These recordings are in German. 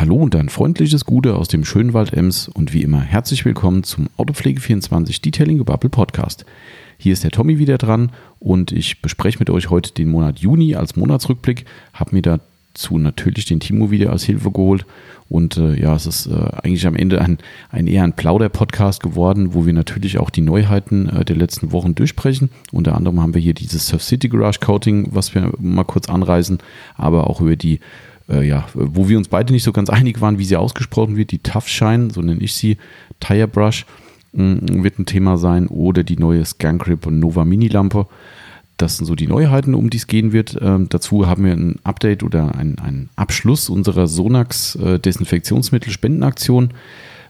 Hallo und ein freundliches Gute aus dem schönen Wald Ems und wie immer herzlich willkommen zum Autopflege24 Detailing Gebubble Podcast. Hier ist der Tommy wieder dran und ich bespreche mit euch heute den Monat Juni als Monatsrückblick, habe mir dazu natürlich den Timo wieder als Hilfe geholt und äh, ja, es ist äh, eigentlich am Ende ein, ein eher ein Plauder-Podcast geworden, wo wir natürlich auch die Neuheiten äh, der letzten Wochen durchsprechen. Unter anderem haben wir hier dieses Surf City Garage Coating, was wir mal kurz anreißen, aber auch über die äh, ja, wo wir uns beide nicht so ganz einig waren, wie sie ausgesprochen wird, die Tough Shine, so nenne ich sie, Tire Brush mm, wird ein Thema sein oder die neue Scancrip und Nova Mini Lampe. Das sind so die Neuheiten, um die es gehen wird. Ähm, dazu haben wir ein Update oder einen Abschluss unserer Sonax äh, Desinfektionsmittel-Spendenaktion.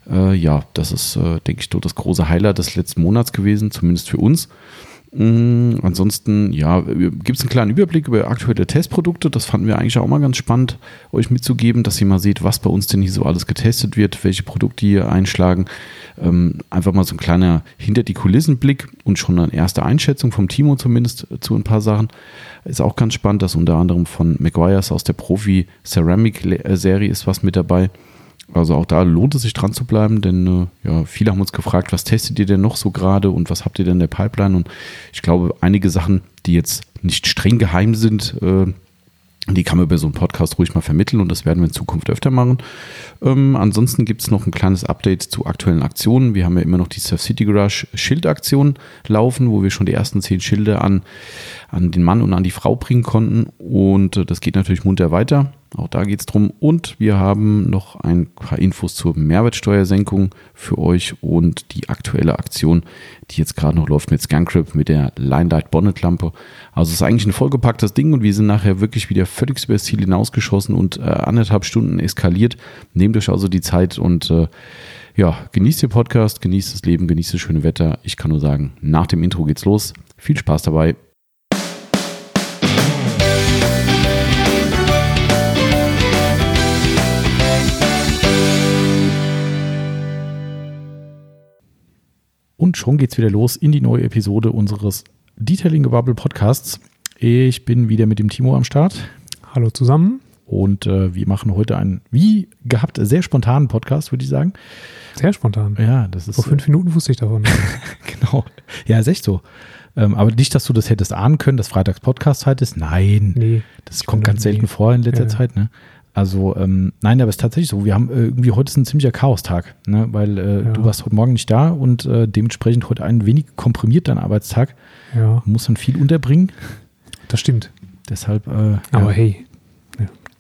Äh, ja, das ist, äh, denke ich, so das große Highlight des letzten Monats gewesen, zumindest für uns. Mhm, ansonsten, ja, gibt es einen kleinen Überblick über aktuelle Testprodukte. Das fanden wir eigentlich auch mal ganz spannend, euch mitzugeben, dass ihr mal seht, was bei uns denn hier so alles getestet wird, welche Produkte hier einschlagen. Ähm, einfach mal so ein kleiner hinter die Kulissen Blick und schon eine erste Einschätzung vom Timo zumindest zu ein paar Sachen. Ist auch ganz spannend, dass unter anderem von Maguires aus der Profi Ceramic Serie ist was mit dabei. Also auch da lohnt es sich dran zu bleiben, denn äh, ja, viele haben uns gefragt, was testet ihr denn noch so gerade und was habt ihr denn in der Pipeline? Und ich glaube, einige Sachen, die jetzt nicht streng geheim sind, äh, die kann man über so einen Podcast ruhig mal vermitteln und das werden wir in Zukunft öfter machen. Ähm, ansonsten gibt es noch ein kleines Update zu aktuellen Aktionen. Wir haben ja immer noch die Surf City Garage Schildaktion laufen, wo wir schon die ersten zehn Schilder an, an den Mann und an die Frau bringen konnten. Und äh, das geht natürlich munter weiter. Auch da geht es drum. Und wir haben noch ein paar Infos zur Mehrwertsteuersenkung für euch und die aktuelle Aktion, die jetzt gerade noch läuft mit Scancrip, mit der Line Light Bonnet Lampe. Also es ist eigentlich ein vollgepacktes Ding und wir sind nachher wirklich wieder völlig über das Ziel hinausgeschossen und äh, anderthalb Stunden eskaliert. Nehmt euch also die Zeit und äh, ja, genießt den Podcast, genießt das Leben, genießt das schöne Wetter. Ich kann nur sagen, nach dem Intro geht's los. Viel Spaß dabei. Und schon geht's wieder los in die neue Episode unseres Detailing Bubble Podcasts. Ich bin wieder mit dem Timo am Start. Hallo zusammen. Und äh, wir machen heute einen, wie gehabt, sehr spontanen Podcast, würde ich sagen. Sehr spontan. Ja, das ist. Vor fünf äh, Minuten wusste ich davon. genau. Ja, ist echt so. Ähm, aber nicht, dass du das hättest ahnen können, dass Freitags Podcast-Zeit ist. Nein. Nee. Das kommt ganz selten nie. vor in letzter ja, Zeit, ne? Also, ähm, nein, aber es ist tatsächlich so. Wir haben äh, irgendwie heute ist ein ziemlicher Chaostag, ne? weil äh, ja. du warst heute Morgen nicht da und äh, dementsprechend heute ein wenig komprimiert dein Arbeitstag. Ja. Muss dann viel unterbringen. Das stimmt. Deshalb. Äh, aber ja. hey,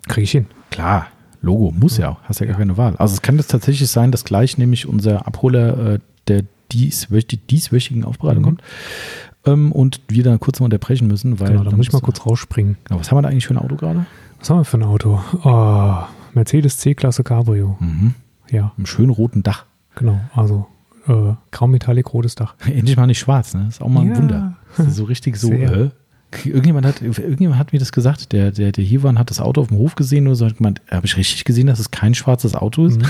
kriege ich hin. Klar, Logo, muss ja, hast ja gar keine Wahl. Also es kann das tatsächlich sein, dass gleich nämlich unser Abholer äh, der dieswöch dieswöchigen Aufbereitung mhm. kommt ähm, und wir dann kurz mal unterbrechen müssen, weil. Genau, da muss ich mal kurz rausspringen. Genau, was haben wir da eigentlich für ein Auto gerade? Was haben wir für ein Auto? Oh, Mercedes C-Klasse Cabrio. Mhm. Ja. Im schönen roten Dach. Genau, also äh, graumetallic rotes Dach. Endlich mal nicht schwarz, ne? Das ist auch mal ein ja. Wunder. so richtig so, äh, Irgendjemand hat, irgendjemand hat mir das gesagt, der, der, der hier war und hat das Auto auf dem Hof gesehen und so hat gemeint, habe ich richtig gesehen, dass es kein schwarzes Auto ist? Mhm.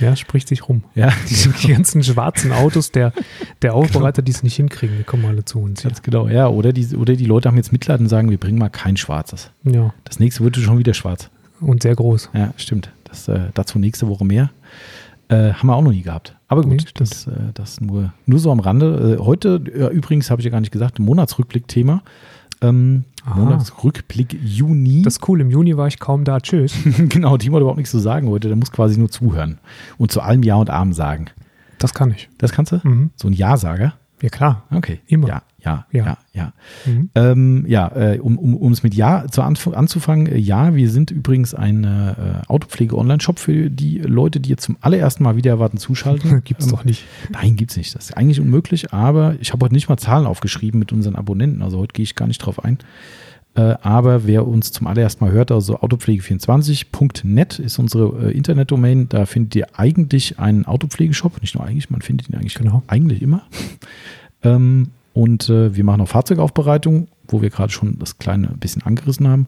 Ja, spricht sich rum. Ja. Die, die ganzen schwarzen Autos der, der Aufbereiter, die es nicht hinkriegen, die kommen alle zu uns. Ganz genau, ja. Oder die, oder die Leute haben jetzt Mitleid und sagen, wir bringen mal kein schwarzes. Ja. Das nächste wird schon wieder schwarz. Und sehr groß. Ja, stimmt. Das, äh, dazu nächste Woche mehr. Äh, haben wir auch noch nie gehabt. Aber gut, nee, das, äh, das nur, nur so am Rande. Äh, heute, ja, übrigens, habe ich ja gar nicht gesagt, ein Monatsrückblick-Thema. Ähm, Monatsrückblick Juni. Das ist cool, im Juni war ich kaum da. Tschüss. genau, Timo hat überhaupt nichts zu sagen heute. Der muss quasi nur zuhören und zu allem Ja und Arm sagen. Das kann ich. Das kannst du? Mhm. So ein Ja-Sager? Ja, klar. Okay. Immer. Ja, ja, ja, ja. Ja, mhm. ähm, ja äh, um, um, um es mit Ja zu anzufangen, äh, ja, wir sind übrigens ein äh, Autopflege-Online-Shop für die Leute, die jetzt zum allerersten Mal wieder erwarten zuschalten. gibt's ähm, doch nicht. Nein, gibt's nicht. Das ist eigentlich unmöglich, aber ich habe heute nicht mal Zahlen aufgeschrieben mit unseren Abonnenten, also heute gehe ich gar nicht drauf ein. Äh, aber wer uns zum allerersten Mal hört, also autopflege24.net ist unsere äh, Internetdomain. Da findet ihr eigentlich einen Autopflegeshop. Nicht nur eigentlich, man findet ihn eigentlich genau. eigentlich immer. ähm, und äh, wir machen auch Fahrzeugaufbereitung, wo wir gerade schon das kleine bisschen angerissen haben.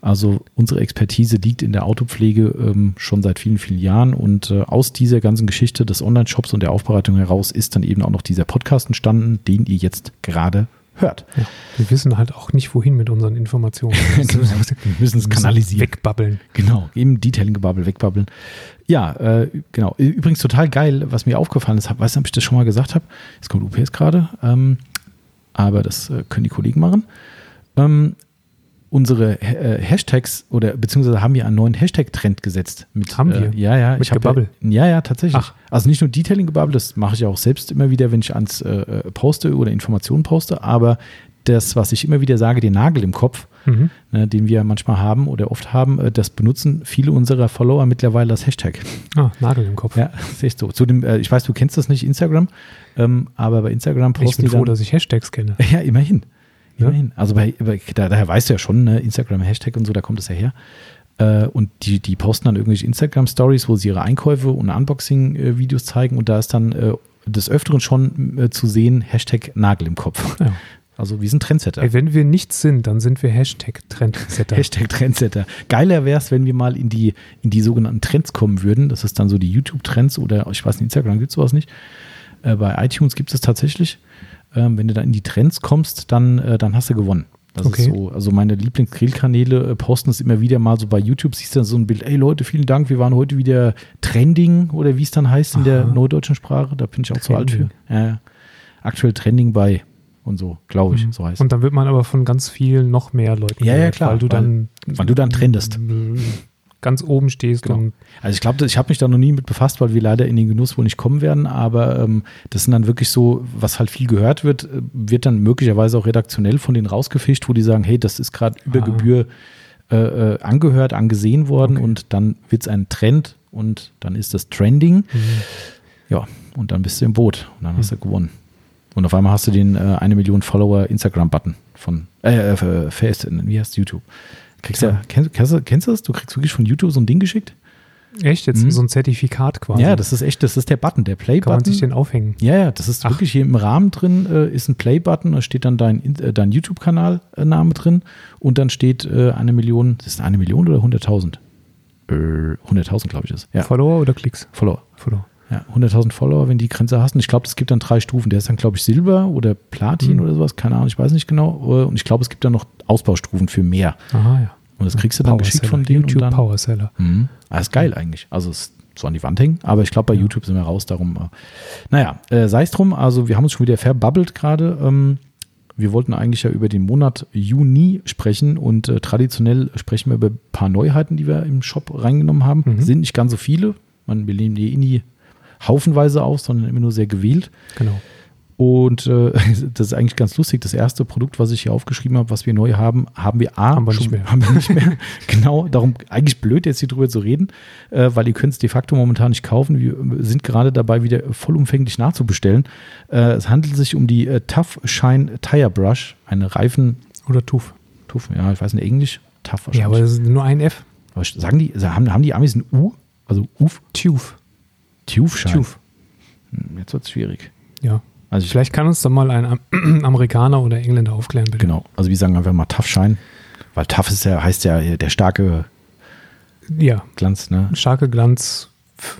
Also unsere Expertise liegt in der Autopflege ähm, schon seit vielen, vielen Jahren. Und äh, aus dieser ganzen Geschichte des Online-Shops und der Aufbereitung heraus ist dann eben auch noch dieser Podcast entstanden, den ihr jetzt gerade hört. Ja. Wir wissen halt auch nicht, wohin mit unseren Informationen. Genau. Wir müssen es kanalisieren. Wegbabbeln. Genau, eben Detailing-Gebabbel, wegbabbeln. Ja, äh, genau. Übrigens total geil, was mir aufgefallen ist, weiß nicht, ob ich das schon mal gesagt habe. Jetzt kommt UPS gerade, ähm, aber das äh, können die Kollegen machen. Ähm, unsere äh, Hashtags oder beziehungsweise haben wir einen neuen Hashtag-Trend gesetzt. Mit, Haben wir? Äh, ja, ja. Mit ich hab Gebabbel? Ja, ja, tatsächlich. Ach. Also nicht nur Detailing-Gebabbel, das mache ich auch selbst immer wieder, wenn ich ans äh, äh, poste oder Informationen poste, aber das, was ich immer wieder sage, den Nagel im Kopf, Mhm. ne, den wir manchmal haben oder oft haben, äh, das benutzen viele unserer Follower mittlerweile als Hashtag. Ah, Nagel im Kopf. Ja, das ist echt so. Zu dem, äh, ich weiß, du kennst das nicht, Instagram, ähm, aber bei Instagram ich posten bin die froh, dann, dass ich Hashtags kenne. ja, immerhin. Immerhin. Also bei, bei, da, daher weißt du ja schon, ne, Instagram Hashtag und so, da kommt es ja her. Äh, und die, die posten dann irgendwelche Instagram-Stories, wo sie ihre Einkäufe und Unboxing-Videos zeigen und da ist dann äh, des Öfteren schon äh, zu sehen, Hashtag Nagel im Kopf. Ja. Also wir sind Trendsetter. Ey, wenn wir nichts sind, dann sind wir Hashtag-Trendsetter. Hashtag Trendsetter. Geiler wäre es, wenn wir mal in die, in die sogenannten Trends kommen würden. Das ist dann so die YouTube-Trends oder ich weiß nicht, Instagram gibt es sowas nicht. Äh, bei iTunes gibt es tatsächlich. Ähm, wenn du da in die Trends kommst, dann, äh, dann hast du gewonnen. Das Okay. ist so, also meine Lieblings-Grillkanäle äh, posten es immer wieder mal so bei YouTube, siehst du dann so ein Bild, ey Leute, vielen Dank, wir waren heute wieder trending oder wie es dann heißt in der Aha. neudeutschen Sprache, da bin ich auch zu alt für. Trending. Ja. aktuell trending bei und so, glaube ich, Mhm. so heißt es. Und dann wird man aber von ganz vielen noch mehr Leuten Ja, ja, klar, Weil du dann weil du dann trendest. ganz oben stehst Genau. Also ich glaube, ich habe mich da noch nie mit befasst, weil wir leider in den Genuss wohl nicht kommen werden, aber ähm, das sind dann wirklich so, was halt viel gehört wird, äh, wird dann möglicherweise auch redaktionell von denen rausgefischt, wo die sagen, hey, das ist gerade über Ah. Gebühr äh, äh, angehört, angesehen worden Okay. und dann wird es ein Trend und dann ist das Trending. Mhm. Ja, und dann bist du im Boot und dann hast du Hm. gewonnen. Und auf einmal hast du den äh, eine Million Follower Instagram-Button von äh, äh, Face, wie heißt YouTube? Kriegst Ja. ja, kennst, kennst, du- kennst du das? Du kriegst wirklich von YouTube so ein Ding geschickt? echt jetzt Mhm. so ein Zertifikat quasi. Ja, das ist echt, das ist der Button, der kann man sich Play-Button. den aufhängen. Ja, ja, das ist Ach. wirklich hier im Rahmen drin, äh, ist ein Play-Button, da steht dann dein, In- äh, dein YouTube-Kanal-Name drin und dann steht äh, eine Million, das ist eine Million oder 100.000? Äh, 100.000, glaube ich, ist. Ja, Follower oder Klicks? Follower. Follower. Ja, 100.000 Follower, wenn die Grenze hast. Und ich glaube, es gibt dann drei Stufen. Der ist dann, glaube ich, Silber oder Platin Mhm. oder sowas. Keine Ahnung, ich weiß nicht genau. Äh, Und ich glaube, es gibt dann noch Ausbaustufen für mehr. Aha, ja. Und das kriegst du dann geschickt von denen. YouTube dann, Powerseller. Mhm. Ah, ist geil eigentlich. Also es ist so an die Wand hängen, aber ich glaube, bei Ja. YouTube sind wir raus, darum. Äh, naja, äh, sei es drum, also wir haben uns schon wieder verbabbelt gerade. Ähm, wir wollten eigentlich ja über den Monat Juni sprechen und äh, traditionell sprechen wir über ein paar Neuheiten, die wir im Shop reingenommen haben. Mhm. Sind nicht ganz so viele. Man, wir nehmen die eh nie haufenweise auf, sondern immer nur sehr gewählt. Genau. Und äh, das ist eigentlich ganz lustig. Das erste Produkt, was ich hier aufgeschrieben habe, was wir neu haben, haben wir A, Haben wir nicht mehr. Haben wir nicht mehr. genau, darum eigentlich blöd, jetzt hier drüber zu reden, äh, weil ihr könnt es de facto momentan nicht kaufen. Wir sind gerade dabei, wieder vollumfänglich nachzubestellen. Äh, es handelt sich um die äh, Tough Shine Tire Brush, eine Reifen, Oder TUF. Tuff, ja, ich weiß nicht, Englisch, Tough Ja, wahrscheinlich. aber das ist nur ein F. aber sagen die, haben, haben die Amis ein U? Also Uf? TUF. Tuf Shine. TUF. Hm, Jetzt wird es schwierig. Ja. Also ich, Vielleicht kann uns da mal ein Am- Amerikaner oder Engländer aufklären, bitte. genau, also wir sagen einfach mal Shine, weil Tough ist ja, heißt ja der starke Ja, Glanz, ne? starke Glanz,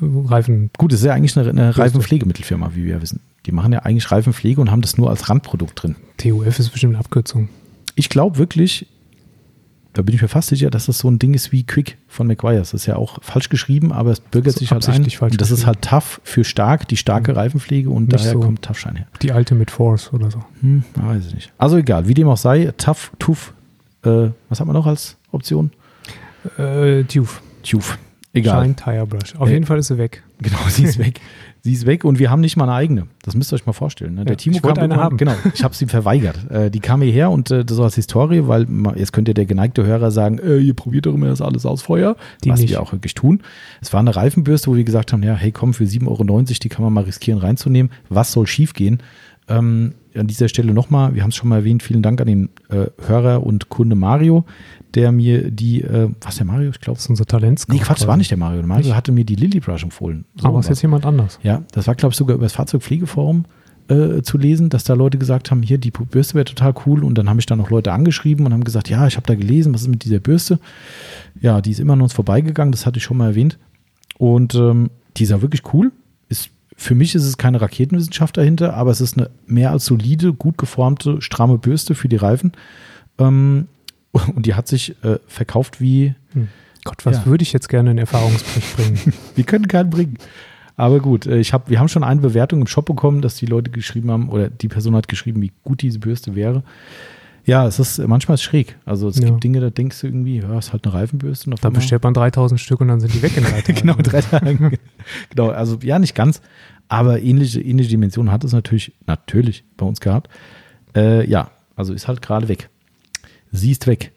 Reifen. Gut, es ist ja eigentlich eine, eine Reifenpflegemittelfirma, wie wir ja wissen. Die machen ja eigentlich Reifenpflege und haben das nur als Randprodukt drin. TUF ist bestimmt eine Abkürzung. Ich glaube wirklich, da bin ich mir fast sicher, dass das so ein Ding ist wie Quick von McGuire's. Das ist ja auch falsch geschrieben, aber es bürgert sich halt ein. Und das ist halt tough für stark, die starke Reifenpflege und Nicht daher so. kommt Toughschein her. Die alte mit Force oder so. Hm, weiß ich nicht. Also egal, wie dem auch sei, tough, tuff, äh, was haben wir noch als Option? Äh, TUF. Tuf. Egal. Shine Tire Brush. Auf Äh, jeden Fall ist sie weg. Genau, sie ist weg. Sie ist weg und wir haben nicht mal eine eigene. Das müsst ihr euch mal vorstellen. Ne? Der Ja, Timo ich kam eine haben. Genau, ich habe sie verweigert. Äh, die kam hierher und äh, das so als Historie, weil jetzt könnte der geneigte Hörer sagen, äh, ihr probiert doch immer das alles aus vorher. Die was nicht. wir auch wirklich tun. Es war eine Reifenbürste, wo wir gesagt haben, ja, hey komm, für 7,90 Euro, die kann man mal riskieren reinzunehmen. Was soll schiefgehen? Ähm, an dieser Stelle nochmal, wir haben es schon mal erwähnt, vielen Dank an den äh, Hörer und Kunde Mario, der mir die, äh, was der Mario, ich glaube, Das ist unser Talent. nee, Quatsch, war nicht der Mario. Der Mario Nicht? hatte mir die Lily Brush empfohlen. So Aber es ist jetzt jemand anders. Ja, das war, glaube ich, sogar über das Fahrzeugpflegeforum äh, zu lesen, dass da Leute gesagt haben, hier, die Bürste wäre total cool. Und dann habe ich da noch Leute angeschrieben und haben gesagt, ja, ich habe da gelesen, was ist mit dieser Bürste? Ja, die ist immer an uns vorbeigegangen, das hatte ich schon mal erwähnt. Und ähm, die ist ja wirklich cool. Für mich ist es keine Raketenwissenschaft dahinter, aber es ist eine mehr als solide, gut geformte, stramme Bürste für die Reifen. Ähm, und die hat sich äh, verkauft wie. Hm. Gott, was Ja. würde ich jetzt gerne in Erfahrungsbericht bringen? Wir können keinen bringen. Aber gut, äh, ich hab, wir haben schon eine Bewertung im Shop bekommen, dass die Leute geschrieben haben, oder die Person hat geschrieben, wie gut diese Bürste wäre. Ja, es ist manchmal ist schräg. Also es Ja. gibt Dinge, da denkst du irgendwie, ja, ist halt eine Reifenbürste. Und auf Da einmal- bestellt man 3000 Stück und dann sind die weg in drei Tagen. genau, drei Tage. genau, also ja, nicht ganz, aber ähnliche, ähnliche Dimensionen hat es natürlich, natürlich bei uns gehabt. Äh, ja, also ist halt gerade weg. Sie ist weg.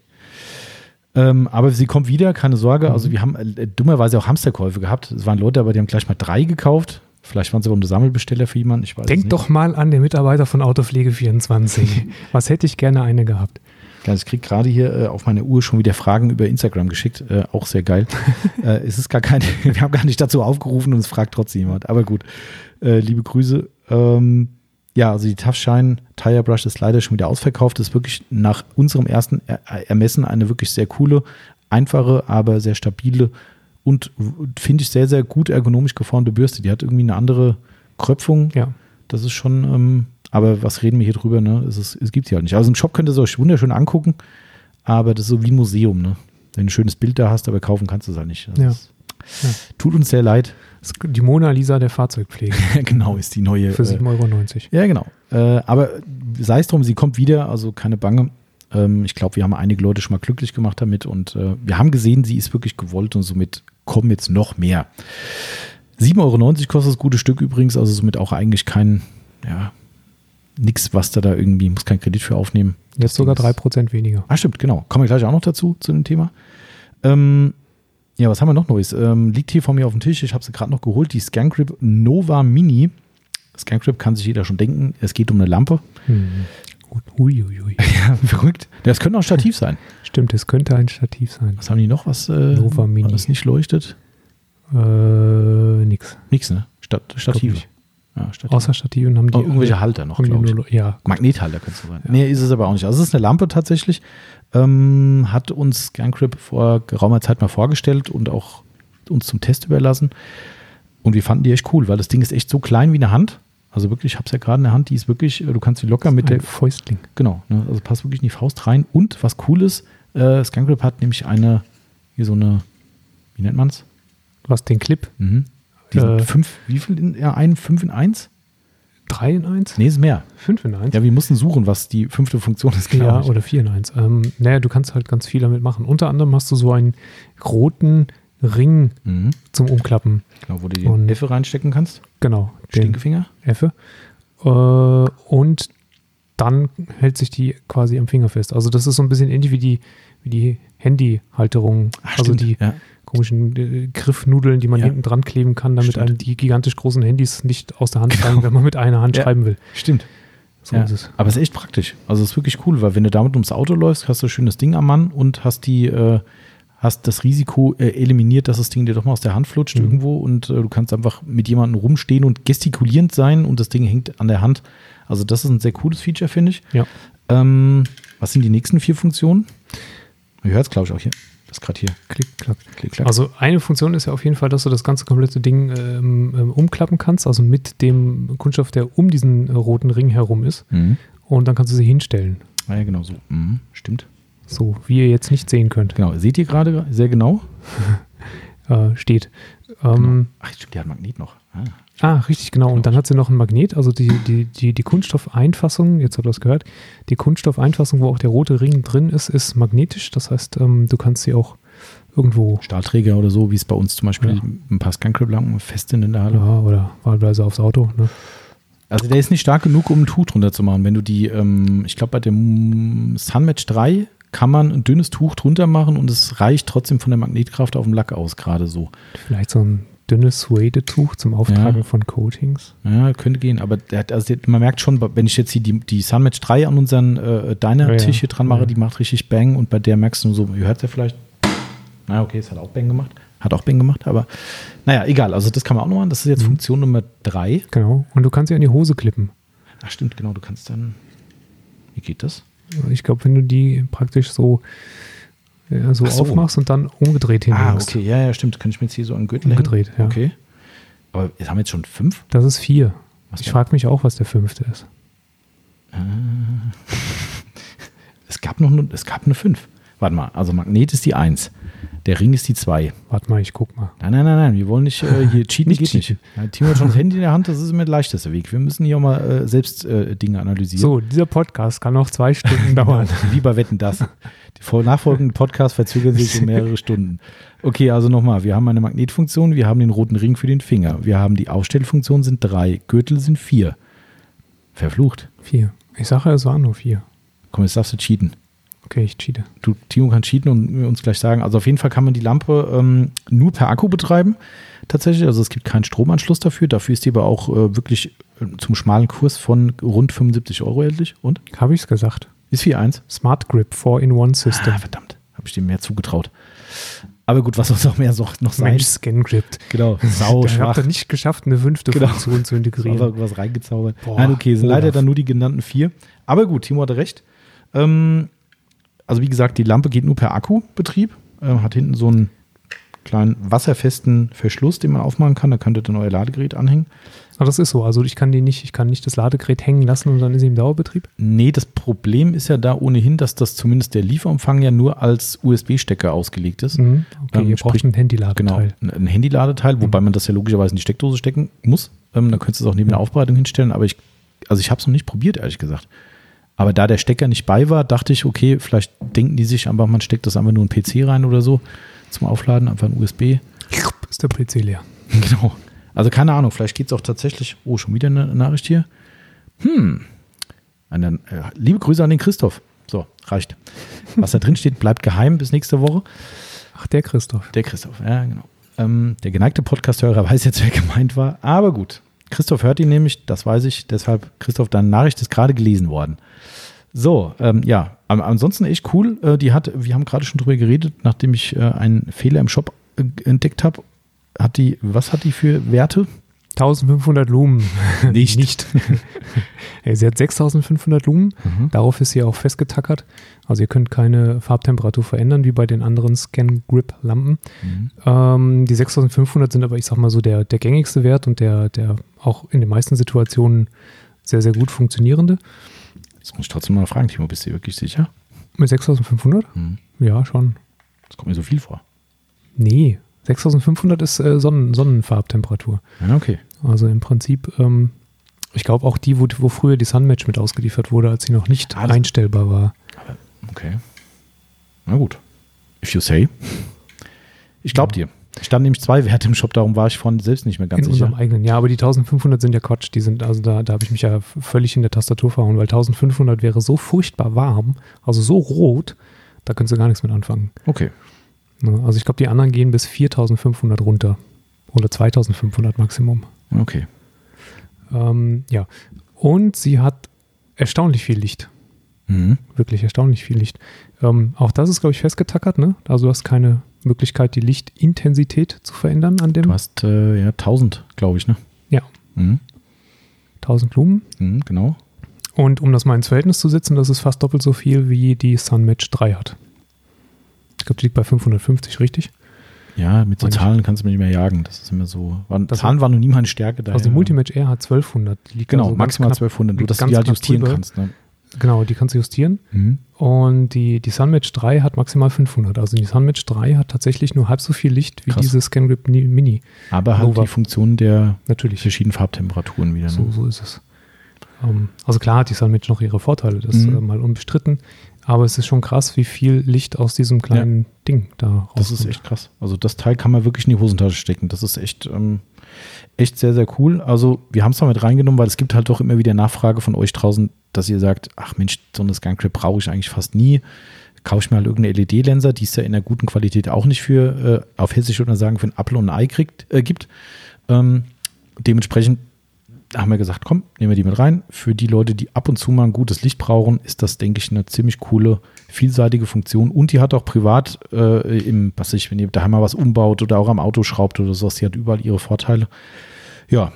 Ähm, aber sie kommt wieder, keine Sorge. Also wir haben äh, dummerweise auch Hamsterkäufe gehabt. Es waren Leute, aber die haben gleich mal drei gekauft. Vielleicht waren sie aber nur Sammelbesteller für jemanden. Ich weiß Denk nicht. doch mal an den Mitarbeiter von Autopflege24. Was hätte ich gerne eine gehabt? Ich kriege gerade hier äh, auf meine Uhr schon wieder Fragen über Instagram geschickt. Äh, auch sehr geil. äh, es ist gar kein, wir haben gar nicht dazu aufgerufen und es fragt trotzdem jemand. Aber gut, äh, liebe Grüße. Ähm, ja, also die Tough Shine Tire Brush ist leider schon wieder ausverkauft. Das ist wirklich nach unserem ersten er Ermessen eine wirklich sehr coole, einfache, aber sehr stabile und finde ich sehr, sehr gut ergonomisch geformte Bürste. Die hat irgendwie eine andere Kröpfung. Ja. Das ist schon, ähm, aber was reden wir hier drüber, ne? Es, ist, es gibt sie halt nicht. Also im Shop könnt ihr es euch wunderschön angucken, aber das ist so wie ein Museum, ne? Wenn du ein schönes Bild da hast, aber kaufen kannst du es halt nicht. Das Ja. Ist, Ja. Tut uns sehr leid. Die Mona Lisa der Fahrzeugpflege genau, ist die neue. für äh, 7,90 Euro. ja, genau. Äh, aber sei es drum, sie kommt wieder, also keine Bange. Ähm, ich glaube, wir haben einige Leute schon mal glücklich gemacht damit und äh, wir haben gesehen, sie ist wirklich gewollt und somit kommen jetzt noch mehr. 7,90 Euro kostet das gute Stück übrigens, also somit auch eigentlich kein, ja, nix, was da da irgendwie, muss kein Kredit für aufnehmen. Jetzt sogar Ding ist- 3% weniger. Ah, stimmt, genau. Kommen wir gleich auch noch dazu, zu dem Thema. Ähm, ja, was haben wir noch Neues? Ähm, liegt hier vor mir auf dem Tisch. Ich habe sie gerade noch geholt. Die Scangrip Nova Mini. Scangrip kann sich jeder schon denken. Es geht um eine Lampe. Hm. Uiuiui. Ja, verrückt. Das könnte auch Stativ sein. Stimmt, es könnte ein Stativ sein. Was haben die noch? Was äh, Nova Mini. Das nicht leuchtet? Äh, nix. Nix, ne? Stat Stative. nicht. Ja, Stative. Außer Stativen haben die. Oh, irgendwelche Halter noch, glaube ich. nur, Ja, Magnethalter könnte es sein. Nee, ist es aber auch nicht. Also es ist eine Lampe tatsächlich. Ähm, hat uns Scancrip vor geraumer Zeit mal vorgestellt und auch uns zum Test überlassen. Und wir fanden die echt cool, weil das Ding ist echt so klein wie eine Hand. Also wirklich, ich habe es ja gerade in der Hand, die ist wirklich, äh, du kannst sie locker mit der, Fäustling. genau, ne, also passt wirklich in die Faust rein. Und was cool ist, äh, Scancrip hat nämlich eine, hier so eine, wie nennt man es? Du hast den Clip. Mhm. Die sind Äh. fünf, wie viel in ja, ein, fünf in eins? 3 in 1? Nee, ist mehr. 5 in 1? Ja, wir mussten suchen, was die fünfte Funktion ist, Ja, glaub ich. oder 4 in 1. Ähm, naja, du kannst halt ganz viel damit machen. Unter anderem hast du so einen roten Ring Mhm. zum Umklappen. Genau, wo du die Und- Effe reinstecken kannst. Genau, Stinkefinger. Effe. Äh, und dann hält sich die quasi am Finger fest. Also das ist so ein bisschen ähnlich wie die, wie die Handyhalterung. Ach, also stimmt. die ja. komischen äh, Griffnudeln, die man Ja. hinten dran kleben kann, damit Stimmt. einem die gigantisch großen Handys nicht aus der Hand fallen, Genau. wenn man mit einer Hand Ja. schreiben will. Stimmt. So ja. ist es. Aber es ist echt praktisch. Also es ist wirklich cool, weil wenn du damit ums Auto läufst, hast du ein schönes Ding am Mann und hast die, äh, hast das Risiko äh, eliminiert, dass das Ding dir doch mal aus der Hand flutscht Mhm. irgendwo und äh, du kannst einfach mit jemandem rumstehen und gestikulierend sein und das Ding hängt an der Hand. Also das ist ein sehr cooles Feature, finde ich. Ja. Ähm, was sind die nächsten vier Funktionen? Ihr hört es, glaube ich, auch hier. Das ist gerade hier. Klick, klack. Klick, klack. Also eine Funktion ist ja auf jeden Fall, dass du das ganze komplette Ding ähm, ähm, umklappen kannst, also mit dem Kunststoff, der um diesen äh, roten Ring herum ist. mhm. Und dann kannst du sie hinstellen. Ah, ja, genau so. Mhm. Stimmt. So, wie ihr jetzt nicht sehen könnt, Genau. Seht ihr gerade sehr genau? äh, steht. genau. Ähm, Ach, stimmt, die hat Magnet noch. Ah. Ah, richtig, genau. Und dann hat sie noch ein Magnet, also die, die, die, die Kunststoffeinfassung, jetzt habt ihr das gehört, die Kunststoffeinfassung, wo auch der rote Ring drin ist, ist magnetisch. Das heißt, ähm, du kannst sie auch irgendwo Stahlträger oder so, wie es bei uns zum Beispiel Ja. ein paar Scancrip-Lampen fest sind in der Halle. ja, oder wahlweise aufs Auto. Ne? Also der ist nicht stark genug, um ein Tuch drunter zu machen. Wenn du die, ähm, ich glaube bei dem Sunmatch 3 kann man ein dünnes Tuch drunter machen und es reicht trotzdem von der Magnetkraft auf dem Lack aus, gerade so. Vielleicht so ein dünnes Suede-Tuch zum Auftragen Ja. von Coatings. Ja, könnte gehen, aber der also man merkt schon, wenn ich jetzt hier die, die Sunmatch 3 an unseren äh, Diner-Tisch hier dran mache, Ja. die macht richtig Bang und bei der merkst du so, ihr hört ja vielleicht, na okay, es hat auch Bang gemacht, hat auch Bang gemacht, aber naja, egal, also das kann man auch noch machen, das ist jetzt Mhm. Funktion Nummer 3. Genau. Und du kannst sie an die Hose klippen. Ach stimmt, genau, du kannst dann, wie geht das? Ich glaube, wenn du die praktisch so, ja, so, Ach so. aufmachst und dann umgedreht Ah, hinlegst. okay, ja, ja, stimmt, kann ich mir jetzt hier so den Gürtel hängen? Umgedreht, ja. Okay. Aber jetzt haben wir jetzt schon fünf? Das ist vier. Was Ich frage mich auch, was der fünfte ist. Es gab noch es gab eine fünf. Warte mal, also Magnet ist die eins. Der Ring ist die zwei. Warte mal, ich guck mal. Nein, nein, nein, nein, wir wollen nicht äh, hier cheaten, Nicht geht cheaten. nicht. Ja, Timo hat schon das Handy in der Hand, das ist immer der leichteste Weg. Wir müssen hier auch mal äh, selbst äh, Dinge analysieren. So, dieser Podcast kann noch zwei Stunden dauern. Lieber wetten das. Die nachfolgenden Podcasts verzögern sich um mehrere Stunden. Okay, also nochmal. Wir haben eine Magnetfunktion, wir haben den roten Ring für den Finger. Wir haben die Aufstellfunktion sind drei, Gürtel sind vier. Verflucht. Vier. Ich sage, es waren nur vier. Komm, jetzt darfst du cheaten. Okay, ich cheate. Du, Timo kann cheaten und uns gleich sagen. Also auf jeden Fall kann man die Lampe ähm, nur per Akku betreiben. Tatsächlich, also es gibt keinen Stromanschluss dafür. Dafür ist die aber auch äh, wirklich äh, zum schmalen Kurs von rund 75 Euro erhältlich. Und? Habe ich es gesagt? Ist 4.1. Smart Grip 4-in-1 Ah, verdammt. Habe ich dem mehr zugetraut. Aber gut, was soll es auch mehr so, noch sein? Mensch, Scan Grip. Genau, sau Ich habe nicht geschafft, eine fünfte Genau. Funktion zu integrieren. Aber was reingezaubert. Boah, Nein, okay, sind leider dann nur die genannten vier. Aber gut, Timo hatte recht. Ähm, also wie gesagt, die Lampe geht nur per Akkubetrieb. Ähm, hat hinten so einen kleinen wasserfesten Verschluss, den man aufmachen kann. Da könnt ihr dann euer Ladegerät anhängen. Aber das ist so. Also ich kann die nicht, ich kann nicht das Ladegerät hängen lassen und dann ist sie im Dauerbetrieb. Nee, das Problem ist ja da ohnehin, dass das zumindest der Lieferumfang ja nur als USB-Stecker ausgelegt ist. Mhm. Okay, Ähm, ihr braucht sprich- ein Handyladeteil. Genau, ein Handyladeteil, wobei man das ja logischerweise in die Steckdose stecken muss. Ähm, dann könntest du es auch neben der Aufbereitung hinstellen, aber ich, also ich habe es noch nicht probiert, ehrlich gesagt. Aber da der Stecker nicht bei war, dachte ich, okay, vielleicht denken die sich einfach, man steckt das einfach nur in einen PC rein oder so zum Aufladen, einfach ein USB. Ist der PC leer. Genau. Also keine Ahnung, vielleicht geht es auch tatsächlich. Oh, schon wieder eine Nachricht hier. Hm. Eine, äh, liebe Grüße an den Christoph. So, reicht. Was da drin steht, bleibt geheim bis nächste Woche. Ach, der Christoph. Der Christoph, ja, genau. Ähm, der geneigte Podcast-Hörer weiß jetzt, wer gemeint war. Aber gut. Christoph hört ihn nämlich, das weiß ich. Deshalb, Christoph, deine Nachricht ist gerade gelesen worden. So, ähm, ja, ansonsten echt cool. Äh, die hat, wir haben gerade schon drüber geredet, nachdem ich äh, einen Fehler im Shop äh, entdeckt habe. Hat die, was hat die für Werte? 1500 Lumen. Nicht. Nicht. Sie hat 6500 Lumen. Mhm. Darauf ist sie auch festgetackert. Also ihr könnt keine Farbtemperatur verändern, wie bei den anderen Scan-Grip-Lampen. Mhm. Ähm, die 6500 sind aber, ich sag mal so, der, der gängigste Wert und der, der auch in den meisten Situationen sehr, sehr gut funktionierende. Jetzt muss ich trotzdem mal fragen, Timo, bist du dir wirklich sicher? Mit 6500? Mhm. Ja, schon. Das kommt mir so viel vor. Nee, 6500 ist äh, Sonnen, Sonnenfarbtemperatur. Ja, okay. Also im Prinzip, ähm, ich glaube auch die, wo, wo früher die Sunmatch mit ausgeliefert wurde, als sie noch nicht Ah, einstellbar war. Okay. Na gut. If you say. Ich glaube dir. Es standen nämlich zwei Werte im Shop, darum war ich vorhin selbst nicht mehr ganz in sicher. unserem eigenen. Ja, aber die 1500 sind ja Quatsch. Die sind, also da, da habe ich mich ja völlig in der Tastatur verhauen, weil 1500 wäre so furchtbar warm, also so rot, da könntest du gar nichts mit anfangen. Okay. Ne? Also ich glaube, die anderen gehen bis 4500 runter. Oder 2500 Maximum. Okay. Ähm, ja. Und sie hat erstaunlich viel Licht. Mhm. Wirklich erstaunlich viel Licht. Ähm, auch das ist, glaube ich, festgetackert, ne? Also du hast keine Möglichkeit, die Lichtintensität zu verändern an dem Du hast äh, ja 1000, glaube ich, ne? Ja. Mhm. 1000 Lumen. Mhm, genau. Und um das mal ins Verhältnis zu setzen, das ist fast doppelt so viel, wie die Sunmatch 3 hat. Ich glaube, die liegt bei 550, richtig? Ja, mit so Meine ich- Zahlen kannst du mich nicht mehr jagen. Das ist immer so. Waren, Das- Zahlen waren noch nie meine Stärke. Daher, Also die Multimatch R hat 1200. Die liegt Genau, also maximal knapp- 1200. Nur, dass du die halt justieren drüber. kannst. Ne? Genau, die kannst du justieren. Mhm. Und die, die Sunmatch 3 hat maximal 500. Also die Sunmatch 3 hat tatsächlich nur halb so viel Licht wie Krass. diese ScanGrip Ni- Mini. Aber Nova. die Funktion der Natürlich. verschiedenen Farbtemperaturen wieder. So, Ne? so ist es. Ähm, also klar hat die Sunmatch noch ihre Vorteile, das Mhm. äh, mal unbestritten. Aber es ist schon krass, wie viel Licht aus diesem kleinen Ding da rauskommt. Das ist echt krass. Also das Teil kann man wirklich in die Hosentasche stecken. Das ist echt, ähm, echt sehr, sehr cool. Also wir haben es mal mit reingenommen, weil es gibt halt doch immer wieder Nachfrage von euch draußen, dass ihr sagt, ach Mensch, so eine Scancrip brauche ich eigentlich fast nie. Kaufe ich mir halt irgendeine LED-Lenser, die es ja in der guten Qualität auch nicht für, äh, auf Hessisch würde man sagen, für ein Apfel und ein Ei kriegt, äh, gibt. Ähm, dementsprechend haben wir gesagt, komm, nehmen wir die mit rein. Für die Leute, die ab und zu mal ein gutes Licht brauchen, ist das, denke ich, eine ziemlich coole, vielseitige Funktion. Und die hat auch privat äh, im, was ich, wenn ihr daheim mal was umbaut oder auch am Auto schraubt oder sowas, die hat überall ihre Vorteile. Ja,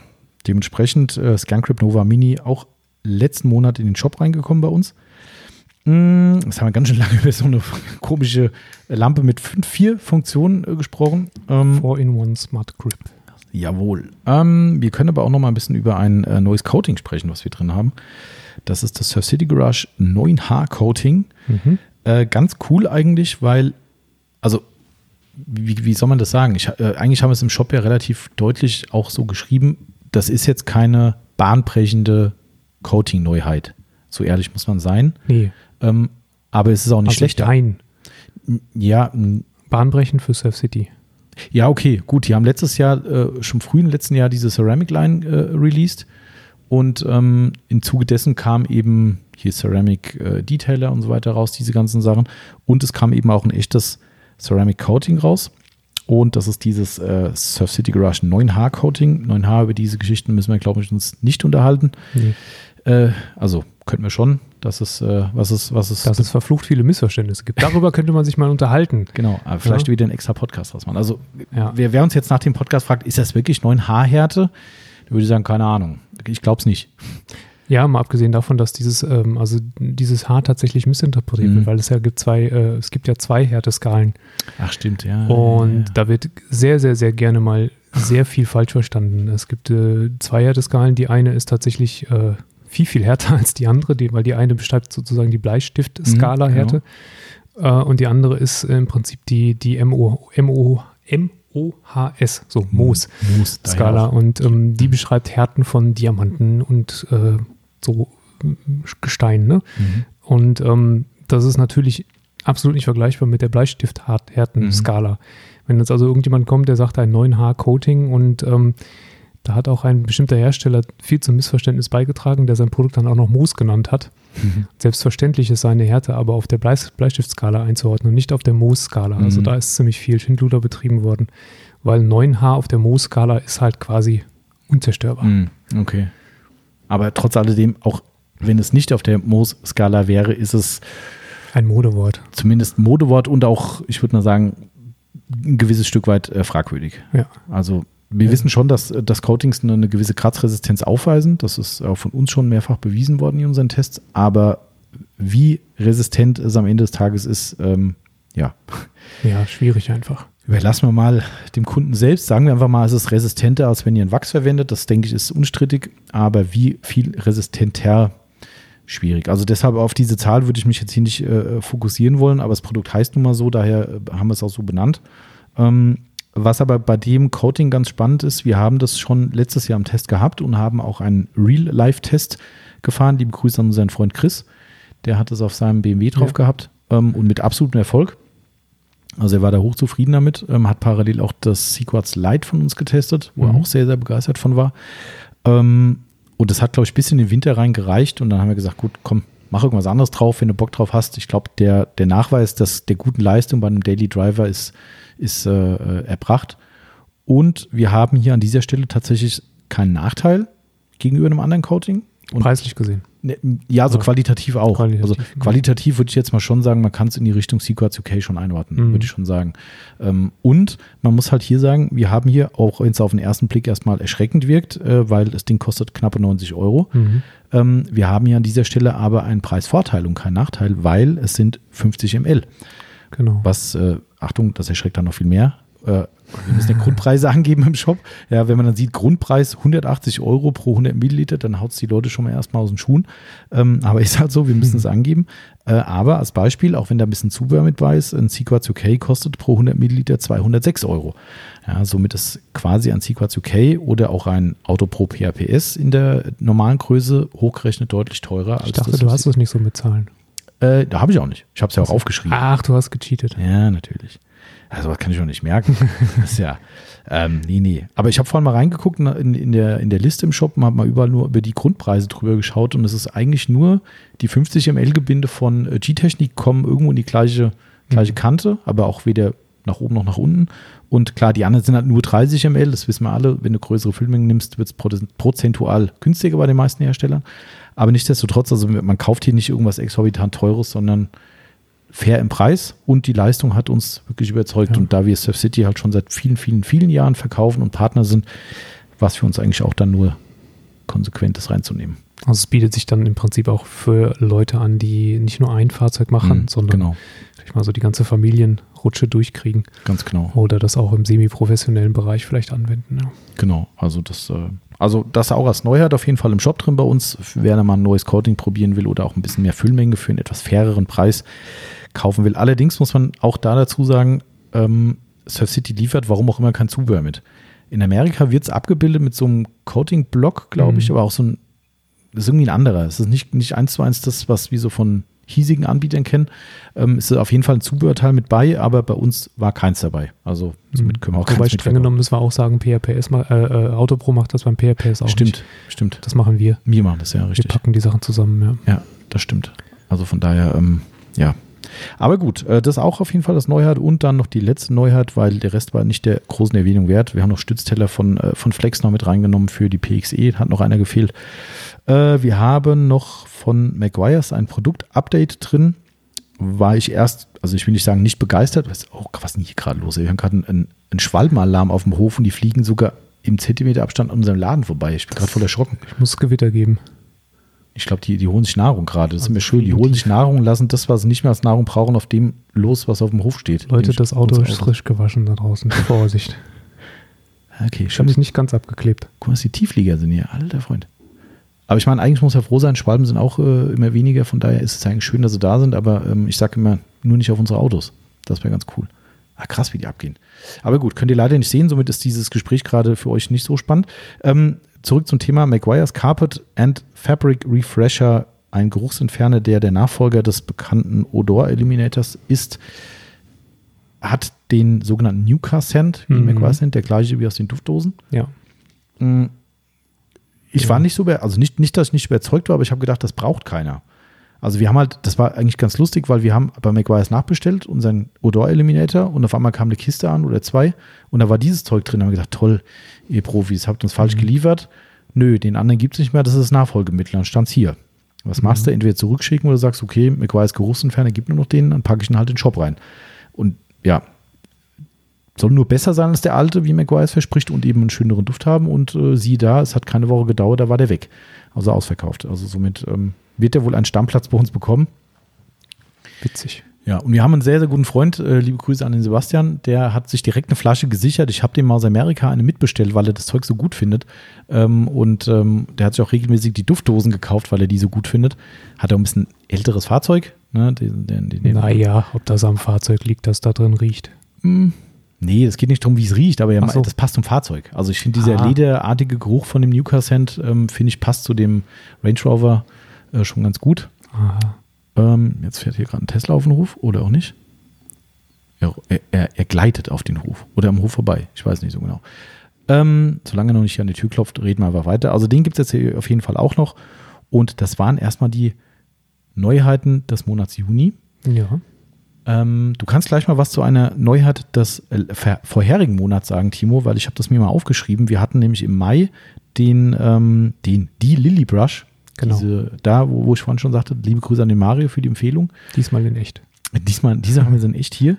dementsprechend äh, ScanCrypt Nova Mini auch letzten Monat in den Shop reingekommen bei uns. Mm, Jetzt haben wir ganz schön lange über so eine komische Lampe mit fünf, vier Funktionen äh, gesprochen. Ähm, 4-in-1 Smart Grip. Jawohl. Ähm, wir können aber auch noch mal ein bisschen über ein äh, neues Coating sprechen, was wir drin haben. Das ist das Surf City Garage 9H Coating. Mhm. Äh, ganz cool eigentlich, weil, also, wie, wie soll man das sagen? Ich, äh, eigentlich haben wir es im Shop ja relativ deutlich auch so geschrieben. Das ist jetzt keine bahnbrechende Coating-Neuheit. So ehrlich muss man sein. Nee. Ähm, aber es ist auch nicht also schlechter. Nein. Ja, Bahnbrechend für Surf City. Ja, okay, gut. Die haben letztes Jahr, äh, schon früh im letzten Jahr, diese Ceramic Line äh, released. Und ähm, im Zuge dessen kam eben hier Ceramic äh, Detailer und so weiter raus, diese ganzen Sachen. Und es kam eben auch ein echtes Ceramic Coating raus. Und das ist dieses äh, Surf City Garage 9H Coating. 9H, über diese Geschichten müssen wir, glaube ich, uns nicht unterhalten. Nee. Äh, also könnten wir schon. Das ist, äh, was ist, was ist. Dass es verflucht viele Missverständnisse gibt. Darüber könnte man sich mal unterhalten. Genau, aber vielleicht Ja. wieder ein extra Podcast draus machen. Also, Ja. wer, wer uns jetzt nach dem Podcast fragt, ist das wirklich 9H-Härte? Dann würde ich sagen, keine Ahnung. Ich glaube es nicht. Ja, mal abgesehen davon, dass dieses, ähm, also dieses Haar tatsächlich missinterpretiert Mhm. wird, weil es ja gibt zwei, äh, es gibt ja zwei Härteskalen. Ach, stimmt, ja. Und ja, da wird sehr, sehr, sehr gerne mal sehr viel falsch verstanden. Es gibt äh, zwei Härteskalen. Die eine ist tatsächlich äh, viel, viel härter als die andere, die, weil die eine beschreibt sozusagen die Bleistift-Skala-Härte. Äh, und die andere ist im Prinzip die, die MO, MO, MOHS, so Moos. Moos, daher Skala und ähm, die beschreibt Härten von Diamanten und äh, so äh, Gestein. Ne? Mhm. Und ähm, das ist natürlich absolut nicht vergleichbar mit der Bleistift-Härten-Skala. Wenn jetzt also irgendjemand kommt, der sagt ein 9H-Coating und ähm, da hat auch ein bestimmter Hersteller viel zum Missverständnis beigetragen, der sein Produkt dann auch noch Moos genannt hat. Mhm. Selbstverständlich ist seine Härte aber auf der Bleis- Bleistiftskala einzuordnen und nicht auf der Moos-Skala. Also Mhm. da ist ziemlich viel Schindluder betrieben worden, weil 9H auf der Moos-Skala ist halt quasi unzerstörbar. Mhm, Okay. Aber trotz alledem, auch wenn es nicht auf der Moos-Skala wäre, ist es Ein Modewort. zumindest Modewort und auch, ich würde mal sagen, ein gewisses Stück weit äh, fragwürdig. Ja. Also wir wissen schon, dass, dass Coatings eine, eine gewisse Kratzresistenz aufweisen. Das ist auch von uns schon mehrfach bewiesen worden in unseren Tests. Aber wie resistent es am Ende des Tages ist, ähm, ja, Ja, schwierig einfach. überlassen wir mal dem Kunden selbst. Sagen wir einfach mal, es ist resistenter, als wenn ihr einen Wachs verwendet. Das denke ich ist unstrittig. Aber wie viel resistenter, schwierig. Also deshalb auf diese Zahl würde ich mich jetzt hier nicht äh, fokussieren wollen. Aber das Produkt heißt nun mal so, daher äh, haben wir es auch so benannt. Ähm, was aber bei dem Coating ganz spannend ist, wir haben das schon letztes Jahr im Test gehabt und haben auch einen Real-Life-Test gefahren. Liebe Grüße an unseren Freund Chris. Der hat es auf seinem BMW drauf Ja. gehabt ähm, und mit absolutem Erfolg. Also er war da hochzufrieden damit, ähm, hat parallel auch das Sequats Lite von uns getestet, wo er Mhm. auch sehr, sehr begeistert von war. Ähm, und das hat, glaube ich, bis in den Winter rein gereicht und dann haben wir gesagt, gut, komm, mach irgendwas anderes drauf, wenn du Bock drauf hast. Ich glaube, der, der Nachweis dass der guten Leistung bei einem Daily Driver ist, ist äh, äh, erbracht. Und wir haben hier an dieser Stelle tatsächlich keinen Nachteil gegenüber einem anderen Coating. Und Preislich gesehen. Ne, Ja, so Ja. qualitativ auch. Qualitativ, also ja. qualitativ würde ich jetzt mal schon sagen, man kann es in die Richtung Sequats UK schon einordnen, Mhm. würde ich schon sagen. Ähm, und man muss halt hier sagen, wir haben hier, auch wenn es auf den ersten Blick erstmal erschreckend wirkt, äh, weil das Ding kostet knappe 90 Euro. Mhm. Ähm, wir haben hier an dieser Stelle aber einen Preisvorteil und keinen Nachteil, weil es sind 50 ml. Genau. Was, äh, Achtung, das erschreckt dann noch viel mehr. Äh, wir müssen ja Grundpreise angeben im Shop. Ja, wenn man dann sieht, Grundpreis 180 Euro pro 100 Milliliter, dann haut es die Leute schon mal erstmal aus den Schuhen. Ähm, aber ist halt so, wir müssen es angeben. Äh, aber als Beispiel, auch wenn da ein bisschen Zubehör mit bei ist, ein Sequats UK kostet pro 100 Milliliter 206 Euro. Ja, somit ist quasi ein Sequats UK oder auch ein Auto Pro PAPS in der normalen Größe hochgerechnet deutlich teurer Ich dachte, du hast es nicht so mit Zahlen. Äh, da habe ich auch nicht. Ich habe es ja auch aufgeschrieben. Ach, du hast gecheatet. Ja, natürlich. Also was kann ich auch nicht merken. Das ist ja, ähm, nee, nee. Aber ich habe vorhin mal reingeguckt in, in, der, in der Liste im Shop und habe mal überall nur über die Grundpreise drüber geschaut und es ist eigentlich nur die 50 ml Gebinde von äh, G-Technik kommen irgendwo in die gleiche, gleiche Mhm. Kante, aber auch weder nach oben noch nach unten. Und klar, die anderen sind halt nur 30 ml, das wissen wir alle. Wenn du größere Füllmengen nimmst, wird es prozentual günstiger bei den meisten Herstellern. Aber nichtsdestotrotz, also man kauft hier nicht irgendwas exorbitant teures, sondern fair im Preis und die Leistung hat uns wirklich überzeugt. Ja. Und da wir Surf City halt schon seit vielen, vielen, vielen Jahren verkaufen und Partner sind, war es für uns eigentlich auch dann nur konsequent, das reinzunehmen. Also es bietet sich dann im Prinzip auch für Leute an, die nicht nur ein Fahrzeug machen, Mhm, sondern genau. mal so die ganze Rutsche durchkriegen. Ganz genau. Oder das auch im semi-professionellen Bereich vielleicht anwenden. Ja. Genau, also das, äh, also das auch als Neuheit auf jeden Fall im Shop drin bei uns. Wer da mal ein neues Coating probieren will oder auch ein bisschen mehr Füllmenge für einen etwas faireren Preis kaufen will. Allerdings muss man auch da dazu sagen, ähm, Surf City liefert, warum auch immer, kein Zubehör mit. In Amerika wird es abgebildet mit so einem Coating-Block, glaube ich, Mhm. aber auch so ein, das ist irgendwie ein anderer. Es ist nicht, nicht eins zu eins das, was wir so von hiesigen Anbietern kennen. Ähm, ist auf jeden Fall ein Zubehörteil mit bei, aber bei uns war keins dabei. Also somit können wir auch Mhm. Wobei streng genommen müssen wir auch sagen, PHPS, äh, äh, Autopro macht das beim PHPS auch Stimmt, nicht. stimmt. Das machen wir. Wir machen das ja Wir richtig. packen die Sachen zusammen, ja. Ja, das stimmt. Also von daher, ähm, ja. Aber gut, äh, das auch auf jeden Fall das Neuheit und dann noch die letzte Neuheit, weil der Rest war nicht der großen Erwähnung wert. Wir haben noch Stützteller von, äh, von Flex noch mit reingenommen für die PXE, hat noch einer gefehlt. Äh, wir haben noch von Maguires ein Produktupdate drin. War ich erst, also ich will nicht sagen nicht begeistert, was, oh, was ist denn hier gerade los? Wir haben gerade einen, einen Schwalbenalarm auf dem Hof und die fliegen sogar im Zentimeterabstand an unserem Laden vorbei. Ich bin gerade voll erschrocken. Ich muss Gewitter geben. Ich glaube, die, die holen sich Nahrung gerade. Das ist Also mir schön. Die holen sich Nahrung, lassen das, was sie nicht mehr als Nahrung brauchen, auf dem los, was auf dem Hof steht. Leute, das Auto ist frisch gewaschen da draußen. Vorsicht. Okay, Ich habe es nicht ganz abgeklebt. Guck mal, was die Tieflieger sind hier. Alter Freund. Aber ich meine, eigentlich muss er froh sein, Schwalben sind auch äh, immer weniger. Von daher ist es eigentlich schön, dass sie da sind. Aber ähm, ich sage immer, nur nicht auf unsere Autos. Das wäre ganz cool. Ah, krass, wie die abgehen. Aber gut, könnt ihr leider nicht sehen. Somit ist dieses Gespräch gerade für euch nicht so spannend. Ähm, zurück zum Thema Maguire's Carpet and Fabric Refresher. Ein Geruchsentferner, der der Nachfolger des bekannten Odor Eliminators ist, hat den sogenannten Nuka Scent, wie Mhm. Maguire nennt, der gleiche wie aus den Duftdosen. Ja. Mm, Ich Ja. war nicht so, also nicht, nicht, dass ich nicht überzeugt war, aber ich habe gedacht, das braucht keiner. Also wir haben halt, das war eigentlich ganz lustig, weil wir haben bei Maguire's nachbestellt, unseren Odor Eliminator und auf einmal kam eine Kiste an oder zwei und da war dieses Zeug drin. Da haben wir gedacht, toll, ihr Profis, habt uns falsch geliefert. Nö, den anderen gibt es nicht mehr, das ist das Nachfolgemittel, dann stand es hier. Was machst du? Entweder zurückschicken oder sagst, okay, Maguire's Geruchsentferner gibt nur noch den, dann packe ich ihn halt in den Shop rein. Und ja, soll nur besser sein als der alte, wie Maguire es verspricht, und eben einen schöneren Duft haben. Und äh, siehe da, es hat keine Woche gedauert, da war der weg. Also ausverkauft. Also somit ähm, wird er wohl einen Stammplatz bei uns bekommen. Witzig. Ja, und wir haben einen sehr, sehr guten Freund, äh, liebe Grüße an den Sebastian, der hat sich direkt eine Flasche gesichert. Ich habe dem mal aus Amerika eine mitbestellt, weil er das Zeug so gut findet. Ähm, und ähm, der hat sich auch regelmäßig die Duftdosen gekauft, weil er die so gut findet. Hat auch ein bisschen älteres Fahrzeug. Ne? Den, den, den, Naja, ob das am Fahrzeug liegt, das da drin riecht. Hm, Nee, es geht nicht darum, wie es riecht, aber er Ach so. das passt zum Fahrzeug. Also ich finde dieser Ah. lederartige Geruch von dem Newcastle ähm, finde ich passt zu dem Range Rover äh, schon ganz gut. Aha. Ähm, jetzt fährt hier gerade ein Tesla auf den Hof oder auch nicht. Er, er, er, gleitet auf den Hof oder am Hof vorbei. Ich weiß nicht so genau. Ähm, solange er noch nicht an die Tür klopft, reden wir einfach weiter. Also den gibt es jetzt hier auf jeden Fall auch noch. Und das waren erstmal die Neuheiten des Monats Juni. Ja. Ähm, du kannst gleich mal was zu einer Neuheit des äh, vorherigen Monats sagen, Timo, weil ich habe das mir mal aufgeschrieben. Wir hatten nämlich im Mai den, ähm, den die Lily Brush. Genau. Diese, da, wo, wo ich vorhin schon sagte, liebe Grüße an den Mario für die Empfehlung. Diesmal in echt. Diesmal, diese haben wir sind echt hier.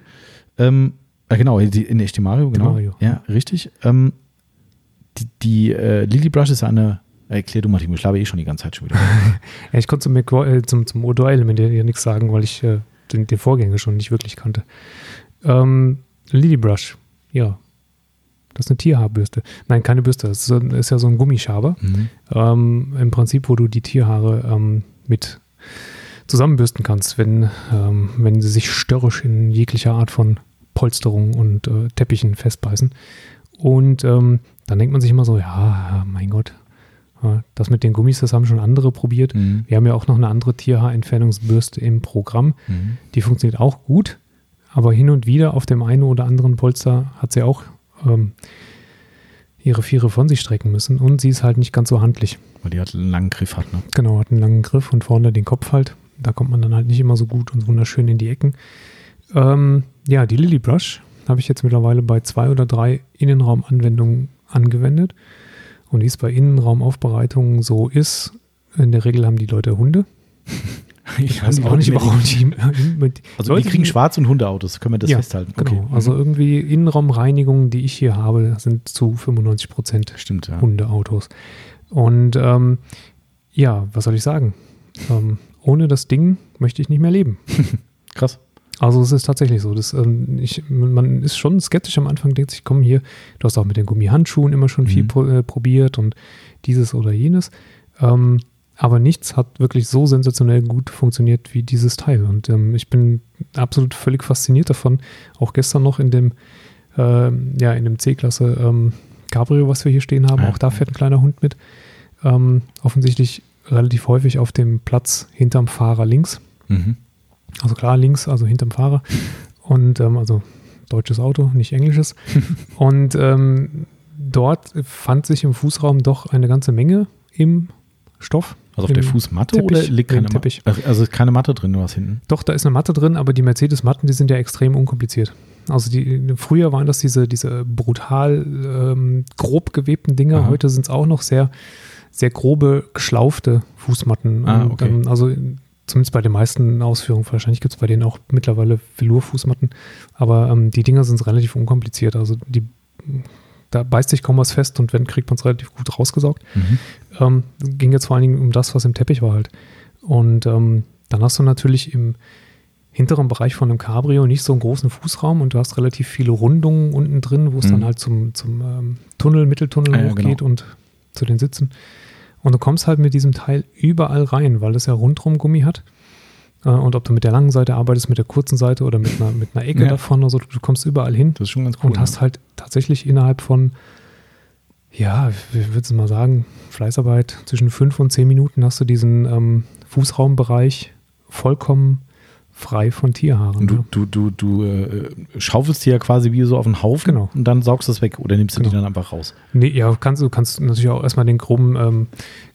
Ähm, äh, genau, die, in echte Mario, genau. Mario. Ja, richtig. Ähm, die die äh, Lily Brush ist eine, erklär du mal, ich laber eh schon die ganze Zeit schon wieder. Ja, ich konnte zum, Mac- äh, zum, zum Odor-Element ja, ja nichts sagen, weil ich äh, den, den Vorgänger schon nicht wirklich kannte. Ähm, Lily Brush, ja. Das ist eine Tierhaarbürste. Nein, keine Bürste. Das ist, ja so ein Gummischaber. mhm. Ähm, Im Prinzip, wo du die Tierhaare ähm, mit zusammenbürsten kannst, wenn, ähm, wenn sie sich störrisch in jeglicher Art von Polsterung und äh, Teppichen festbeißen. Und ähm, dann denkt man sich immer so, ja, mein Gott, ja, das mit den Gummis, das haben schon andere probiert. Mhm. Wir haben ja auch noch eine andere Tierhaarentfernungsbürste im Programm. Mhm. Die funktioniert auch gut, aber hin und wieder auf dem einen oder anderen Polster hat sie auch ähm, ihre Viere von sich strecken müssen und sie ist halt nicht ganz so handlich. Weil die halt einen langen Griff hat, ne? Genau, hat einen langen Griff und vorne den Kopf halt. Da kommt man dann halt nicht immer so gut und wunderschön in die Ecken. Ähm, ja, die Lily Brush habe ich jetzt mittlerweile bei zwei oder drei Innenraumanwendungen angewendet. Und wie es bei Innenraumaufbereitungen so ist, in der Regel haben die Leute Hunde. Ich weiß auch nicht, warum die. mit- Also Leute, die kriegen Schwarz- und Hundeautos, können wir das Ja, festhalten. Genau, Okay. also Mhm. irgendwie Innenraumreinigungen, die ich hier habe, sind zu 95 Prozent stimmt, ja. Hundeautos. Und ähm, ja, was soll ich sagen? Ähm, ohne das Ding möchte ich nicht mehr leben. Krass. Also es ist tatsächlich so. Das, ähm, ich, man ist schon skeptisch am Anfang, denkt sich, komm hier, du hast auch mit den Gummihandschuhen immer schon mhm. viel pro, äh, probiert und dieses oder jenes. Ähm, aber nichts hat wirklich so sensationell gut funktioniert wie dieses Teil. Und ähm, ich bin absolut völlig fasziniert davon. Auch gestern noch in dem, äh, ja, in dem C-Klasse ähm, Cabrio, was wir hier stehen haben, auch da fährt ein kleiner Hund mit. Ähm, offensichtlich relativ häufig auf dem Platz hinterm Fahrer links. Mhm. Also klar, links, also hinterm Fahrer. Und ähm, also deutsches Auto, nicht englisches. und ähm, dort fand sich im Fußraum doch eine ganze Menge im Stoff. Also auf der Fußmatte Teppich, oder liegt keine Teppich? Matte? Also ist keine Matte drin, du hast hinten? Doch, da ist eine Matte drin, aber die Mercedes-Matten, die sind ja extrem unkompliziert. Also die, früher waren das diese, diese brutal ähm, grob gewebten Dinger, Aha. heute sind es auch noch sehr, sehr grobe, geschlaufte Fußmatten. Ah, okay. Ähm, also zumindest bei den meisten Ausführungen, wahrscheinlich gibt es bei denen auch mittlerweile Velour-Fußmatten, aber ähm, die Dinger sind relativ unkompliziert. Also die da beißt sich kaum was fest und wenn, kriegt man es relativ gut rausgesaugt. Mhm. Ähm, ging jetzt vor allen Dingen um das, was im Teppich war halt. Und ähm, dann hast du natürlich im hinteren Bereich von einem Cabrio nicht so einen großen Fußraum und du hast relativ viele Rundungen unten drin, wo es mhm. dann halt zum, zum ähm, Tunnel, Mitteltunnel ah, hochgeht genau. und zu den Sitzen. Und du kommst halt mit diesem Teil überall rein, weil es ja rundrum Gummi hat. Äh, und ob du mit der langen Seite arbeitest, mit der kurzen Seite oder mit einer, mit einer Ecke ja. davon oder so, du kommst überall hin. Das ist schon ganz cool. Und hast halt tatsächlich innerhalb von, ja, wie würdest du mal sagen, Fleißarbeit zwischen fünf und zehn Minuten hast du diesen ähm, Fußraumbereich vollkommen frei von Tierhaaren. Und du, du, du, du äh, schaufelst die ja quasi wie so auf einen Haufen genau. und dann saugst du es weg oder nimmst du genau. die dann einfach raus? Nee, ja, kannst, du kannst natürlich auch erstmal den groben, ähm,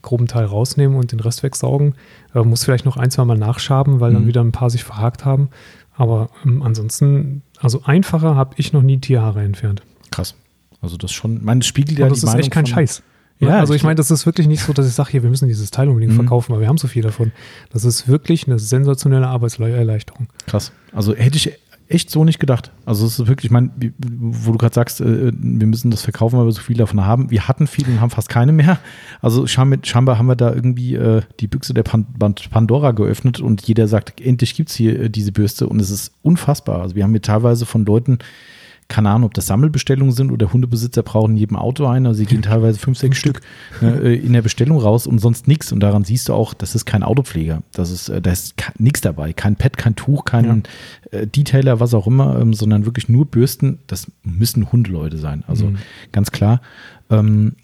groben Teil rausnehmen und den Rest wegsaugen. Äh, musst vielleicht noch ein, zwei Mal nachschaben, weil mhm. dann wieder ein paar sich verhakt haben. Aber ähm, ansonsten, also einfacher habe ich noch nie Tierhaare entfernt. Krass. Also das schon, mein spiegelt ja und das die ist Meinung echt kein Scheiß. Ja, also ich meine, das ist wirklich nicht so, dass ich sage, hier, wir müssen dieses Teil unbedingt mhm. verkaufen, weil wir haben so viel davon. Das ist wirklich eine sensationelle Arbeitserleichterung. Krass. Also hätte ich echt so nicht gedacht. Also es ist wirklich, ich meine, wo du gerade sagst, äh, wir müssen das verkaufen, weil wir so viel davon haben. Wir hatten viel und haben fast keine mehr. Also scheinbar haben wir da irgendwie äh, die Büchse der Pandora geöffnet und jeder sagt, endlich gibt es hier äh, diese Bürste und es ist unfassbar. Also wir haben hier teilweise von Leuten keine Ahnung, ob das Sammelbestellungen sind oder Hundebesitzer brauchen in jedem Auto ein. Also sie gehen teilweise fünf, sechs Stück äh, in der Bestellung raus und sonst nichts. Und daran siehst du auch, das ist kein Autopfleger. Das ist, äh, da ist nichts dabei. Kein Pad, kein Tuch, kein ja. äh, Detailer, was auch immer, ähm, sondern wirklich nur Bürsten. Das müssen Hundeleute sein. Also mhm. ganz klar. Ähm,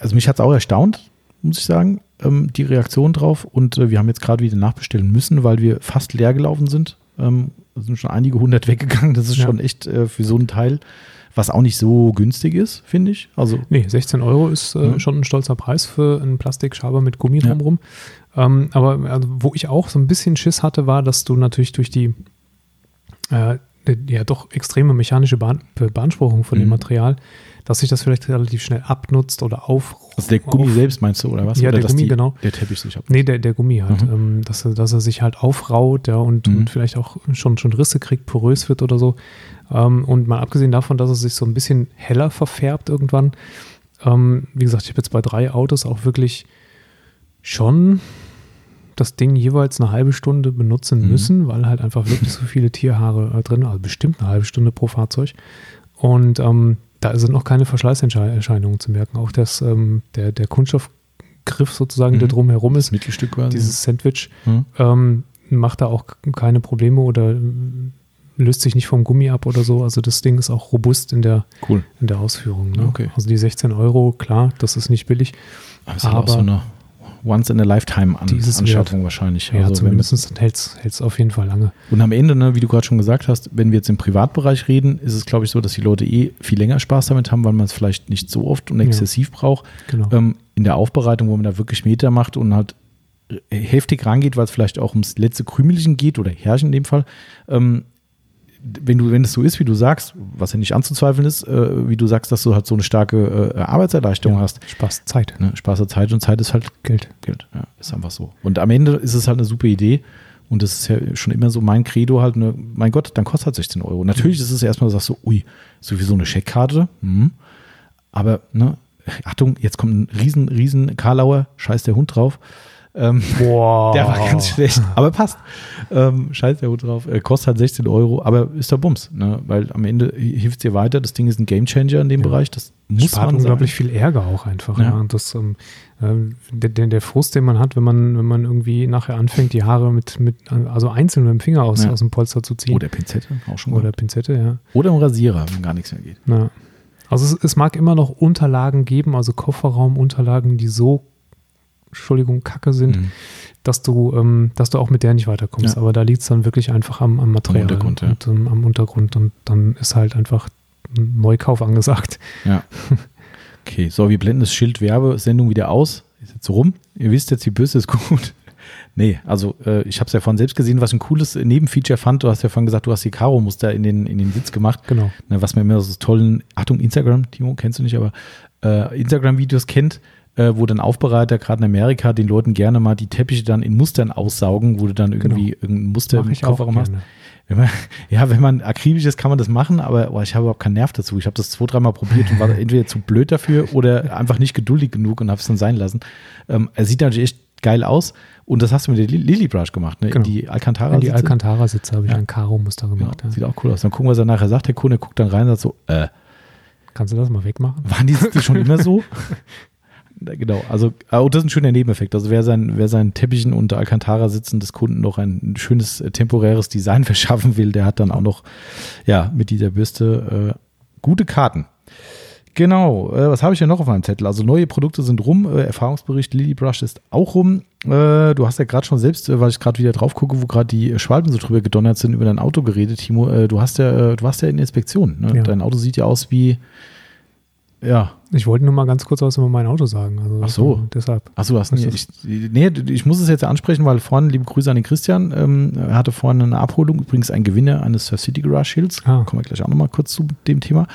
also mich hat es auch erstaunt, muss ich sagen, ähm, die Reaktion drauf. Und äh, wir haben jetzt gerade wieder nachbestellen müssen, weil wir fast leer gelaufen sind. Ähm, sind schon einige hundert weggegangen. Das ist ja. schon echt äh, für so ein Teil, was auch nicht so günstig ist, finde ich. Also, nee, 16 Euro ist äh, ja. schon ein stolzer Preis für einen Plastikschaber mit Gummi ja. drumherum. Ähm, aber also, wo ich auch so ein bisschen Schiss hatte, war, dass du natürlich durch die äh, ja doch extreme mechanische Bahn Beanspruchung von mhm. dem Material dass sich das vielleicht relativ schnell abnutzt oder auf. Also der Gummi auf, selbst meinst du, oder was? Ja, oder der Gummi, die, genau. Der Teppich sich abnutzt. Nee, der, der Gummi halt. Mhm. Ähm, dass, er, dass er sich halt aufraut ja, und, mhm. und vielleicht auch schon, schon Risse kriegt, porös wird oder so. Ähm, und mal abgesehen davon, dass er sich so ein bisschen heller verfärbt irgendwann. Ähm, wie gesagt, ich habe jetzt bei drei Autos auch wirklich schon das Ding jeweils eine halbe Stunde benutzen mhm. müssen, weil halt einfach wirklich so viele Tierhaare äh, drin, also bestimmt eine halbe Stunde pro Fahrzeug. Und ähm, da sind noch keine Verschleißerscheinungen zu merken. Auch das, ähm, der, der Kunststoffgriff sozusagen, mhm. der drumherum ist, Mittelstück quasi. dieses Sandwich, mhm. ähm, macht da auch keine Probleme oder löst sich nicht vom Gummi ab oder so. Also das Ding ist auch robust in der, cool. in der Ausführung. Ne? Okay. Also die 16 Euro, klar, das ist nicht billig. Aber, aber auch so eine Once-in-a-Lifetime-Anschaffung an, wahrscheinlich. Ja, also zumindest hält es auf jeden Fall lange. Und am Ende, ne, wie du gerade schon gesagt hast, wenn wir jetzt im Privatbereich reden, ist es, glaube ich, so, dass die Leute eh viel länger Spaß damit haben, weil man es vielleicht nicht so oft und exzessiv ja. braucht. Genau. Ähm, in der Aufbereitung, wo man da wirklich Meter macht und halt heftig rangeht, weil es vielleicht auch ums letzte Krümelchen geht oder Herrchen in dem Fall, ähm, wenn du, wenn es so ist, wie du sagst, was ja nicht anzuzweifeln ist, äh, wie du sagst, dass du halt so eine starke äh, Arbeitserleichterung ja, hast. Spaß Zeit. Ne? Spaß der Zeit und Zeit ist halt Geld. Geld, ja, ist einfach so. Und am Ende ist es halt eine super Idee. Und das ist ja schon immer so mein Credo halt, ne, mein Gott, dann kostet halt 16 Euro. Natürlich ist es erstmal, du sagst so, ui, sowieso eine Scheckkarte. Mhm. Aber, ne, Achtung, jetzt kommt ein riesen, riesen Karlauer, scheiß der Hund drauf. Ähm, Boah. Der war ganz schlecht, aber passt. Ähm, scheiß der gut drauf. Äh, kostet halt 16 Euro, aber ist der Bums, ne? weil am Ende hilft es dir weiter. Das Ding ist ein Gamechanger in dem Ja. Bereich. Das muss Spart man unglaublich sagen. viel Ärger auch einfach. Ja. Ja. Und das, ähm, ähm, der, der, der Frust, den man hat, wenn man, wenn man irgendwie nachher anfängt, die Haare mit, mit also einzeln mit dem Finger aus, Ja. aus dem Polster zu ziehen. Oder Pinzette, auch schon Oder mal. Pinzette, ja. Oder ein Rasierer, wenn gar nichts mehr geht. Ja. Also es, es mag immer noch Unterlagen geben, also Kofferraumunterlagen, die so, Entschuldigung, kacke sind, Mhm. dass du, ähm, dass du auch mit der nicht weiterkommst. Ja. Aber da liegt es dann wirklich einfach am, am Material Untergrund, ja. und ähm, am Untergrund und dann ist halt einfach ein Neukauf angesagt. Ja. Okay, so, wir blenden das Schild Werbesendung wieder aus. Ist jetzt so rum. Ihr wisst jetzt, die Bürste ist gut. Nee, also äh, ich habe es ja vorhin selbst gesehen, was ich ein cooles Nebenfeature fand. Du hast ja vorhin gesagt, du hast die Karo-Muster in den, in den Sitz gemacht. Genau. Ne, was man immer so tollen, Achtung, Instagram, Timo, kennst du nicht, aber äh, Instagram-Videos kennt, äh, wo dann Aufbereiter, gerade in Amerika, den Leuten gerne mal die Teppiche dann in Mustern aussaugen, wo du dann irgendwie irgendein Muster Mach im Kofferraum hast. Wenn man, ja, wenn man akribisch ist, kann man das machen, aber boah, ich habe überhaupt keinen Nerv dazu. Ich habe das zwei, dreimal probiert und war entweder zu blöd dafür oder einfach nicht geduldig genug und habe es dann sein lassen. Ähm, er sieht natürlich echt geil aus und das hast du mit der Li- Lily Brush gemacht, ne? Genau. Die Alcantara. In die Sitze. Alcantara-Sitze habe ich Ja. ein Karo-Muster Genau, gemacht. ja. Sieht auch cool aus. Dann gucken, was er nachher sagt. Der Kunde guckt dann rein und sagt so, äh, Kannst du das mal wegmachen? waren die Sitze schon immer so? Genau, also oh, das ist ein schöner Nebeneffekt. Also wer sein, wer seinen Teppichen unter Alcantara sitzen des Kunden noch ein schönes äh, temporäres Design verschaffen will, der hat dann auch noch ja mit dieser Bürste äh, gute Karten. Genau, äh, was habe ich hier noch auf meinem Zettel? Also neue Produkte sind rum, äh, Erfahrungsbericht Lily Brush ist auch rum. Äh, du hast ja gerade schon selbst, äh, weil ich gerade wieder drauf gucke, wo gerade die äh, Schwalben so drüber gedonnert sind, über dein Auto geredet, Timo. Äh, du hast ja, du warst ja in Inspektion. Ne? Ja. Dein Auto sieht ja aus wie, ja, Ich wollte nur mal ganz kurz was über mein Auto sagen. Also, Ach so. Deshalb. Achso, du hast Was nicht. ist Ich, nee, ich muss es jetzt ansprechen, weil vorhin, liebe Grüße an den Christian, ähm, er hatte vorhin eine Abholung, übrigens ein Gewinner eines Surf City Garage Shields. Ah. Kommen wir gleich auch nochmal kurz zu dem Thema.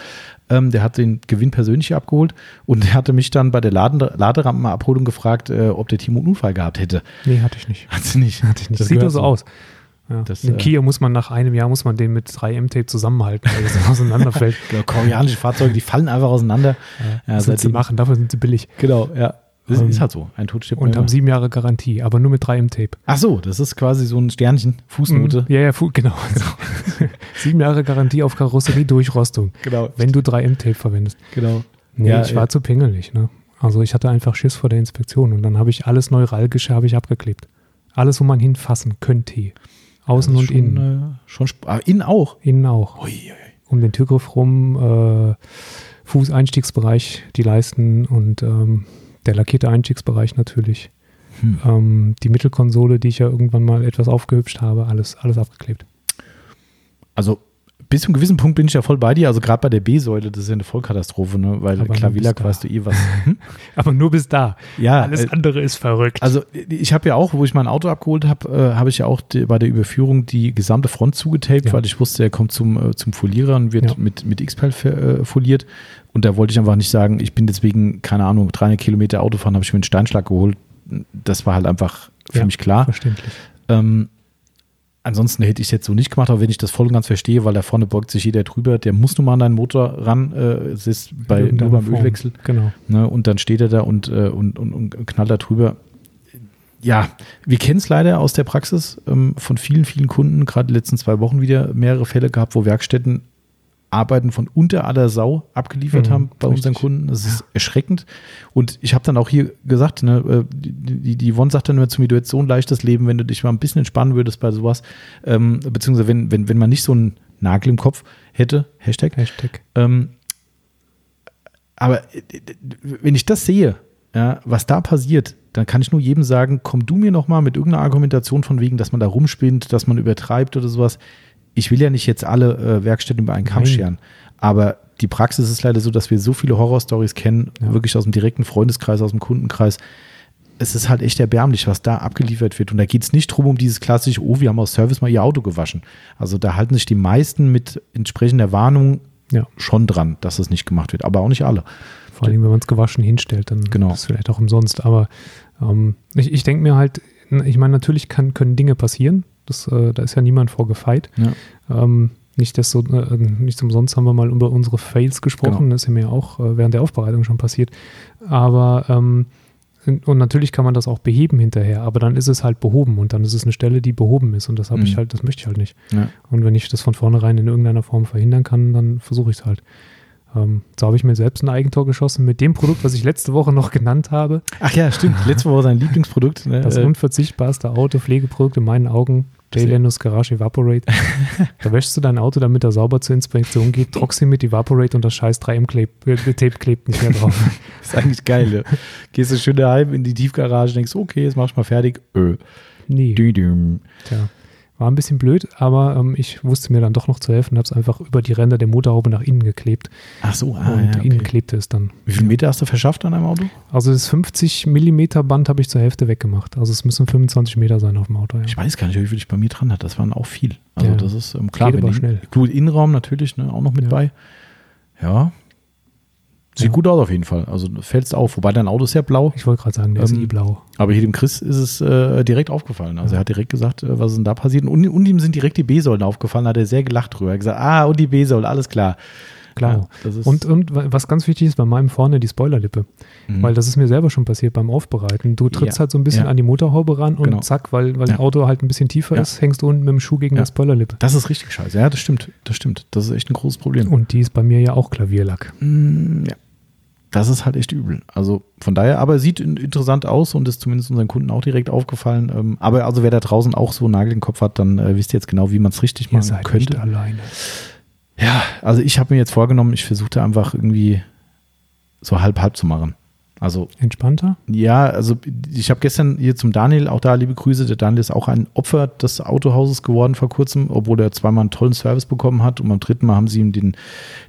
Ähm, der hat den Gewinn persönlich abgeholt und der hatte mich dann bei der Laden Laderampenabholung gefragt, äh, ob der Timo einen Unfall gehabt hätte. Nee, hatte ich nicht. Hat sie nicht. Hatte ich nicht. Das Sieht gehört nur so aus. Ja. Das, Den äh, Kia muss man nach einem Jahr muss man den mit 3M-Tape zusammenhalten, weil das auseinanderfällt. Genau, koreanische Fahrzeuge, die fallen einfach auseinander. Ja, willst du seitdem- machen? Dafür sind sie billig. Genau, ja. Das Ähm, ist halt so. Ein Totstipp. Und haben sieben Jahre Garantie, aber nur mit 3M-Tape. Ach so, das ist quasi so ein Sternchen, Fußnote. Ja, ja, fu- genau. sieben Jahre Garantie auf Karosserie-Durchrostung, Genau. wenn du 3M-Tape verwendest. Genau. Nee, Ja, ich war ja. zu pingelig. Ne? Also ich hatte einfach Schiss vor der Inspektion und dann habe ich alles neuralgische habe ich abgeklebt. Alles, wo man hinfassen könnte. Außen und schon, innen. Äh, schon ah, innen auch. Innen auch. Ui, ui. Um den Türgriff rum, äh, Fußeinstiegsbereich, die Leisten und ähm, der lackierte Einstiegsbereich natürlich. Hm. Ähm, die Mittelkonsole, die ich ja irgendwann mal etwas aufgehübscht habe, alles, alles abgeklebt. Also bis zu einem gewissen Punkt bin ich ja voll bei dir. Also gerade bei der B-Säule, das ist ja eine Vollkatastrophe, ne? weil da. weißt du eh was. Hm? Aber nur bis da. Ja, Alles äh, andere ist verrückt. also ich habe ja auch, wo ich mein Auto abgeholt habe, äh, habe ich ja auch die, bei der Überführung die gesamte Front zugetaped, Ja. weil ich wusste, er kommt zum, äh, zum Folierer und wird Ja. mit, mit X-Pel ver- äh, foliert. Und da wollte ich einfach nicht sagen, ich bin deswegen, keine Ahnung, 300 Kilometer Auto fahren, habe ich mir einen Steinschlag geholt. Das war halt einfach für Ja. mich klar. Verständlich. Ähm, ansonsten hätte ich es jetzt so nicht gemacht, aber wenn ich das voll und ganz verstehe, weil da vorne beugt sich jeder drüber, der muss nun mal an deinen Motor ran, äh, es ist bei, nur beim. Ölwechsel, Genau. ne, und dann steht er da und, äh, und, und, und knallt da drüber. Ja, wir kennen es leider aus der Praxis ähm, von vielen, vielen Kunden, gerade die letzten zwei Wochen wieder mehrere Fälle gehabt, wo Werkstätten Arbeiten von unter aller Sau abgeliefert Mhm, haben bei unseren richtig. Kunden. Das ist erschreckend. Und ich habe dann auch hier gesagt, ne, äh, die, die, Yvonne sagt dann immer zu mir, du hättest so ein leichtes Leben, wenn du dich mal ein bisschen entspannen würdest bei sowas. Ähm, beziehungsweise wenn, wenn, wenn man nicht so einen Nagel im Kopf hätte, Hashtag. Hashtag. Ähm, aber äh, wenn ich das sehe, ja, was da passiert, dann kann ich nur jedem sagen, komm du mir noch mal mit irgendeiner Argumentation von wegen, dass man da rumspinnt, dass man übertreibt oder sowas. Ich will ja nicht jetzt alle äh, Werkstätten über einen Kamm Nein. scheren, aber die Praxis ist leider so, dass wir so viele Horrorstories kennen, Ja. wirklich aus dem direkten Freundeskreis, aus dem Kundenkreis. Es ist halt echt erbärmlich, was da abgeliefert wird. Und da geht es nicht drum um dieses klassische, oh, wir haben aus Service mal ihr Auto gewaschen. Also da halten sich die meisten mit entsprechender Warnung Ja. schon dran, dass es nicht gemacht wird, aber auch nicht alle. Vor allem, wenn man es gewaschen hinstellt, dann Genau. ist es vielleicht auch umsonst. Aber ähm, ich, ich denke mir halt, ich meine, natürlich kann, können Dinge passieren. Das, äh, da ist ja niemand vorgefeit. Ja. Ähm, nicht, desto, äh, nicht umsonst haben wir mal über unsere Fails gesprochen. Genau. Das ist ja mir auch äh, während der Aufbereitung schon passiert. Aber ähm, und natürlich kann man das auch beheben hinterher, aber dann ist es halt behoben und dann ist es eine Stelle, die behoben ist und das habe Mhm. ich halt, das möchte ich halt nicht. Ja. Und wenn ich das von vornherein in irgendeiner Form verhindern kann, dann versuche ich es halt. Ähm, so habe ich mir selbst ein Eigentor geschossen mit dem Produkt, was ich letzte Woche noch genannt habe. Ach ja, stimmt. Mal war sein Lieblingsprodukt. Ne? Das Äh, unverzichtbarste Autopflegeprodukt in meinen Augen, J-Lenus Garage Evaporate. da wäschst du dein Auto, damit er sauber zur Inspektion geht, trockst ihn mit Evaporate und das scheiß 3M-Tape klebt nicht mehr drauf. ist eigentlich geil. Ja. Gehst du schön daheim in die Tiefgarage, denkst, okay, jetzt mach ich mal fertig. Öh. Nee, Dü-düm. tja. War ein bisschen blöd, aber ähm, ich wusste mir dann doch noch zu helfen und habe es einfach über die Ränder der Motorhaube nach innen geklebt. Ach so, ah, und ja, innen okay. klebte es dann. Wie viele Meter hast du verschafft an einem Auto? Also das 50 Millimeter Band habe ich zur Hälfte weggemacht. Also es müssen 25 Meter sein auf dem Auto. Ja. Ich weiß gar nicht, wie viel ich bei mir dran hatte. Das waren auch viel. Also Ja. das ist ähm, klar. Geht aber schnell. Gut, Innenraum natürlich, ne, auch noch mit bei. Ja. Sieht Ja. gut aus auf jeden Fall. Also fällst auf. Wobei dein Auto ist ja blau. Ich wollte gerade sagen, der ist Ähm, eh blau. Aber hier dem Chris ist es äh, direkt aufgefallen. Also er hat direkt gesagt, äh, was ist denn da passiert. Und, und ihm sind direkt die B-Säulen aufgefallen. Da hat er sehr gelacht drüber. Er hat gesagt, ah, und die B-Säule, alles klar. Klar. Ja, ist- und, und was ganz wichtig ist bei meinem vorne die Spoilerlippe. Mhm. Weil das ist mir selber schon passiert beim Aufbereiten. Du trittst Ja. halt so ein bisschen Ja. an die Motorhaube ran und Genau. zack, weil, weil Ja. das Auto halt ein bisschen tiefer Ja. ist, hängst du unten mit dem Schuh gegen Ja. der Spoilerlippe. Das ist richtig scheiße. Ja, das stimmt. Das stimmt. Das ist echt ein großes Problem. Und die ist bei mir ja auch Klavierlack. Mm, ja. Das ist halt echt übel. Also von daher, aber sieht in, interessant aus und ist zumindest unseren Kunden auch direkt aufgefallen. Ähm, aber also wer da draußen auch so einen Nagel im Kopf hat, dann äh, wisst ihr jetzt genau, wie man es richtig Ihr machen seid könnte. nicht alleine. Ja, also ich habe mir jetzt vorgenommen, ich versuchte einfach irgendwie so halb-halb zu machen. Also Entspannter? ja, also ich habe gestern hier zum Daniel, auch da liebe Grüße, der Daniel ist auch ein Opfer des Autohauses geworden vor kurzem, obwohl er zweimal einen tollen Service bekommen hat und beim dritten Mal haben sie ihm den,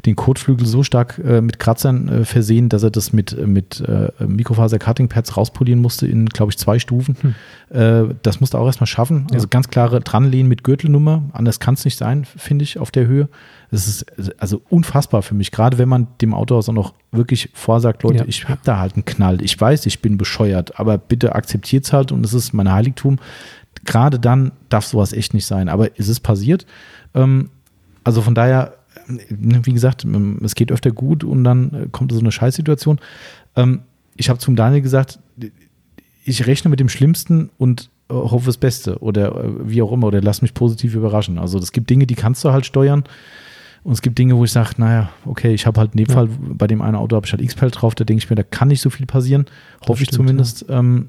den Kotflügel so stark äh, mit Kratzern äh, versehen, dass er das mit, äh, mit äh, Mikrofaser-Cutting-Pads rauspolieren musste in, glaube ich, zwei Stufen. Äh, das musste er auch erstmal schaffen. Also Ja. ganz klare Dranlehnen mit Gürtelnummer, anders kann es nicht sein, finde ich, auf der Höhe. Das ist also unfassbar für mich, gerade wenn man dem Autohaus auch noch wirklich vorsagt, Leute, Ja. ich habe da halt einen Knall. Ich weiß, ich bin bescheuert, aber bitte akzeptiert es halt und es ist mein Heiligtum. Gerade dann darf sowas echt nicht sein. Aber es ist passiert. Ähm, also von daher, äh, wie gesagt, ähm, es geht öfter gut und dann äh, kommt so eine Scheißsituation. Ähm, ich habe zum Daniel gesagt, ich rechne mit dem Schlimmsten und äh, hoffe das Beste oder äh, wie auch immer oder lass mich positiv überraschen. Also es gibt Dinge, die kannst du halt steuern und es gibt Dinge, wo ich sage, naja, okay, ich habe halt in dem Ja. Fall bei dem einen Auto habe ich halt X-Pel drauf, da denke ich mir, da kann nicht so viel passieren, hoffe ich zumindest. Ähm,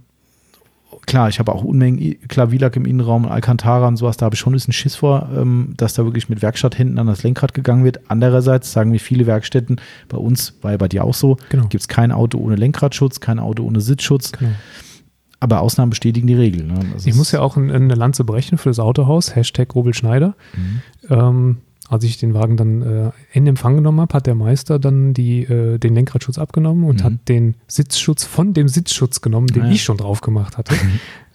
klar, ich habe auch Unmengen Klavierlack im Innenraum, Alcantara und sowas, da habe ich schon ein bisschen Schiss vor, ähm, dass da wirklich mit Werkstatthänden an das Lenkrad gegangen wird. Andererseits sagen mir viele Werkstätten, bei uns, war ja bei dir auch so, Genau. gibt es kein Auto ohne Lenkradschutz, kein Auto ohne Sitzschutz, Genau. aber Ausnahmen bestätigen die Regel. Ne? Ich muss ja auch ein- eine Lanze brechen für das Autohaus, Hashtag Robel Schneider. Mhm. Ähm, als ich den Wagen dann äh, in Empfang genommen habe, hat der Meister dann die, äh, den Lenkradschutz abgenommen und Mhm. hat den Sitzschutz von dem Sitzschutz genommen, den Ah ja. ich schon drauf gemacht hatte.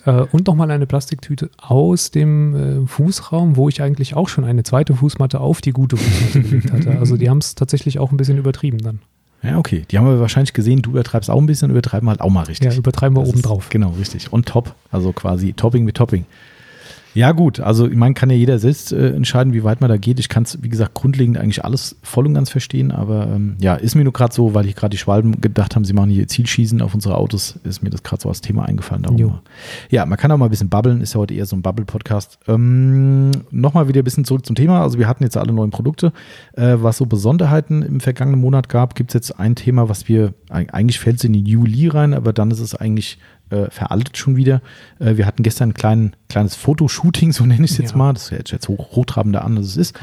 Äh, und nochmal eine Plastiktüte aus dem äh, Fußraum, wo ich eigentlich auch schon eine zweite Fußmatte auf die gute Fußmatte gelegt hatte. Also die haben es tatsächlich auch ein bisschen übertrieben dann. Ja, okay. Die haben wir wahrscheinlich gesehen, du übertreibst auch ein bisschen, übertreiben halt auch mal richtig. Ja, übertreiben wir Das oben ist- drauf. Genau, richtig. Und top. Also quasi Topping mit Topping. Ja, gut. Also, ich meine, kann ja jeder selbst äh, entscheiden, wie weit man da geht. Ich kann es, wie gesagt, grundlegend eigentlich alles voll und ganz verstehen. Aber ähm, ja, ist mir nur gerade so, weil ich gerade die Schwalben gedacht haben, sie machen hier Zielschießen auf unsere Autos, ist mir das gerade so als Thema eingefallen. Darum. Ja, man kann auch mal ein bisschen babbeln. Ist ja heute eher so ein Bubble-Podcast. Ähm, Nochmal wieder ein bisschen zurück zum Thema. Also, wir hatten jetzt alle neuen Produkte. Äh, was so Besonderheiten im vergangenen Monat gab, gibt es jetzt ein Thema, was wir, eigentlich fällt es in die Juli rein, aber dann ist es eigentlich äh, veraltet schon wieder. Äh, wir hatten gestern ein klein, kleines Fotoshooting, so nenne ich es jetzt Ja. mal. Das hört sich jetzt hoch, hochtrabender an, als es ist.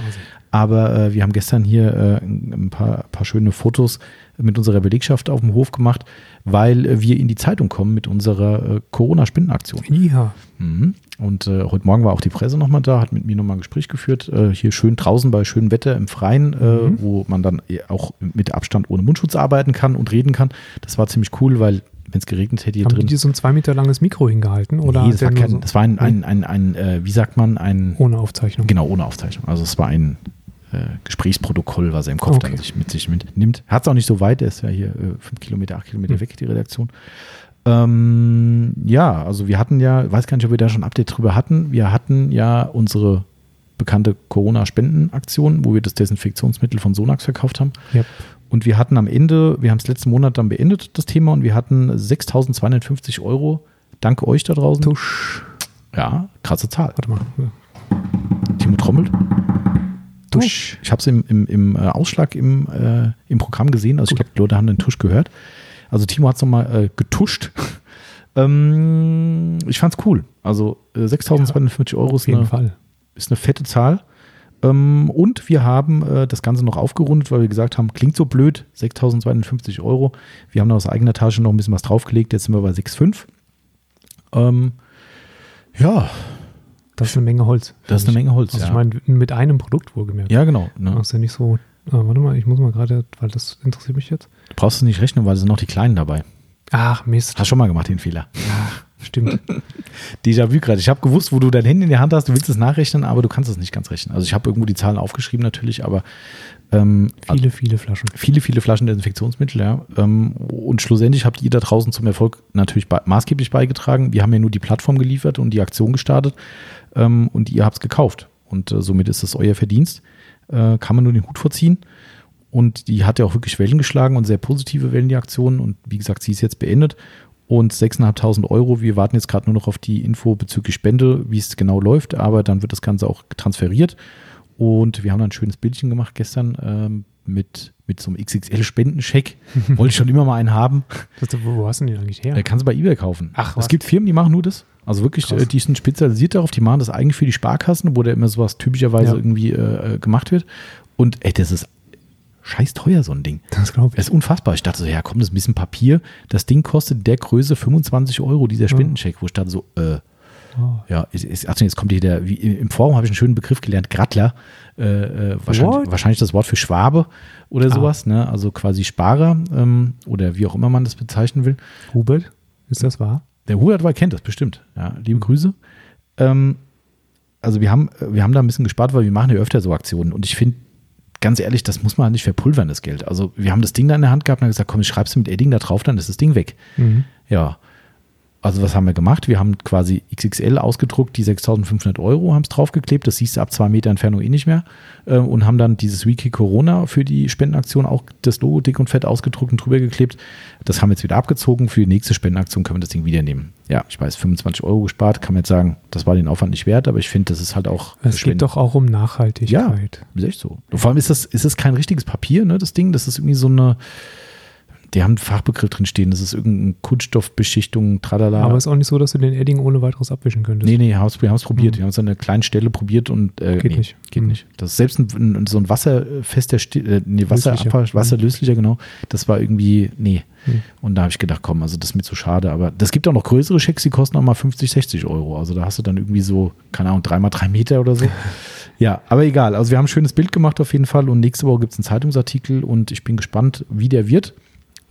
Aber äh, wir haben gestern hier äh, ein paar, paar schöne Fotos mit unserer Belegschaft auf dem Hof gemacht, weil äh, wir in die Zeitung kommen mit unserer äh, Corona-Spendenaktion. Ja, Mhm. Und heute Morgen war auch die Presse nochmal da, hat mit mir nochmal ein Gespräch geführt. Hier schön draußen bei schönem Wetter im Freien, Mhm. wo man dann auch mit Abstand ohne Mundschutz arbeiten kann und reden kann. Das war ziemlich cool, weil wenn es geregnet hätte hier haben drin. die so ein zwei Meter langes Mikro hingehalten? Oder nee, das war, kein, so- das war ein, ein, ein, ein äh, wie sagt man, ein, ohne Aufzeichnung? genau, ohne Aufzeichnung. Also es war ein äh, Gesprächsprotokoll, was er im Kopf Okay. dann sich mit sich mitnimmt. Hat es auch nicht so weit, er ist ja hier äh, fünf Kilometer, acht Kilometer Hm. weg, die Redaktion. Ähm, ja, also wir hatten ja, weiß gar nicht, ob wir da schon ein Update drüber hatten. Wir hatten ja unsere bekannte Corona-Spendenaktion, wo wir das Desinfektionsmittel von Sonax verkauft haben. Yep. Und wir hatten am Ende, wir haben es letzten Monat dann beendet, das Thema, und wir hatten 6.250 Euro. Danke euch da draußen. Tusch. Ja, krasse Zahl. Warte mal. Timo trommelt. Tusch. Ich habe es im, im, im äh, Ausschlag im, äh, im Programm gesehen. Also ich glaube, die Leute haben den Tusch gehört. Also Timo hat es nochmal äh, getuscht. ähm, ich fand's cool. Also äh, 6.250 Euro ist Auf jeden eine, Fall. ist eine fette Zahl. Ähm, und wir haben äh, das Ganze noch aufgerundet, weil wir gesagt haben, klingt so blöd, 6.250 Euro. Wir haben da aus eigener Tasche noch ein bisschen was draufgelegt. Jetzt sind wir bei 6,5. Ähm, ja, Das ist eine Menge Holz. das ist eine Menge Holz. Also ja. ich meine, mit einem Produkt wohlgemerkt. ja, genau. Ne? Das ist ja nicht so. Ah, warte mal, ich muss mal gerade, weil das interessiert mich jetzt. Du brauchst es nicht rechnen, weil es sind noch die Kleinen dabei. Ach, Mist. Hast schon mal gemacht, den Fehler. Stimmt. Déjà-vu gerade. Ich habe gewusst, wo du dein Handy in der Hand hast, du willst es nachrechnen, aber du kannst es nicht ganz rechnen. Also ich habe irgendwo die Zahlen aufgeschrieben natürlich, aber ähm, Viele, viele Flaschen. viele, viele Flaschen Desinfektionsmittel, ja. Ähm, und schlussendlich habt ihr da draußen zum Erfolg natürlich bei, maßgeblich beigetragen. Wir haben ja nur die Plattform geliefert und die Aktion gestartet ähm, und ihr habt es gekauft. Und äh, somit ist es euer Verdienst. Äh, kann man nur den Hut vorziehen. Und die hat ja auch wirklich Wellen geschlagen und sehr positive Wellen, die Aktion. Und wie gesagt, sie ist jetzt beendet. Und 6.500 Euro, wir warten jetzt gerade nur noch auf die Info bezüglich Spende, wie es genau läuft, aber dann wird das Ganze auch transferiert. Und wir haben dann ein schönes Bildchen gemacht gestern ähm, mit, mit so einem XXL-Spendencheck. Wollte ich schon immer mal einen haben. Das, wo, hast du den eigentlich her? Der kannst du bei eBay kaufen. Ach, es was? gibt Firmen, die machen nur das. Also wirklich, Krass. äh, die sind spezialisiert darauf, die machen das eigentlich für die Sparkassen, wo da immer sowas typischerweise Ja. irgendwie äh, gemacht wird. Und ey, das ist scheiß teuer, so ein Ding. Das glaube Das ist unfassbar. Ich dachte so, ja komm, das ist ein bisschen Papier. Das Ding kostet der Größe 25 Euro, dieser Spendencheck, wo ich dachte so, äh, Oh. ja, ist, ist, Achtung, jetzt kommt hier der, wie, im Forum habe ich einen schönen Begriff gelernt, Grattler. Äh, äh, wahrscheinlich, wahrscheinlich das Wort für Schwabe oder Ah. sowas, ne? Also quasi Sparer ähm, oder wie auch immer man das bezeichnen will. Hubert, ist das wahr? Der Hubert war kennt das bestimmt. Ja, liebe Grüße. Ähm, also wir haben, wir haben da ein bisschen gespart, weil wir machen ja öfter so Aktionen. Und ich finde, ganz ehrlich, das muss man halt nicht verpulvern, das Geld. Also wir haben das Ding da in der Hand gehabt und haben gesagt, komm, ich schreib's mit Edding da drauf, dann ist das Ding weg. Mhm. Ja. Also was haben wir gemacht? Wir haben quasi XXL ausgedruckt, die 6.500 Euro haben es draufgeklebt, das siehst du ab zwei Meter Entfernung eh nicht mehr äh, und haben dann dieses Wiki Corona für die Spendenaktion auch das Logo dick und fett ausgedruckt und drüber geklebt. Das haben wir jetzt wieder abgezogen. Für die nächste Spendenaktion können wir das Ding wieder nehmen. Ja, ich weiß, 25 Euro gespart, kann man jetzt sagen, das war den Aufwand nicht wert, aber ich finde, das ist halt auch Es Spenden. geht doch auch um Nachhaltigkeit. Ist echt so. Und vor allem ist das, ist das kein richtiges Papier, ne, das Ding. Das ist irgendwie so eine, die haben einen Fachbegriff drin stehen. Das ist irgendeine Kunststoffbeschichtung, tralala. Aber es ist auch nicht so, dass du den Edding ohne weiteres abwischen könntest. Nee, nee, wir haben es probiert. Mhm. Wir haben es an einer kleinen Stelle probiert und äh, Geht nee, nicht. Geht Mhm. nicht. Das ist selbst ein, ein, so ein wasserfester, äh, nee, Wasser, Löslicher. wasserlöslicher, genau. Das war irgendwie, nee. Mhm. Und da habe ich gedacht, komm, also das ist mir zu schade. Aber das gibt auch noch größere Schecks, die kosten auch mal 50, 60 Euro. Also da hast du dann irgendwie so, keine Ahnung, dreimal drei Meter oder so. ja, aber egal. Also wir haben ein schönes Bild gemacht auf jeden Fall und nächste Woche gibt es einen Zeitungsartikel und ich bin gespannt, wie der wird.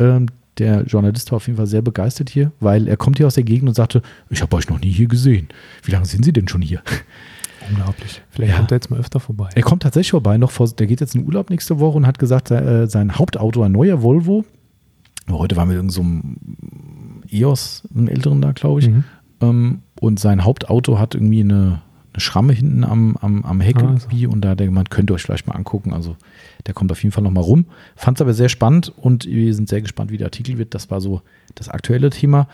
Ähm, der Journalist war auf jeden Fall sehr begeistert hier, weil er kommt hier aus der Gegend und sagte, ich habe euch noch nie hier gesehen. Wie lange sind Sie denn schon hier? Unglaublich. Vielleicht Ja. kommt er jetzt mal öfter vorbei. Er kommt tatsächlich vorbei, noch vor, der geht jetzt in Urlaub nächste Woche und hat gesagt, äh, sein Hauptauto, ein neuer Volvo, heute war mit irgendeinem so EOS, einem älteren da, glaube ich, Mhm. ähm, und sein Hauptauto hat irgendwie eine, eine Schramme hinten am, am, am Heck Ah, irgendwie und da hat er gemeint, könnt ihr euch vielleicht mal angucken. Also der kommt auf jeden Fall nochmal rum. Fand es aber sehr spannend und wir sind sehr gespannt, wie der Artikel wird. Das war so das aktuelle Thema.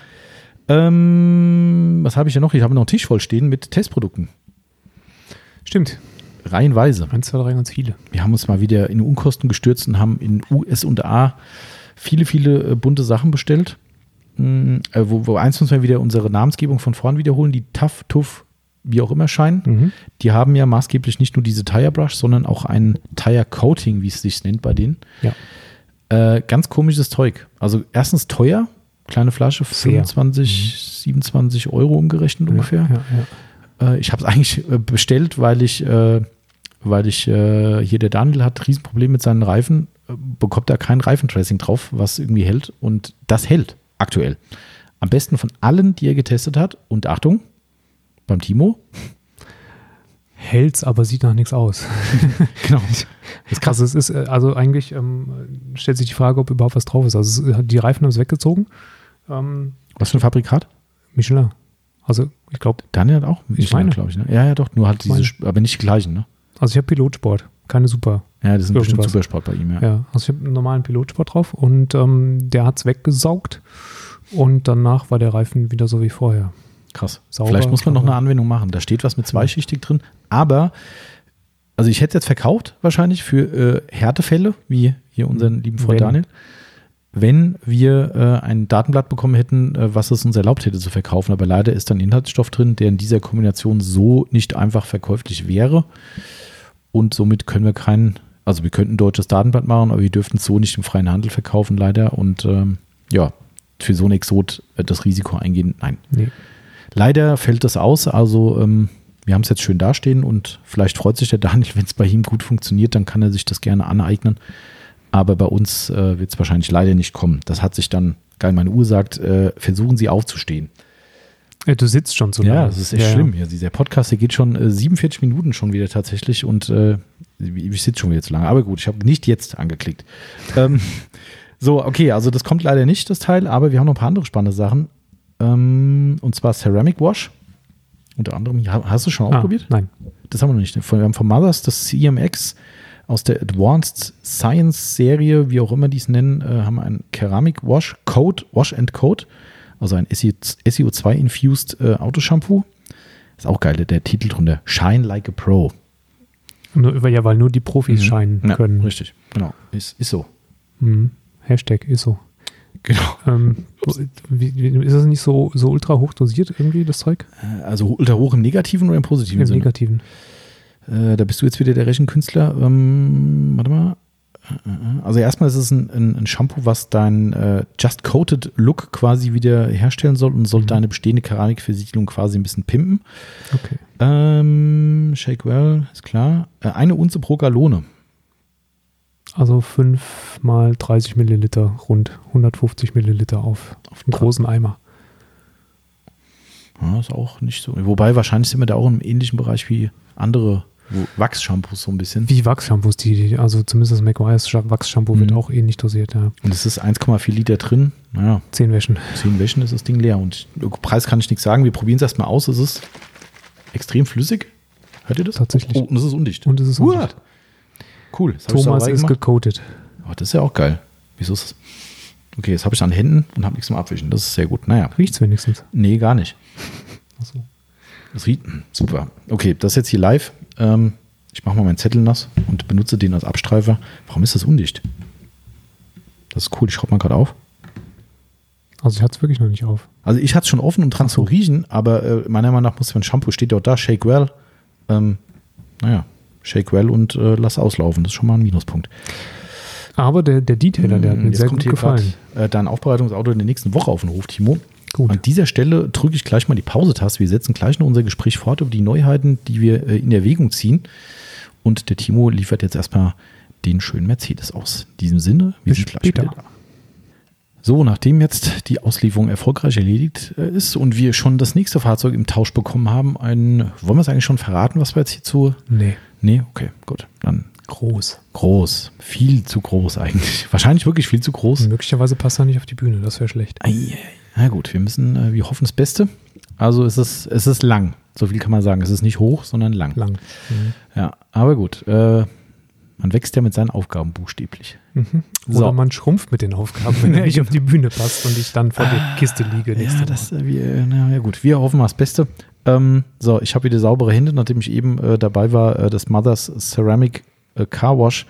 Ähm, was habe ich ja noch? Ich habe noch einen Tisch voll stehen mit Testprodukten. Stimmt. Reihenweise. Eins, zwei, drei, ganz viele. Wir haben uns mal wieder in Unkosten gestürzt und haben in US und A viele, viele äh, bunte Sachen bestellt. Äh, wo, wo eins müssen wir wieder unsere Namensgebung von vorn wiederholen, die TAF, TUF, wie auch immer scheinen. Mhm. Die haben ja maßgeblich nicht nur diese Tire Brush, sondern auch ein Tire Coating, wie es sich nennt bei denen. Ja. Äh, ganz komisches Zeug. Also erstens teuer, kleine Flasche, Sehr. 25, 27 Euro umgerechnet ungefähr. Ja, ja, Äh, ich habe es eigentlich äh, bestellt, weil ich, äh, weil ich äh, hier der Daniel hat Riesenproblem mit seinen Reifen, äh, bekommt da kein Reifentracing drauf, was irgendwie hält und das hält aktuell. Am besten von allen, die er getestet hat und Achtung, beim Timo. Hält's, aber sieht nach nichts aus. Genau. Das krass. Also es ist, äh, also eigentlich ähm, stellt sich die Frage, ob überhaupt was drauf ist. Also es, ist- die Reifen haben es weggezogen. Ähm, Was für ein Fabrikat? Michelin. Also ich glaube, Daniel hat auch Ich meine. glaube ich. Ne? Ja, ja, doch, nur halt diese, aber nicht die gleichen, ne? also ich habe Pilotsport, keine Super. Ja, das ist bestimmt Irgendwas. Supersport bei ihm, ja. Ja, also ich habe einen normalen Pilotsport drauf und ähm, der hat es weggesaugt und danach war der Reifen wieder so wie vorher. Krass. Sauber, Vielleicht muss man noch eine Anwendung machen. Da steht was mit zweischichtig drin, aber also ich hätte es jetzt verkauft wahrscheinlich für äh, Härtefälle, wie hier unseren lieben Freund Wenn. Daniel. Wenn wir äh, ein Datenblatt bekommen hätten, äh, was es uns erlaubt hätte zu verkaufen. Aber leider ist dann Inhaltsstoff drin, der in dieser Kombination so nicht einfach verkäuflich wäre. Und somit können wir kein, also wir könnten ein deutsches Datenblatt machen, aber wir dürften es so nicht im freien Handel verkaufen, leider. Und ähm, ja, für so ein Exot das Risiko eingehen, nein. Nee. Leider fällt das aus, also ähm, wir haben es jetzt schön dastehen und vielleicht freut sich der Daniel, wenn es bei ihm gut funktioniert, dann kann er sich das gerne aneignen. Aber bei uns äh, wird es wahrscheinlich leider nicht kommen. Das hat sich dann, geil, meine Uhr sagt, äh, versuchen Sie aufzustehen. Äh, du sitzt schon so lange. Ja, das ist echt Ja, ja. schlimm. Ja, dieser Podcast, der geht schon äh, 47 Minuten schon wieder tatsächlich und äh, ich sitze schon wieder zu lange. Aber gut, ich habe nicht jetzt angeklickt. ähm, so, okay, also das kommt leider nicht, das Teil, aber wir haben noch ein paar andere spannende Sachen. Ähm, und zwar Ceramic Wash. Unter anderem, ja, hast du schon Ah, ausprobiert? nein. Das haben wir noch nicht. Wir haben von Mothers das CMX aus der Advanced Science Serie, wie auch immer die es nennen, äh, haben wir ein Keramik Wash Coat, Wash and Coat, also ein SEO2 Infused äh, Autoshampoo. Ist auch geil, der Titel drunter. Shine like a Pro. Nur, ja, weil nur die Profis scheinen Mhm. Ja, können. richtig, genau. Ist, ist so. Mhm. Hashtag ist so. Genau. Ähm, ist das nicht so, so ultra hoch dosiert irgendwie, das Zeug? Äh, Also ultra hoch im negativen oder im positiven Im Sinne? Negativen. Äh, da bist du jetzt wieder der Rechenkünstler. Ähm, warte mal. Äh, äh, Also erstmal ist es ein, ein, ein Shampoo, was deinen äh, Just Coated Look quasi wieder herstellen soll und soll deine bestehende Keramikversiegelung quasi ein bisschen pimpen. Okay. Ähm, Shake Well, ist klar. Äh, eine Unze pro Gallone. Also 5 mal 30 Milliliter, rund 150 Milliliter auf, auf einen großen Eimer. Ja, ist auch nicht so. Wobei wahrscheinlich sind wir da auch im ähnlichen Bereich wie andere Wachsshampoos so ein bisschen. Wie Wachsshampoos, die, also zumindest das McGuire's Wachsshampoo wird Mhm. auch ähnlich dosiert, ja. Und es ist 1,4 Liter drin. Naja, Zehn Wäschen. 10 Wäschen ist das Ding leer. Und Preis kann ich nichts sagen. Wir probieren es erstmal aus. Es ist extrem flüssig. Hört ihr das? Tatsächlich. Oh, und es ist undicht. Und es ist Uah. Cool. Thomas ist gecoated. Oh, das ist ja auch geil. Wieso ist das? Okay, jetzt habe ich es an Händen und habe nichts zum Abwischen. Das ist sehr gut. Naja, Riecht's wenigstens. nee, gar nicht. Achso. Das riecht hm, super. Okay, das ist jetzt hier live. Ähm, ich mache mal meinen Zettel nass und benutze den als Abstreifer. Warum ist das undicht? Das ist cool. Ich schraube mal gerade auf. Also ich hatte es wirklich noch nicht auf. Also ich hatte es schon offen, um dran so. zu riechen, aber äh, meiner Meinung nach muss wenn Shampoo steht ja auch da, Shake Well. Ähm, naja, Shake Well und äh, lass auslaufen. Das ist schon mal ein Minuspunkt. Aber der, der Detailer, der hat mir Jetzt sehr kommt gut gefallen. grad, Äh, dein Aufbereitungsauto in der nächsten Woche auf den Hof, Timo. Gut. An dieser Stelle drücke ich gleich mal die Pause-Taste. Wir setzen gleich noch unser Gespräch fort über die Neuheiten, die wir äh, in Erwägung ziehen. Und der Timo liefert jetzt erstmal den schönen Mercedes aus. In diesem Sinne, wir Bis sind gleich später. wieder da. So, nachdem jetzt die Auslieferung erfolgreich erledigt äh, ist und wir schon das nächste Fahrzeug im Tausch bekommen haben, ein, wollen wir es eigentlich schon verraten, was wir jetzt hierzu? Nee, Nee, okay, gut. Dann groß. groß. Viel zu groß eigentlich. Wahrscheinlich wirklich viel zu groß. Möglicherweise passt er nicht auf die Bühne, das wäre schlecht. Na gut, wir müssen, äh, wir hoffen das Beste. Also es ist, es ist lang. So viel kann man sagen. Es ist nicht hoch, sondern lang. Lang. Mhm. Ja, aber gut. Äh, man wächst ja mit seinen Aufgaben buchstäblich. Mhm. Oder So. man schrumpft mit den Aufgaben, wenn er nicht auf die Bühne passt und ich dann vor der Kiste liege. Ja, das, wir, na ja gut. Wir hoffen mal das Beste. Ähm, so, ich habe wieder saubere Hände, nachdem ich eben äh, dabei war, äh, das Mothers Ceramic äh, Car Wash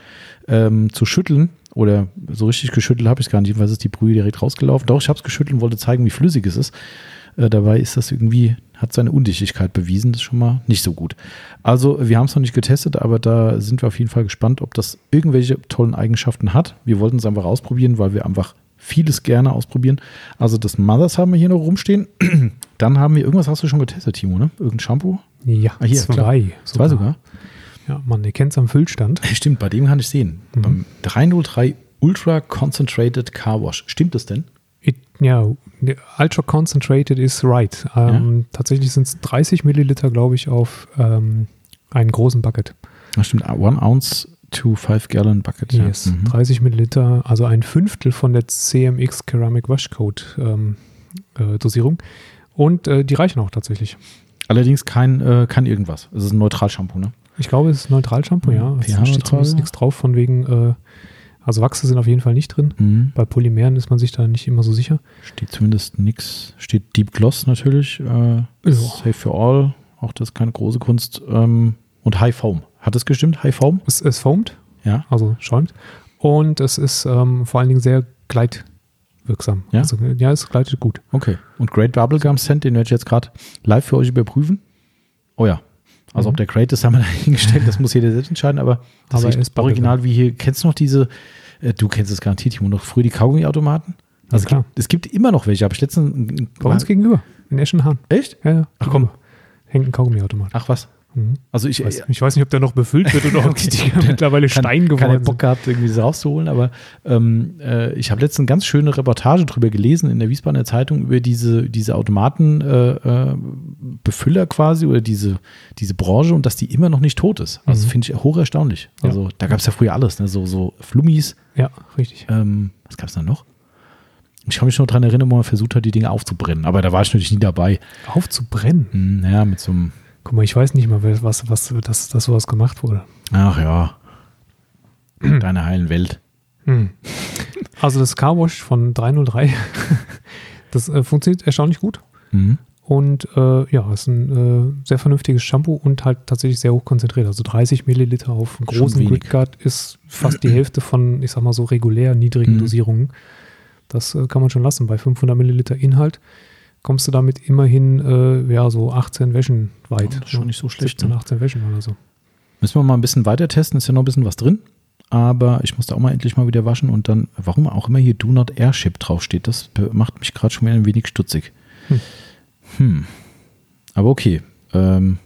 ähm, zu schütteln. Oder so richtig geschüttelt habe ich es gar nicht. Jedenfalls ist die Brühe direkt rausgelaufen. Doch, ich habe es geschüttelt und wollte zeigen, wie flüssig es ist. Äh, dabei ist das irgendwie, hat seine Undichtigkeit bewiesen. Das ist schon mal nicht so gut. Also, wir haben es noch nicht getestet, aber da sind wir auf jeden Fall gespannt, ob das irgendwelche tollen Eigenschaften hat. Wir wollten es einfach ausprobieren, weil wir einfach vieles gerne ausprobieren. Also, das Mothers haben wir hier noch rumstehen. Dann haben wir, irgendwas hast du schon getestet, Timo, ne? Irgendein Shampoo? Ja, Ah, hier, zwei. klar. Zwei sogar? Ja, man erkennt es am Füllstand. Stimmt, bei dem kann ich sehen. Mhm. Beim 303 Ultra Concentrated Car Wash. Stimmt das denn? It, ja, ultra concentrated is right. Ähm, Tatsächlich sind es 30 Milliliter, glaube ich, auf ähm, einen großen Bucket. Das stimmt. One Ounce to 5 Gallon Bucket. ja. Yes, Mhm. 30 Milliliter, also ein Fünftel von der CMX Ceramic Wash Coat ähm, äh, Dosierung. Und äh, die reichen auch tatsächlich. Allerdings kein, äh, kein irgendwas. Es ist ein Neutral-Shampoo, ne? Ich glaube, es ist Neutral-Shampoo, ja. Es steht zumindest nichts drauf von wegen, äh, also Wachse sind auf jeden Fall nicht drin. Mhm. Bei Polymeren ist man sich da nicht immer so sicher. Steht zumindest nichts. Steht Deep Gloss natürlich. Äh, Ja. Safe for All. Auch das ist keine große Kunst. Ähm, und High Foam. Hat das gestimmt? High Foam? Es, es foamt, Ja. also schäumt. Und es ist ähm, vor allen Dingen sehr gleitwirksam. Ja? Also, ja, es gleitet gut. Okay. Und Great Bubblegum Scent, den werde ich jetzt gerade live für euch überprüfen. Oh ja. Also Mhm. ob der Great ist, haben wir dahingestellt. Das muss jeder selbst entscheiden. Aber das Aber er ist original wie hier. Kennst du noch diese, äh, du kennst es garantiert, Timo, noch früher die Kaugummiautomaten? Also es klar. gibt, es gibt immer noch welche. Habe ich letztens... Bei uns gegenüber, in Eschenhahn. Echt? Ja, ja. Ach, komm. Hängt ein Kaugummiautomat. Ach was. Mhm. Also ich, Ich, weiß, ich weiß nicht, ob der noch befüllt wird oder ob die Dinger mittlerweile Stein keine geworden Bock sind. gehabt, irgendwie das rauszuholen, aber ähm, äh, ich habe letztens eine ganz schöne Reportage drüber gelesen in der Wiesbadener Zeitung über diese, diese Automatenbefüller äh, Befüller quasi oder diese, diese Branche und dass die immer noch nicht tot ist. Also Mhm. finde ich hoch erstaunlich. Ja. Also da gab es ja früher alles, ne? so, so Flummis, Ja, richtig. ähm, was gab es da noch? Ich kann mich noch daran erinnern, wo man versucht hat, die Dinge aufzubrennen, aber da war ich natürlich nie dabei. Aufzubrennen. Hm, ja, mit so einem, Guck mal, ich weiß nicht mal, was, was, dass, dass sowas gemacht wurde. ach ja, deine heilen Welt. Hm. Also das Carwash von 303, das äh, funktioniert erstaunlich gut. Mhm. Und äh, ja, ist ein äh, sehr vernünftiges Shampoo und halt tatsächlich sehr hoch konzentriert. Also 30 Milliliter auf einen großen wenig. Gridguard ist fast die Hälfte von, ich sag mal so, regulär niedrigen Mhm. Dosierungen. Das äh, kann man schon lassen. Bei 500 Milliliter Inhalt kommst du damit immerhin äh, ja, so 18 Wäschen weit. Ja, das ist schon nicht so schlecht, 17, ne? 18 Wäschen oder so. Müssen wir mal ein bisschen weiter testen, ist ja noch ein bisschen was drin. Aber ich musste auch mal endlich mal wieder waschen und dann, warum auch immer hier Do Not Airship draufsteht, das macht mich gerade schon wieder ein wenig stutzig. Hm. Hm. Aber okay. Ähm,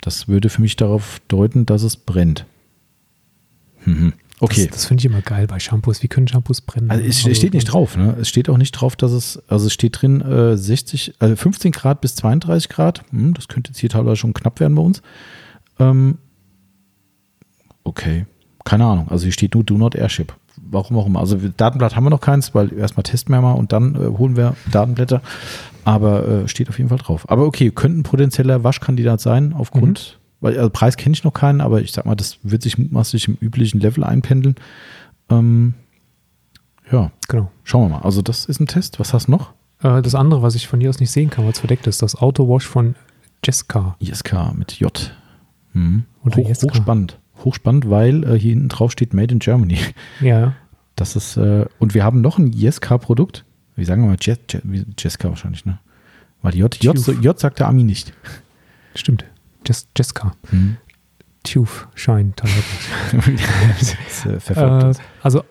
das würde für mich darauf deuten, dass es brennt. Mhm. Okay. Das, das finde ich immer geil bei Shampoos. Wie können Shampoos brennen? Also es steht nicht drauf, ne? Es steht auch nicht drauf, dass es, also es steht drin äh, 60, also 15 Grad bis 32 Grad. Hm, das könnte jetzt hier teilweise schon knapp werden bei uns. Ähm, okay, keine Ahnung. Also hier steht nur Do Not Airship. Warum auch immer. Also Datenblatt haben wir noch keins, weil erstmal testen wir mal und dann äh, holen wir Datenblätter. Aber äh, steht auf jeden Fall drauf. Aber okay, könnte ein potenzieller Waschkandidat sein aufgrund, weil also Preis kenne ich noch keinen, aber ich sag mal, das wird sich mutmaßlich im üblichen Level einpendeln. Ähm, ja, Genau. Schauen wir mal. Also, das ist ein Test. Was hast du noch? Äh, das andere, was ich von hier aus nicht sehen kann, weil es verdeckt ist, das Autowash von Jessica. ISK mit J. Mhm. Oder Hoch, hochspannend. Hochspannend, weil äh, hier hinten drauf steht Made in Germany. Ja, Das ist, äh, und wir haben noch ein ISK-Produkt. Wie sagen wir mal? Jessica wahrscheinlich, ne? Weil J, J, Tuf. J sagt der Ami nicht. stimmt. Jess, Jessica. Tooth Shine Toilette. das äh, also,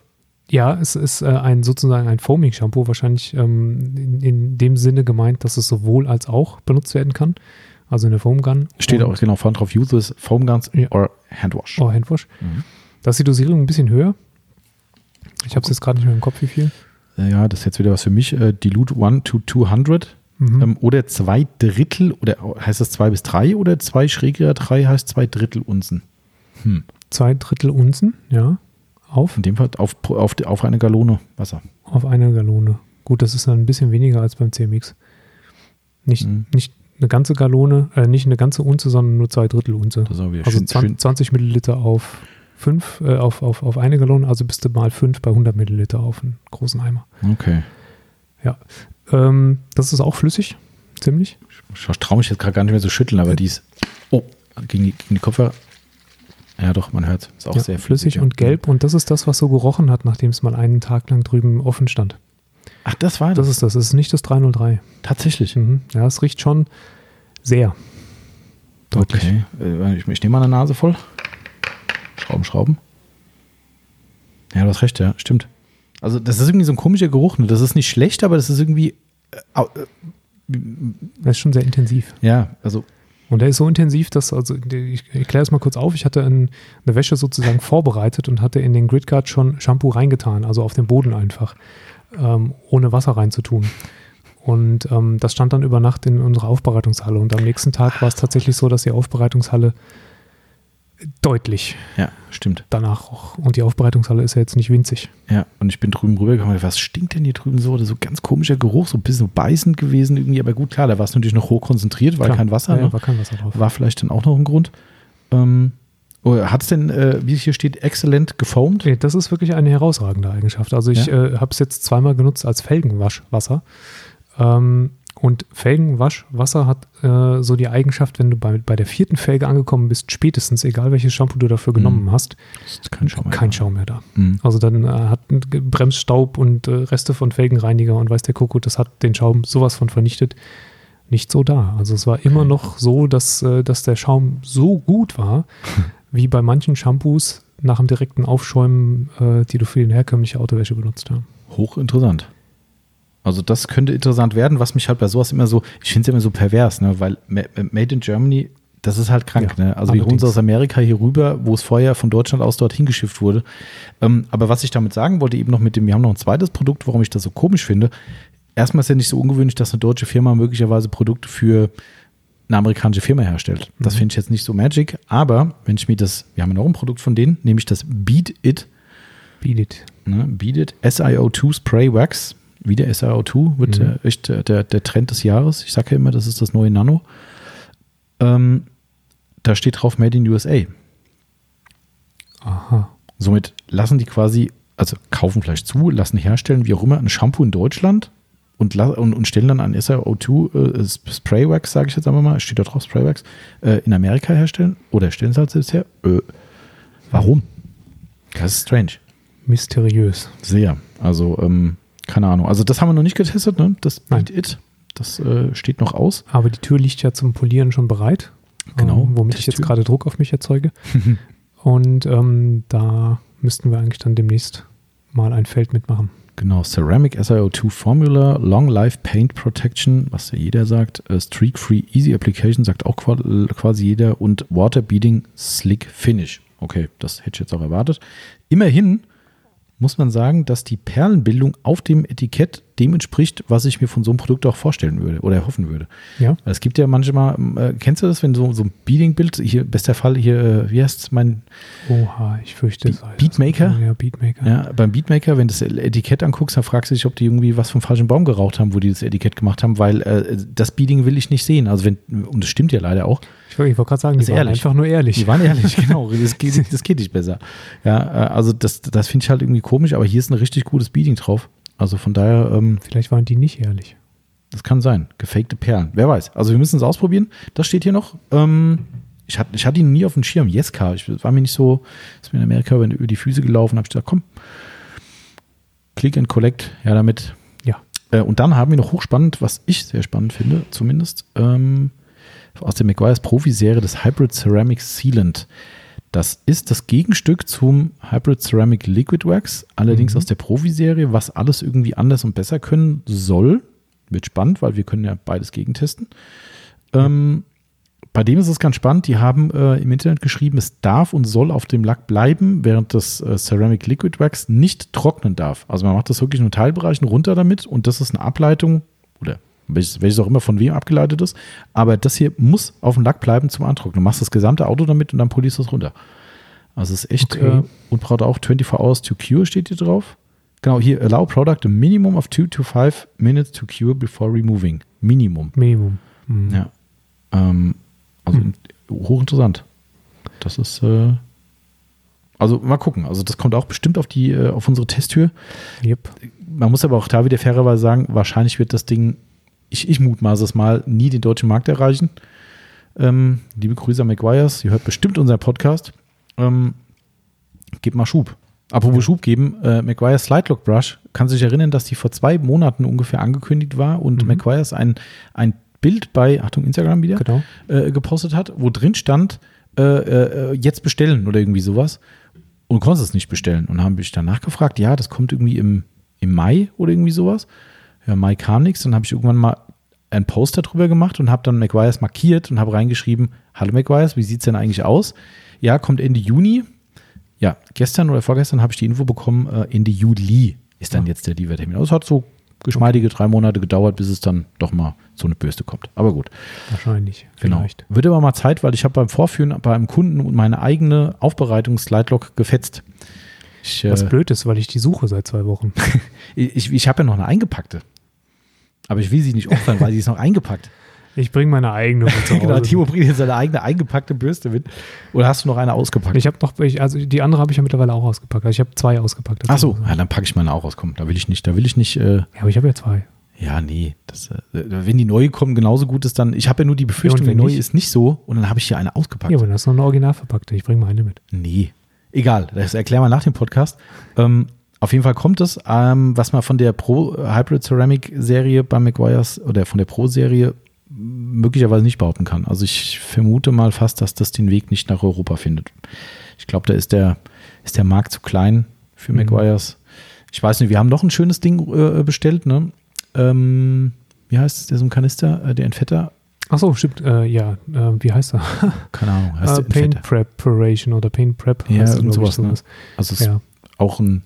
ja, es ist äh, ein sozusagen ein Foaming-Shampoo, wahrscheinlich ähm, in, in dem Sinne gemeint, dass es sowohl als auch benutzt werden kann. Also in der Foam Gun. Steht auch genau vorne drauf: Use this foam guns Ja. or handwash. Oh, Handwash. Mhm. Da ist die Dosierung ein bisschen höher. Ich habe es jetzt gerade nicht mehr im Kopf, wie viel. Äh, Ja, das ist jetzt wieder was für mich. Äh, Dilute 1 to 200. Mhm. Ähm, oder zwei Drittel, oder heißt das zwei bis drei oder zwei schräger drei heißt zwei Drittel Unzen? Hm. Zwei Drittel Unzen, ja, auf, In dem Fall auf, auf, auf eine Gallone Wasser. auf eine Gallone. Gut, das ist dann ein bisschen weniger als beim CMX. Nicht, Mhm. nicht eine ganze Gallone, äh, nicht eine ganze Unze, sondern nur zwei Drittel Unze. Also schön, 20, 20 Milliliter auf fünf, äh, auf, auf, auf eine Gallone, also bist du mal fünf bei 100 Milliliter auf einen großen Eimer. schön. Okay. Ähm, das ist auch flüssig, ziemlich. Ich traue mich jetzt gerade gar nicht mehr so schütteln, aber die ist. Oh, gegen die, gegen die Kopfhörer. Ja, doch, man hört Ist auch Ja, sehr flüssig ja. und gelb. Und das ist das, was so gerochen hat, nachdem es mal einen Tag lang drüben offen stand. Ach, das war Das das. ist das, das ist nicht das 303. Tatsächlich. Mhm. Ja, es riecht schon sehr deutlich. Okay. Äh, ich, ich nehme mal eine Nase voll. Schrauben, Schrauben. Ja, du hast recht, ja, stimmt. Also, das ist irgendwie so ein komischer Geruch. Ne? Das ist nicht schlecht, aber das ist irgendwie. Äh, äh, Das ist schon sehr intensiv. ja, also. Und der ist so intensiv, dass, also ich erkläre es mal kurz auf, ich hatte ein, eine Wäsche sozusagen vorbereitet und hatte in den Gridguard schon Shampoo reingetan, also auf den Boden einfach, ähm, ohne Wasser reinzutun. Und ähm, das stand dann über Nacht in unserer Aufbereitungshalle. Und am nächsten Tag war es tatsächlich so, dass die Aufbereitungshalle Deutlich. Ja, stimmt. Danach auch. Und die Aufbereitungshalle ist ja jetzt nicht winzig. Ja, und ich bin drüben rübergekommen. Was stinkt denn hier drüben so? Oder so ganz komischer Geruch, so ein bisschen beißend gewesen irgendwie. Aber gut, klar, da war es natürlich noch hoch konzentriert, weil Klar. kein Wasser. Ja, ne? war kein Wasser drauf. War vielleicht dann auch noch ein Grund. Ähm, Hat es denn, äh, wie hier steht, exzellent gefoamt? Nee, das ist wirklich eine herausragende Eigenschaft. Also ich Ja? äh, habe es jetzt zweimal genutzt als Felgenwaschwasser. Ähm, und Felgenwaschwasser hat äh, so die Eigenschaft, wenn du bei, bei der vierten Felge angekommen bist, spätestens, egal welches Shampoo du dafür genommen Mhm. hast, Ist kein Schaum. kein Schaum mehr da. Mhm. Also dann äh, hat Bremsstaub und äh, Reste von Felgenreiniger und weiß der Kuckuck, das hat den Schaum sowas von vernichtet. Nicht so da. Also es war immer Okay. noch so, dass, äh, dass der Schaum so gut war, wie bei manchen Shampoos nach dem direkten Aufschäumen, äh, die du für die herkömmliche Autowäsche benutzt hast. Hochinteressant. Also das könnte interessant werden, was mich halt bei sowas immer so, ich finde es immer so pervers, ne? weil Ma- Made in Germany, das ist halt krank. Ja, ne? Also wir holen es aus Amerika hier rüber, wo es vorher von Deutschland aus dort hingeschifft wurde. Ähm, aber was ich damit sagen wollte, eben noch mit dem, wir haben noch ein zweites Produkt, warum ich das so komisch finde. Erstmal ist ja nicht so ungewöhnlich, dass eine deutsche Firma möglicherweise Produkte für eine amerikanische Firma herstellt. Das Mhm. finde ich jetzt nicht so magic, aber wenn ich mir das, wir haben ja noch ein Produkt von denen, nämlich das Beat It Beat it. Ne, bietet SiO2 Spray Wax. Wieder SiO2 wird Mhm. echt der, der Trend des Jahres. Ich sage ja immer, das ist das neue Nano. Ähm, da steht drauf Made in USA. Aha. Somit lassen die quasi, also kaufen vielleicht zu, lassen herstellen, wie auch immer, ein Shampoo in Deutschland und, und, und stellen dann ein SiO2 äh, Spray Wax, sage ich jetzt einfach mal, steht da drauf Spray Wax, äh, in Amerika herstellen oder stellen sie halt selbst her. Äh, warum? Das ist strange. Mysteriös. Sehr. Also, ähm, keine Ahnung. Also, das haben wir noch nicht getestet, ne? Das Nein. It. Das äh, steht noch aus. Aber die Tür liegt ja zum Polieren schon bereit. Genau, Ähm, womit ich jetzt gerade Druck auf mich erzeuge. Und ähm, da müssten wir eigentlich dann demnächst mal ein Feld mitmachen. Genau. Ceramic SiO2 Formula, Long Life Paint Protection, was ja jeder sagt. Äh, Streak-Free Easy Application sagt auch qua- quasi jeder. Und Water Beating Slick Finish. Okay, das hätte ich jetzt auch erwartet. Immerhin muss man sagen, dass die Perlenbildung auf dem Etikett dem entspricht, was ich mir von so einem Produkt auch vorstellen würde oder erhoffen würde. Ja, Es gibt ja manchmal, äh, kennst du das, wenn so, so ein Beating-Bild, hier, bester Fall, hier, äh, wie heißt mein, oha, ich fürchte es. Beatmaker? Ja, Beatmaker. ja, beim Beatmaker, wenn du das Etikett anguckst, dann fragst du dich, ob die irgendwie was vom falschen Baum geraucht haben, wo die das Etikett gemacht haben, weil äh, das Beating will ich nicht sehen. Also wenn, und das stimmt ja leider auch. Ich wollte gerade sagen, die waren ehrlich. einfach nur ehrlich. Die waren ehrlich, genau. Das geht, das geht nicht besser. Ja, äh, also das, das finde ich halt irgendwie komisch, aber hier ist ein richtig gutes Beating drauf. Also von daher, ähm, Vielleicht waren die nicht ehrlich. Das kann sein. Gefakte Perlen. Wer weiß. Also wir müssen es ausprobieren. Das steht hier noch. Ähm, ich, hatte, ich hatte ihn nie auf dem Schirm. Jeska. Ich das war mir nicht so, ist mir in Amerika über über die Füße gelaufen. habe ich gedacht, komm, Click and Collect. Ja, damit. Ja. Äh, und dann haben wir noch hochspannend, was ich sehr spannend finde, zumindest, ähm, aus der McGuire's Profi-Serie, das Hybrid Ceramic Sealant. Das ist das Gegenstück zum Hybrid Ceramic Liquid Wax, allerdings Mhm. aus der Profi-Serie, was alles irgendwie anders und besser können soll. Wird spannend, weil wir können ja beides gegentesten. Ähm, bei dem ist es ganz spannend. Die haben äh, im Internet geschrieben, es darf und soll auf dem Lack bleiben, während das äh, Ceramic Liquid Wax nicht trocknen darf. Also man macht das wirklich nur in Teilbereichen runter damit und das ist eine Ableitung oder welches, welches auch immer von wem abgeleitet ist. Aber das hier muss auf dem Lack bleiben zum Antrocknen. Du machst das gesamte Auto damit und dann polierst du es runter. Also es ist echt Okay. äh, und braucht auch 24 Hours to cure steht hier drauf. Genau, hier allow product a minimum of 2 to 5 minutes to cure before removing. Minimum. Minimum. Mhm. Ja. Ähm, also Hm. hochinteressant. Das ist äh, also mal gucken. Also das kommt auch bestimmt auf die äh, auf unsere Testtür. Yep. Man muss aber auch da wieder fairerweise sagen, wahrscheinlich wird das Ding, ich, ich mutmaße es mal, nie den deutschen Markt erreichen. Ähm, liebe Grüße an McGuire's, ihr hört bestimmt unseren Podcast. Ähm, gebt mal Schub. Apropos. Schub geben, äh, McGuire's Slide Lock Brush, kann sich erinnern, dass die vor zwei Monaten ungefähr angekündigt war und Mhm. McGuire's ein, ein Bild bei, Achtung, Instagram wieder, Genau. äh, gepostet hat, wo drin stand, äh, äh, jetzt bestellen oder irgendwie sowas. Und du konntest es nicht bestellen. Und dann habe ich dann nachgefragt, ja, das kommt irgendwie im, im Mai oder irgendwie sowas. Ja, Mai kam nichts. Dann habe ich irgendwann mal ein Poster drüber gemacht und habe dann McGuire's markiert und habe reingeschrieben, hallo McGuire's, wie sieht es denn eigentlich aus? Ja, kommt Ende Juni. Ja, gestern oder vorgestern habe ich die Info bekommen, äh, Ende Juli ist dann Ja. jetzt der Liefertermin. Also es hat so geschmeidige drei Monate gedauert, bis es dann doch mal so eine Bürste kommt. Aber gut. Wahrscheinlich. Genau. Vielleicht. Wird aber mal Zeit, weil ich habe beim Vorführen bei einem Kunden und meine eigene Aufbereitungs-Lightlock gefetzt. Ich, Was äh, blöd ist, weil ich die suche seit zwei Wochen. ich, ich habe ja noch eine eingepackte. Aber ich will sie nicht opfern, weil sie ist noch eingepackt. Ich bringe meine eigene mit zu Hause. genau, Timo bringt jetzt seine eigene eingepackte Bürste mit. Oder hast du noch eine ausgepackt? Ich habe noch, ich, also die andere habe ich ja mittlerweile auch ausgepackt. Also ich habe zwei ausgepackt. Ach so, ja, dann packe ich meine auch aus. Komm, da will ich nicht, da will ich nicht. Äh, Ja, aber ich habe ja zwei. ja, nee, das, äh, wenn die neue kommen, genauso gut ist dann. Ich habe ja nur die Befürchtung, Ja, die neue nicht? ist nicht so und dann habe ich hier eine ausgepackt. Ja, aber das ist noch eine original verpackte. Ich bringe meine mit. Nee, egal, das erklären wir nach dem Podcast. Ähm, auf jeden Fall kommt es, ähm, was man von der Pro Hybrid Ceramic Serie bei McGuire's oder von der Pro Serie möglicherweise nicht behaupten kann. Also ich vermute mal fast, dass das den Weg nicht nach Europa findet. Ich glaube, da ist der, ist der Markt zu klein für Mhm. McGuire's. Ich weiß nicht, wir haben noch ein schönes Ding äh, bestellt, ne? Ähm, wie heißt es, der so ein Kanister, äh, der Entfetter? Ach so, stimmt. Äh, ja, äh, wie heißt er? Keine Ahnung, heißt Äh, Paint? Preparation oder Paint Prep. Ja, heißt irgend sowas, ne? Also es ist Ja, auch ein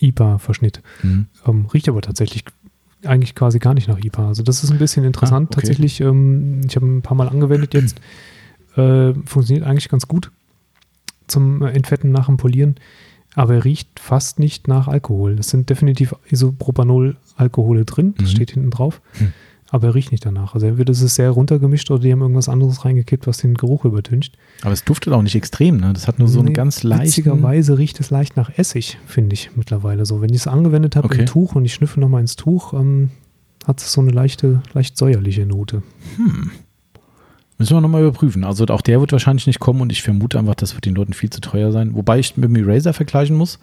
IPA-Verschnitt. mhm. Ähm, riecht aber tatsächlich eigentlich quasi gar nicht nach IPA. Also das ist ein bisschen interessant. Ah, okay. Tatsächlich, ähm, ich habe ein paar Mal angewendet jetzt. Äh, funktioniert eigentlich ganz gut zum äh, Entfetten nach dem Polieren. Aber er riecht fast nicht nach Alkohol. Es sind definitiv Isopropanol-Alkohole drin. Das Mhm. steht hinten drauf. Hm. Aber er riecht nicht danach. Also entweder ist es sehr runtergemischt oder die haben irgendwas anderes reingekippt, was den Geruch übertüncht. Aber es duftet auch nicht extrem, ne? Das hat nur so einen Nee, ganz leichten. Witzigerweise riecht es leicht nach Essig, finde ich mittlerweile so. Wenn ich es angewendet habe Okay. im Tuch und ich schnüffe nochmal ins Tuch, ähm, hat es so eine leichte, leicht säuerliche Note. Müssen wir nochmal überprüfen. Also auch der wird wahrscheinlich nicht kommen und ich vermute einfach, das wird den Leuten viel zu teuer sein. Wobei ich mit dem Eraser vergleichen muss.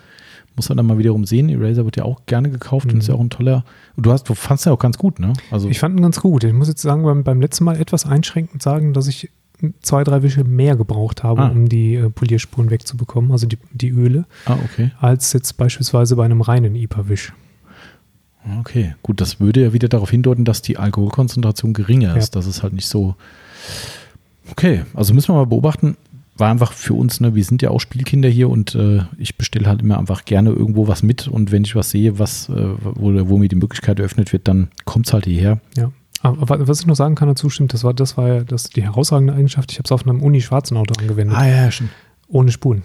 Muss man dann mal wiederum sehen. Eraser wird ja auch gerne gekauft und ist ja auch ein toller. Und du hast, du fandst ja auch ganz gut, ne? Also Ich fand ihn ganz gut. Ich muss jetzt sagen, beim, beim letzten Mal etwas einschränkend sagen, dass ich zwei, drei Wische mehr gebraucht habe, Ah. um die äh, Polierspuren wegzubekommen, also die, die Öle, ah, okay. als jetzt beispielsweise bei einem reinen IPA-Wisch. Okay, gut, das würde ja wieder darauf hindeuten, dass die Alkoholkonzentration geringer ist. Ja. Das ist halt nicht so. Okay, also müssen wir mal beobachten. War einfach für uns, ne, wir sind ja auch Spielkinder hier und äh, ich bestelle halt immer einfach gerne irgendwo was mit und wenn ich was sehe, was, äh, wo, wo mir die Möglichkeit eröffnet wird, dann kommt es halt hierher. Ja. Aber wa- was ich noch sagen kann dazu, stimmt, das war, das war ja das, die herausragende Eigenschaft. Ich habe es auf einem Uni-schwarzen Auto angewendet, Ah ja, schon. ohne Spuren.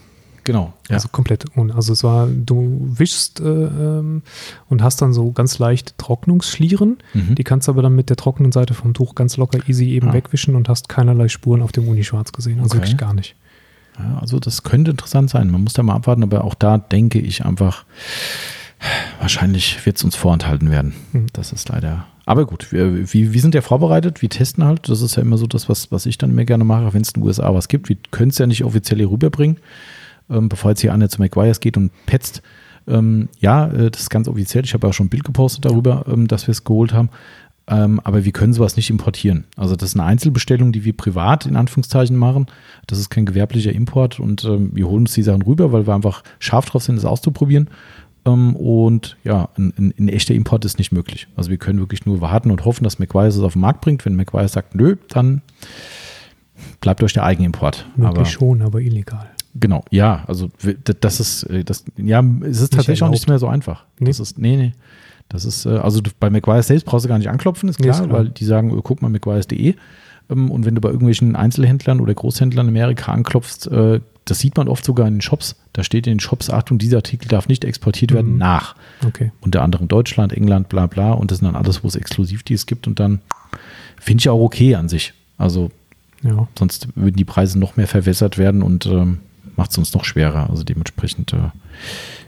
Genau. Ja. Also komplett ohne. Also es war, du wischst äh, ähm, und hast dann so ganz leicht Trocknungsschlieren. Mhm. Die kannst du aber dann mit der trockenen Seite vom Tuch ganz locker easy eben Ah. wegwischen und hast keinerlei Spuren auf dem Uni-Schwarz gesehen. Also Okay. wirklich gar nicht. Ja, also das könnte interessant sein. Man muss da mal abwarten, aber auch da denke ich einfach, wahrscheinlich wird es uns vorenthalten werden. Mhm. Das ist leider. Aber gut, wir, wir, wir sind ja vorbereitet, wir testen halt. Das ist ja immer so das, was, was ich dann immer gerne mache, wenn es in den USA was gibt. Wir können es ja nicht offiziell hier rüberbringen, ähm, bevor jetzt hier einer zu McGuire's geht und petzt. Ähm, ja, äh, das ist ganz offiziell. Ich habe auch schon ein Bild gepostet darüber, ähm, dass wir es geholt haben. Ähm, aber wir können sowas nicht importieren. Also das ist eine Einzelbestellung, die wir privat in Anführungszeichen machen. Das ist kein gewerblicher Import und ähm, wir holen uns die Sachen rüber, weil wir einfach scharf drauf sind, das auszuprobieren. Ähm, und ja, ein, ein, ein echter Import ist nicht möglich. Also wir können wirklich nur warten und hoffen, dass McGuire es auf den Markt bringt. Wenn McGuire sagt, nö, dann bleibt euch der Eigenimport. Möglich Aber schon, aber illegal. Genau, ja, also das ist, äh, das, ja, es ist Nicht tatsächlich auch erlaubt. nicht mehr so einfach. Nee. Das ist, nee, nee. Das ist, äh, also bei McGuire selbst brauchst du gar nicht anklopfen, ist Nee, klar, ist klar. weil die sagen, äh, guck mal, McGuire's.de. Ähm, und wenn du bei irgendwelchen Einzelhändlern oder Großhändlern in Amerika anklopfst, das sieht man oft sogar in den Shops. Da steht in den Shops, Achtung, dieser Artikel darf nicht exportiert werden Mhm. nach. Okay. Unter anderem Deutschland, England, bla bla. Und das sind dann alles, wo es Exklusivdeals gibt. Und dann finde ich auch okay an sich. Also Ja. sonst würden die Preise noch mehr verwässert werden und ähm, macht es uns noch schwerer. Also dementsprechend, äh,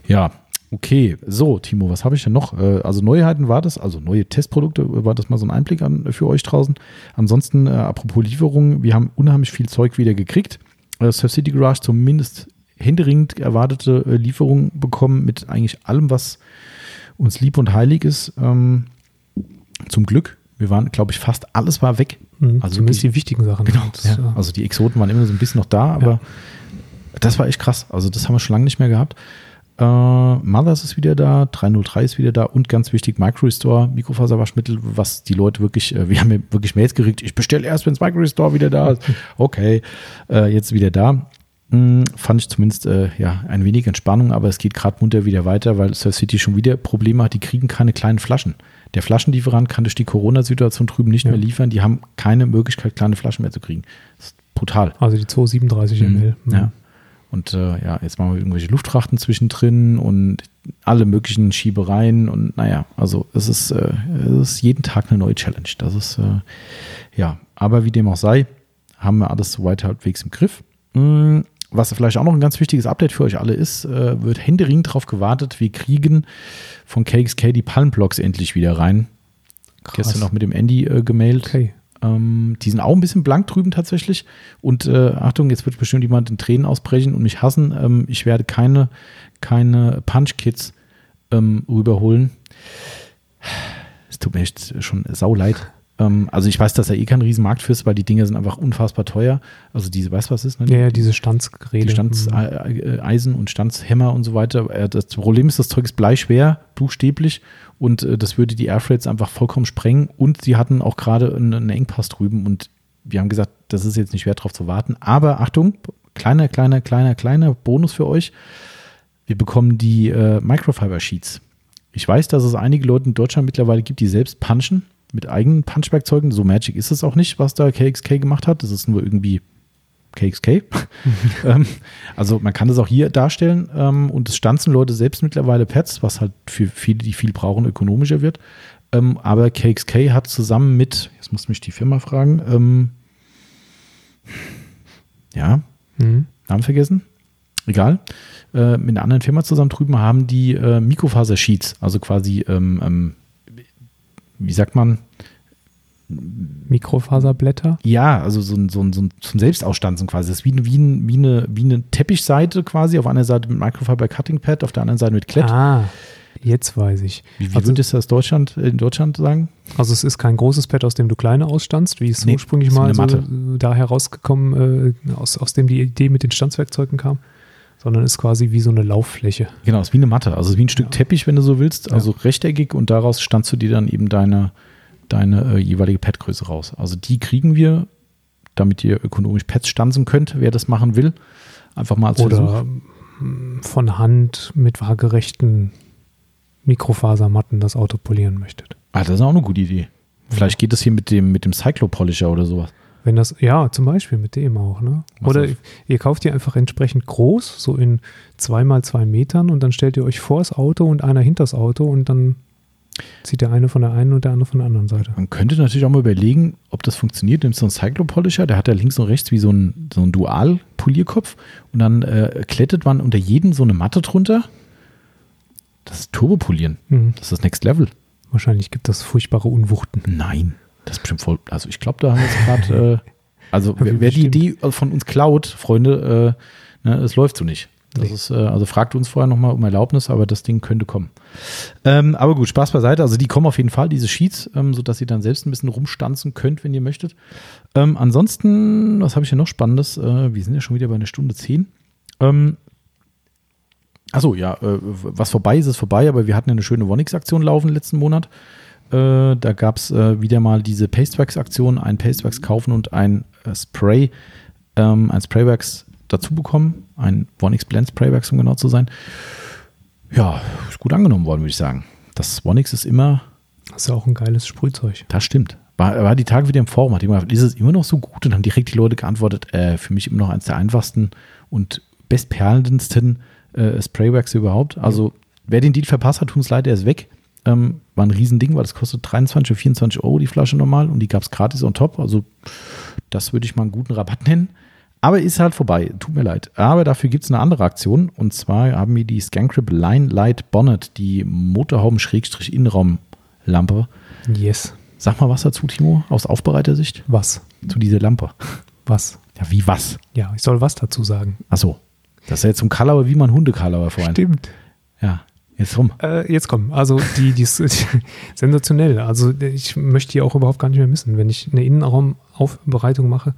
ja, okay. So, Timo, was habe ich denn noch? Äh, also Neuheiten war das, also neue Testprodukte, war das mal so ein Einblick an, für euch draußen. Ansonsten, äh, apropos Lieferungen, wir haben unheimlich viel Zeug wieder gekriegt. Äh, Surf City Garage zumindest händeringend erwartete äh, Lieferungen bekommen mit eigentlich allem, was uns lieb und heilig ist. Ähm, zum Glück. Wir waren, glaube ich, fast alles war weg. Mhm. Also Zumindest wirklich- die wichtigen Sachen. Genau. Das, Ja. äh, Also die Exoten waren immer so ein bisschen noch da, aber das war echt krass. Also das haben wir schon lange nicht mehr gehabt. Äh, Mothers ist wieder da, 303 ist wieder da und ganz wichtig, Micro Restore, Mikrofaserwaschmittel, was die Leute wirklich, äh, wir haben ja wirklich Mails gekriegt, ich bestelle erst, wenn das Micro Restore wieder da ist. Okay, äh, jetzt wieder da. Hm, fand ich zumindest äh, ja, ein wenig Entspannung, aber es geht gerade munter wieder weiter, weil Surf City schon wieder Probleme hat, die kriegen keine kleinen Flaschen. Der Flaschenlieferant kann durch die Corona-Situation drüben nicht Ja. mehr liefern. Die haben keine Möglichkeit, kleine Flaschen mehr zu kriegen. Das ist brutal. Also die 237 ml. Mhm. Ja. Und äh, ja, jetzt machen wir irgendwelche Luftfrachten zwischendrin und alle möglichen Schiebereien und naja, also es ist, äh, es ist jeden Tag eine neue Challenge. Das ist, äh, ja, aber wie dem auch sei, haben wir alles soweit halbwegs im Griff. Mm, Was vielleicht auch noch ein ganz wichtiges Update für euch alle ist, äh, wird händeringend darauf gewartet, wir kriegen von KXK die Palmblocks endlich wieder rein. Krass. Gestern noch mit dem Andy äh, gemailt. Okay. Ähm, die sind auch ein bisschen blank drüben tatsächlich. Und äh, Achtung, jetzt wird bestimmt jemand in Tränen ausbrechen und mich hassen. Ähm, ich werde keine, keine Punch-Kits ähm, rüberholen. Es tut mir echt schon sau leid. Ähm, also ich weiß, dass er eh kein Riesenmarkt für ist, weil die Dinger sind einfach unfassbar teuer. Also diese, weißt du was ist? Ne? Ja, ja, diese Stanzgeräte. die Stanzeisen und Stanzhämmer und so weiter. Äh, Das Problem ist, das Zeug ist bleischwer, buchstäblich und äh, das würde die Airfreights einfach vollkommen sprengen und sie hatten auch gerade einen, Engpass drüben und wir haben gesagt, das ist jetzt nicht wert drauf zu warten. Aber Achtung, kleiner, kleiner, kleiner, kleiner Bonus für euch. Wir bekommen die äh, Microfiber Sheets. Ich weiß, dass es einige Leute in Deutschland mittlerweile gibt, die selbst punchen mit eigenen Punchwerkzeugen. So magic ist es auch nicht, was da KXK gemacht hat. Das ist nur irgendwie KXK. ähm, also man kann das auch hier darstellen ähm, und es stanzen Leute selbst mittlerweile Pads, was halt für viele, die viel brauchen, ökonomischer wird. Ähm, aber KXK hat zusammen mit, jetzt muss mich die Firma fragen, ähm, ja, Mhm. Namen vergessen, egal, äh, mit einer anderen Firma zusammen drüben haben die äh, Mikrofaser-Sheets, also quasi, ähm, wie sagt man, Mikrofaserblätter. Ja, also so ein, so ein, so ein zum Selbstausstanzen quasi. Das ist wie, wie, ein, wie, eine, wie eine Teppichseite quasi. Auf einer Seite mit Microfiber Cutting Pad, auf der anderen Seite mit Klett. Ah, jetzt weiß ich. Wie, wie also, würdest du das Deutschland, in Deutschland sagen? also es ist kein großes Pad, aus dem du kleine ausstanzt, wie es Nee, ursprünglich mal so äh, da herausgekommen, äh, aus, aus dem die Idee mit den Stanzwerkzeugen kam, sondern ist quasi wie so eine Lauffläche. Genau, es ist wie eine Matte. Also wie ein Stück Teppich, wenn du so willst. Ja. Also rechteckig und daraus standst du dir dann eben deine, deine äh, jeweilige Padgröße raus. Also die kriegen wir, damit ihr ökonomisch Pads stanzen könnt, wer das machen will. Einfach mal als Versuch. Oder mm, von Hand mit waagerechten Mikrofasermatten das Auto polieren möchtet. Ah, das ist auch eine gute Idee. Vielleicht geht das hier mit dem, mit dem Cyclopolisher oder sowas. Wenn das, ja, zum Beispiel mit dem auch, ne? Was Oder ihr kauft ihr einfach entsprechend groß, so in zwei mal zwei Metern und dann stellt ihr euch vor das Auto und einer hinter das Auto und dann zieht der eine von der einen und der andere von der anderen Seite. Man könnte natürlich auch mal überlegen, ob das funktioniert. Nimmst du einen Cyclopolisher, der hat ja links und rechts wie so ein, so ein Dual-Polierkopf und dann äh, klettet man unter jeden so eine Matte drunter. Das ist Turbopolieren. Mhm. Das ist das Next Level. Wahrscheinlich gibt das furchtbare Unwuchten. Nein, das ist bestimmt voll. Also ich glaube, da haben wir jetzt gerade. Äh, also wer, wer die. Idee von uns klaut, Freunde, äh, ne, es läuft so nicht. Das Nee. ist, äh, also fragt uns vorher nochmal um Erlaubnis, aber das Ding könnte kommen. Ähm, aber gut, Spaß beiseite. Also die kommen auf jeden Fall, diese Sheets, ähm, sodass ihr dann selbst ein bisschen rumstanzen könnt, wenn ihr möchtet. Ähm, ansonsten, was habe ich hier noch Spannendes? Äh, wir sind ja schon wieder bei einer Stunde zehn. Ähm, Achso, ja, äh, was vorbei ist, ist vorbei, aber wir hatten ja eine schöne Wonix-Aktion laufen letzten Monat. Äh, da gab es äh, wieder mal diese Pastewax-Aktion, ein Pastewax kaufen und ein äh, Spray, ähm, ein Spraywax dazu bekommen, ein Wonix Blend Spraywax, um genau zu sein. Ja, ist gut angenommen worden, würde ich sagen. Das Wonix ist immer, Das ist ja auch ein geiles Sprühzeug. das stimmt. War, war die Tage wieder im Forum, hat jemand, ist es immer noch so gut? Und haben direkt die Leute geantwortet, äh, für mich immer noch eines der einfachsten und bestperlendsten äh, Spraywax überhaupt. Also, wer den Deal verpasst hat, tut uns leid, er ist weg. Ähm, war ein Riesending, weil das kostet 23 oder 24 Euro die Flasche normal und die gab es gratis on top. Also, das würde ich mal einen guten Rabatt nennen. Aber ist halt vorbei, tut mir leid. Aber dafür gibt es eine andere Aktion und zwar haben wir die Scancrip Line Light Bonnet, die Motorhauben-Innenraumlampe. Yes. Sag mal was dazu, Timo, aus Aufbereitersicht Was? zu dieser Lampe. Was? Ja, wie was? Ja, ich soll was dazu sagen. Achso, das ist ja jetzt zum Kalauer, wie man Hundekalauer vorhin. Stimmt. Ja, jetzt rum. Äh, jetzt komm, also die, die ist sensationell. Also ich möchte die auch überhaupt gar nicht mehr missen. Wenn ich eine Innenraumaufbereitung mache,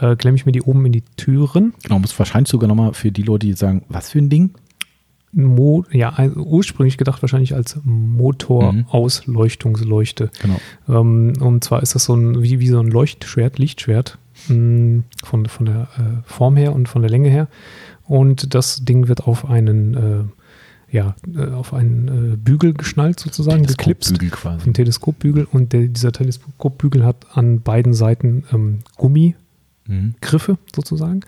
äh, klemme ich mir die oben in die Türen. Genau, muss wahrscheinlich sogar nochmal für die Leute, die sagen, was für ein Ding? Mo ja, also ursprünglich gedacht wahrscheinlich als Motorausleuchtungsleuchte. Genau. Ähm, und zwar ist das so ein, wie, wie so ein Leuchtschwert, Lichtschwert, mh, von, von der äh, Form her und von der Länge her. Und das Ding wird auf einen, äh, ja, äh, auf einen äh, Bügel geschnallt sozusagen, geklipst. quasi. Ein Teleskopbügel und der, dieser Teleskopbügel hat an beiden Seiten ähm, Gummigriffe mhm. sozusagen.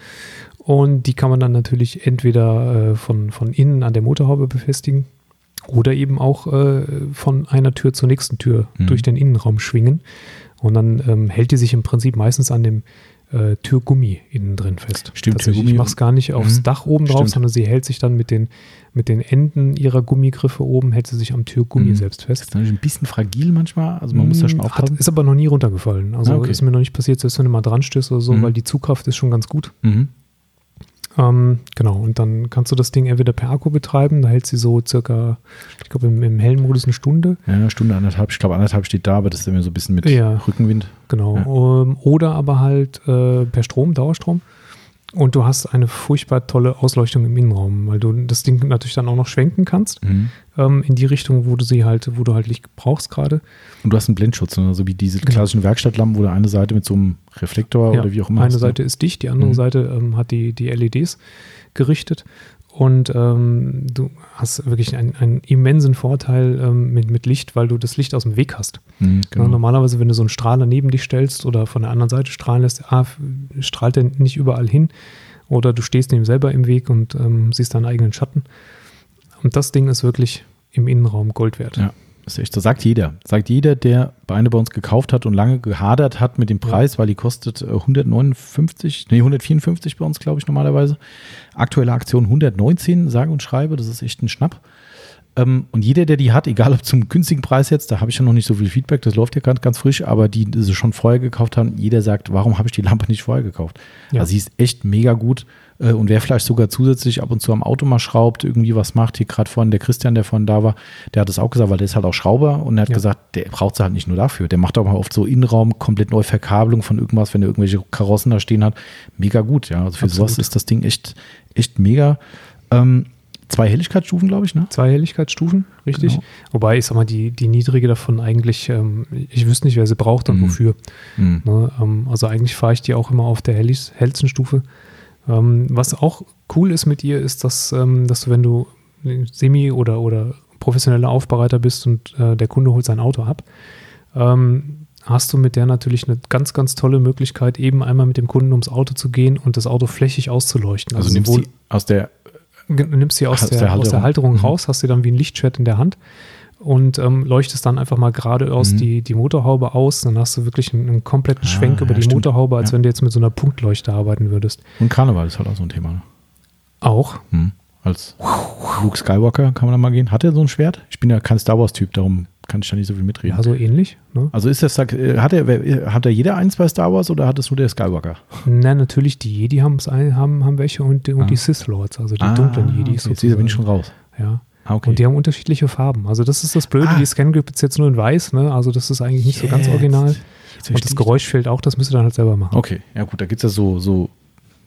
Und die kann man dann natürlich entweder äh, von, von innen an der Motorhaube befestigen oder eben auch äh, von einer Tür zur nächsten Tür mhm. durch den Innenraum schwingen. Und dann ähm, hält die sich im Prinzip meistens an dem äh, Türgummi innen drin fest. Stimmt, Türgummi. Ich mache es gar nicht aufs mhm. Dach oben drauf, Stimmt. sondern sie hält sich dann mit den, mit den Enden ihrer Gummigriffe oben, hält sie sich am Türgummi mhm. selbst fest. Ist dann ein bisschen fragil manchmal, also man muss da schon mhm, aufpassen. ist aber noch nie runtergefallen. Also ah, okay. ist mir noch nicht passiert, selbst wenn du mal dran stößt oder so, mhm. weil die Zugkraft ist schon ganz gut. Mhm. Ähm, genau, und dann kannst du das Ding entweder per Akku betreiben, da hält sie so circa, ich glaube im, im hellen Modus eine Stunde. Ja, eine Stunde, anderthalb, ich glaube anderthalb steht da, aber das ist immer so ein bisschen mit ja, Rückenwind. Genau, ja. ähm, oder aber halt äh, per Strom, Dauerstrom. Und du hast eine furchtbar tolle Ausleuchtung im Innenraum, weil du das Ding natürlich dann auch noch schwenken kannst mhm. ähm, in die Richtung, wo du sie halt, wo du halt Licht brauchst gerade. Und du hast einen Blendschutz, ne? so wie diese genau. klassischen Werkstattlampen, wo du eine Seite mit so einem Reflektor ja, oder wie auch immer. Eine hast, ne? Seite ne? ist dicht, die andere mhm. Seite ähm, hat die, die LEDs gerichtet. Und ähm, du hast wirklich einen, einen immensen Vorteil ähm, mit, mit Licht, weil du das Licht aus dem Weg hast. Mhm, genau. normalerweise, wenn du so einen Strahler neben dich stellst oder von der anderen Seite strahlen lässt, A, strahlt er nicht überall hin oder du stehst ihm selber im Weg und ähm, siehst deinen eigenen Schatten. Und das Ding ist wirklich im Innenraum Gold wert. Ja. Das ist echt, so sagt jeder. Sagt jeder, der Beine bei uns gekauft hat und lange gehadert hat mit dem Preis, ja. weil die kostet 159, äh, nee, 154 bei uns, glaube ich, normalerweise. Aktuelle Aktion 119, sage und schreibe. Das ist echt ein Schnapp. Ähm, und jeder, der die hat, egal ob zum günstigen Preis jetzt, da habe ich ja noch nicht so viel Feedback, das läuft ja ganz, ganz frisch, aber die, die sie schon vorher gekauft haben, jeder sagt, warum habe ich die Lampe nicht vorher gekauft? Ja. Also sie ist echt mega gut. Äh, und wer vielleicht sogar zusätzlich ab und zu am Auto mal schraubt, irgendwie was macht, hier gerade vorhin der Christian, der vorhin da war, der hat es auch gesagt, weil der ist halt auch Schrauber und er hat ja. gesagt, der braucht sie halt nicht nur dafür. Der macht auch mal oft so Innenraum, komplett neue Verkabelung von irgendwas, wenn er irgendwelche Karossen da stehen hat. Mega gut, ja. Also für Absolut. sowas ist das Ding echt, echt mega. Ähm, Zwei Helligkeitsstufen, glaube ich, ne? Zwei Helligkeitsstufen, richtig. Genau. Wobei, ich sag mal, die, die niedrige davon eigentlich, ähm, ich wüsste nicht, wer sie braucht und mm. wofür. Mm. Ne? Ähm, also eigentlich fahre ich die auch immer auf der hellsten Stufe. Ähm, was auch cool ist mit ihr, ist, dass, ähm, dass du, wenn du Semi- oder, oder professioneller Aufbereiter bist und äh, der Kunde holt sein Auto ab, ähm, hast du mit der natürlich eine ganz, ganz tolle Möglichkeit, eben einmal mit dem Kunden ums Auto zu gehen und das Auto flächig auszuleuchten. Also, also nimmst sie aus der nimmst sie aus, aus der, der, Halterung, aus der Halterung mhm. raus, hast sie dann wie ein Lichtschwert in der Hand und ähm, leuchtest dann einfach mal geradeaus mhm. die, die Motorhaube aus. Dann hast du wirklich einen, einen kompletten ah, Schwenk über ja, die stimmt. Motorhaube, als ja. wenn du jetzt mit so einer Punktleuchte arbeiten würdest. Und Karneval ist halt auch so ein Thema. Ne? Auch? Mhm. Als Luke Skywalker kann man da mal gehen. Hat er so ein Schwert? Ich bin ja kein Star Wars-Typ, darum kann ich da nicht so viel mitreden. Ja, so ähnlich. Ne? Also ist das, äh, hat er, hat er jeder eins bei Star Wars oder hat es nur der Skywalker? Nein, natürlich, die Jedi haben, haben, haben welche und, und ah. die Sith Lords, also die ah, dunklen Jedi. Okay, jetzt bin ich schon raus. Ja. Ah, okay. Und die haben unterschiedliche Farben. Also das ist das Blöde, ah. die Scan-Grip ist jetzt nur in weiß, ne? also das ist eigentlich nicht yes. so ganz original. Und das Geräusch fehlt auch, das müsst ihr dann halt selber machen. Okay, ja gut, da gibt es ja so, so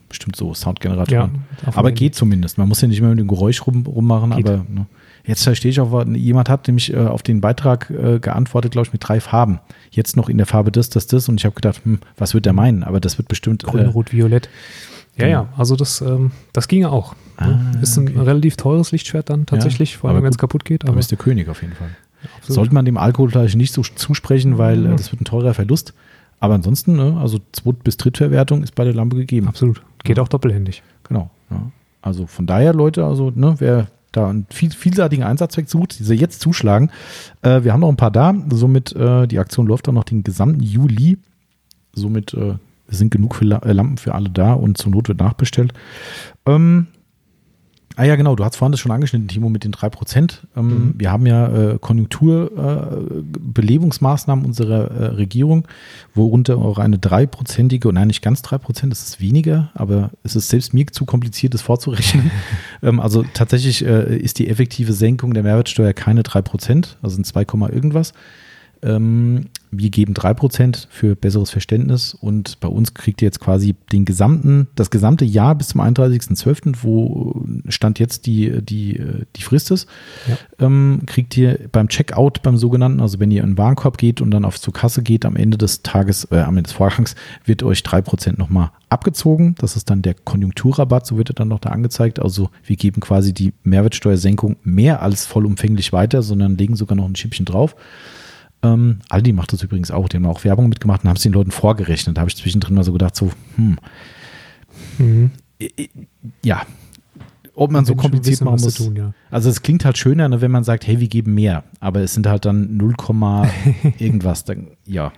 bestimmt so Soundgeneratoren. Ja, aber geht zumindest. Man muss ja nicht mehr mit dem Geräusch rum, rummachen, geht. aber ne. jetzt verstehe ich auch, jemand hat nämlich äh, auf den Beitrag äh, geantwortet, glaube ich, mit drei Farben. Jetzt noch in der Farbe das, das, das und ich habe gedacht, hm, was wird der meinen? Aber das wird bestimmt. Grün, äh, Rot, Violett. Ja, ja, also das, ähm, das ginge auch. Ne? Ah, ist ein okay. relativ teures Lichtschwert dann tatsächlich, ja, vor allem wenn es kaputt geht. Aber, ist der König auf jeden Fall. Ja, Sollte man dem Alkohol vielleicht nicht so zusprechen, weil äh, das wird ein teurer Verlust. Aber ansonsten, ne, also Zweit- bis Drittverwertung ist bei der Lampe gegeben. Absolut. Geht ja. auch doppelhändig. Genau. Ja. Also von daher, Leute, also ne, wer da einen viel, vielseitigen Einsatzzweck sucht, diese jetzt zuschlagen. Äh, wir haben noch ein paar da. Somit, äh, die Aktion läuft dann noch den gesamten Juli. Somit äh, sind genug für äh, Lampen für alle da und zur Not wird nachbestellt. Ähm, Ah ja, genau, du hast vorhin das schon angeschnitten, Timo, mit den 3%. Ähm, mhm. Wir haben ja äh, Konjunkturbelebungsmaßnahmen äh, unserer äh, Regierung, worunter auch eine dreiprozentige, nein, nicht ganz 3%, das ist weniger, aber es ist selbst mir zu kompliziert, das vorzurechnen. ähm, also tatsächlich äh, ist die effektive Senkung der Mehrwertsteuer keine 3%, also sind 2, irgendwas. Ähm, wir geben 3% für besseres Verständnis und bei uns kriegt ihr jetzt quasi den gesamten, das gesamte Jahr bis zum 31.12., wo Stand jetzt die, die, die Frist ist, ja. ähm, kriegt ihr beim Checkout, beim sogenannten, also wenn ihr in den Warenkorb geht und dann auf zur Kasse geht, am Ende des Tages, äh, am Ende des Vorgangs, wird euch 3% nochmal abgezogen. Das ist dann der Konjunkturrabatt, so wird er dann noch da angezeigt. Also wir geben quasi die Mehrwertsteuersenkung mehr als vollumfänglich weiter, sondern legen sogar noch ein Schippchen drauf. Ähm, Aldi macht das übrigens auch. Die haben auch Werbung mitgemacht und haben es den Leuten vorgerechnet. Da habe ich zwischendrin mal so gedacht, so, hm. Mhm. Ja, ob man so kompliziert machen muss. Tun, ja. Also es klingt halt schöner, ne, wenn man sagt, hey, wir geben mehr, aber es sind halt dann 0, irgendwas. Dann, ja.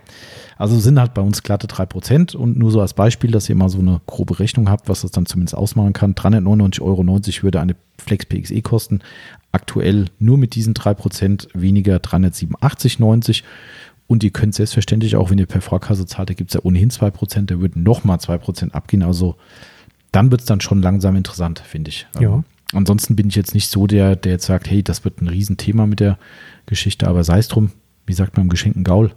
Also sind halt bei uns glatte 3% und nur so als Beispiel, dass ihr mal so eine grobe Rechnung habt, was das dann zumindest ausmachen kann. 399,90 Euro würde eine Flex PXE kosten. Aktuell nur mit diesen 3% weniger 387,90 und ihr könnt selbstverständlich auch, wenn ihr per Vorkasse zahlt, da gibt es ja ohnehin 2%, da würden nochmal 2% abgehen. Also dann wird es dann schon langsam interessant, finde ich. Ja. Ähm, ansonsten bin ich jetzt nicht so der, der jetzt sagt, hey, das wird ein Riesenthema mit der Geschichte, aber sei es drum, wie sagt man im geschenkten Gaul.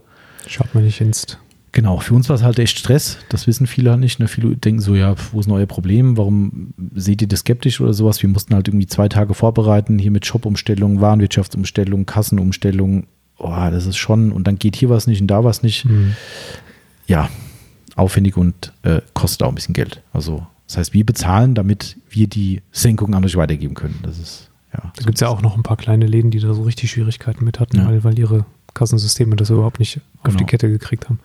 Schaut man nicht ins. Genau, für uns war es halt echt Stress. Das wissen viele halt nicht. Ne? Viele denken so, ja, wo ist euer Problem? Warum seht ihr das skeptisch oder sowas? Wir mussten halt irgendwie zwei Tage vorbereiten, hier mit Shop-Umstellung, Warenwirtschaftsumstellung, Kassenumstellung. Oh, das ist schon, und dann geht hier was nicht und da was nicht. Mhm. Ja, aufwendig und äh, kostet auch ein bisschen Geld. Also das heißt, wir bezahlen, damit wir die Senkung an euch weitergeben können. Das ist, ja. Da so gibt es ja auch noch ein paar kleine Läden, die da so richtig Schwierigkeiten mit hatten, ja. weil, weil ihre Kassensysteme das überhaupt nicht genau. auf die genau. Kette gekriegt haben.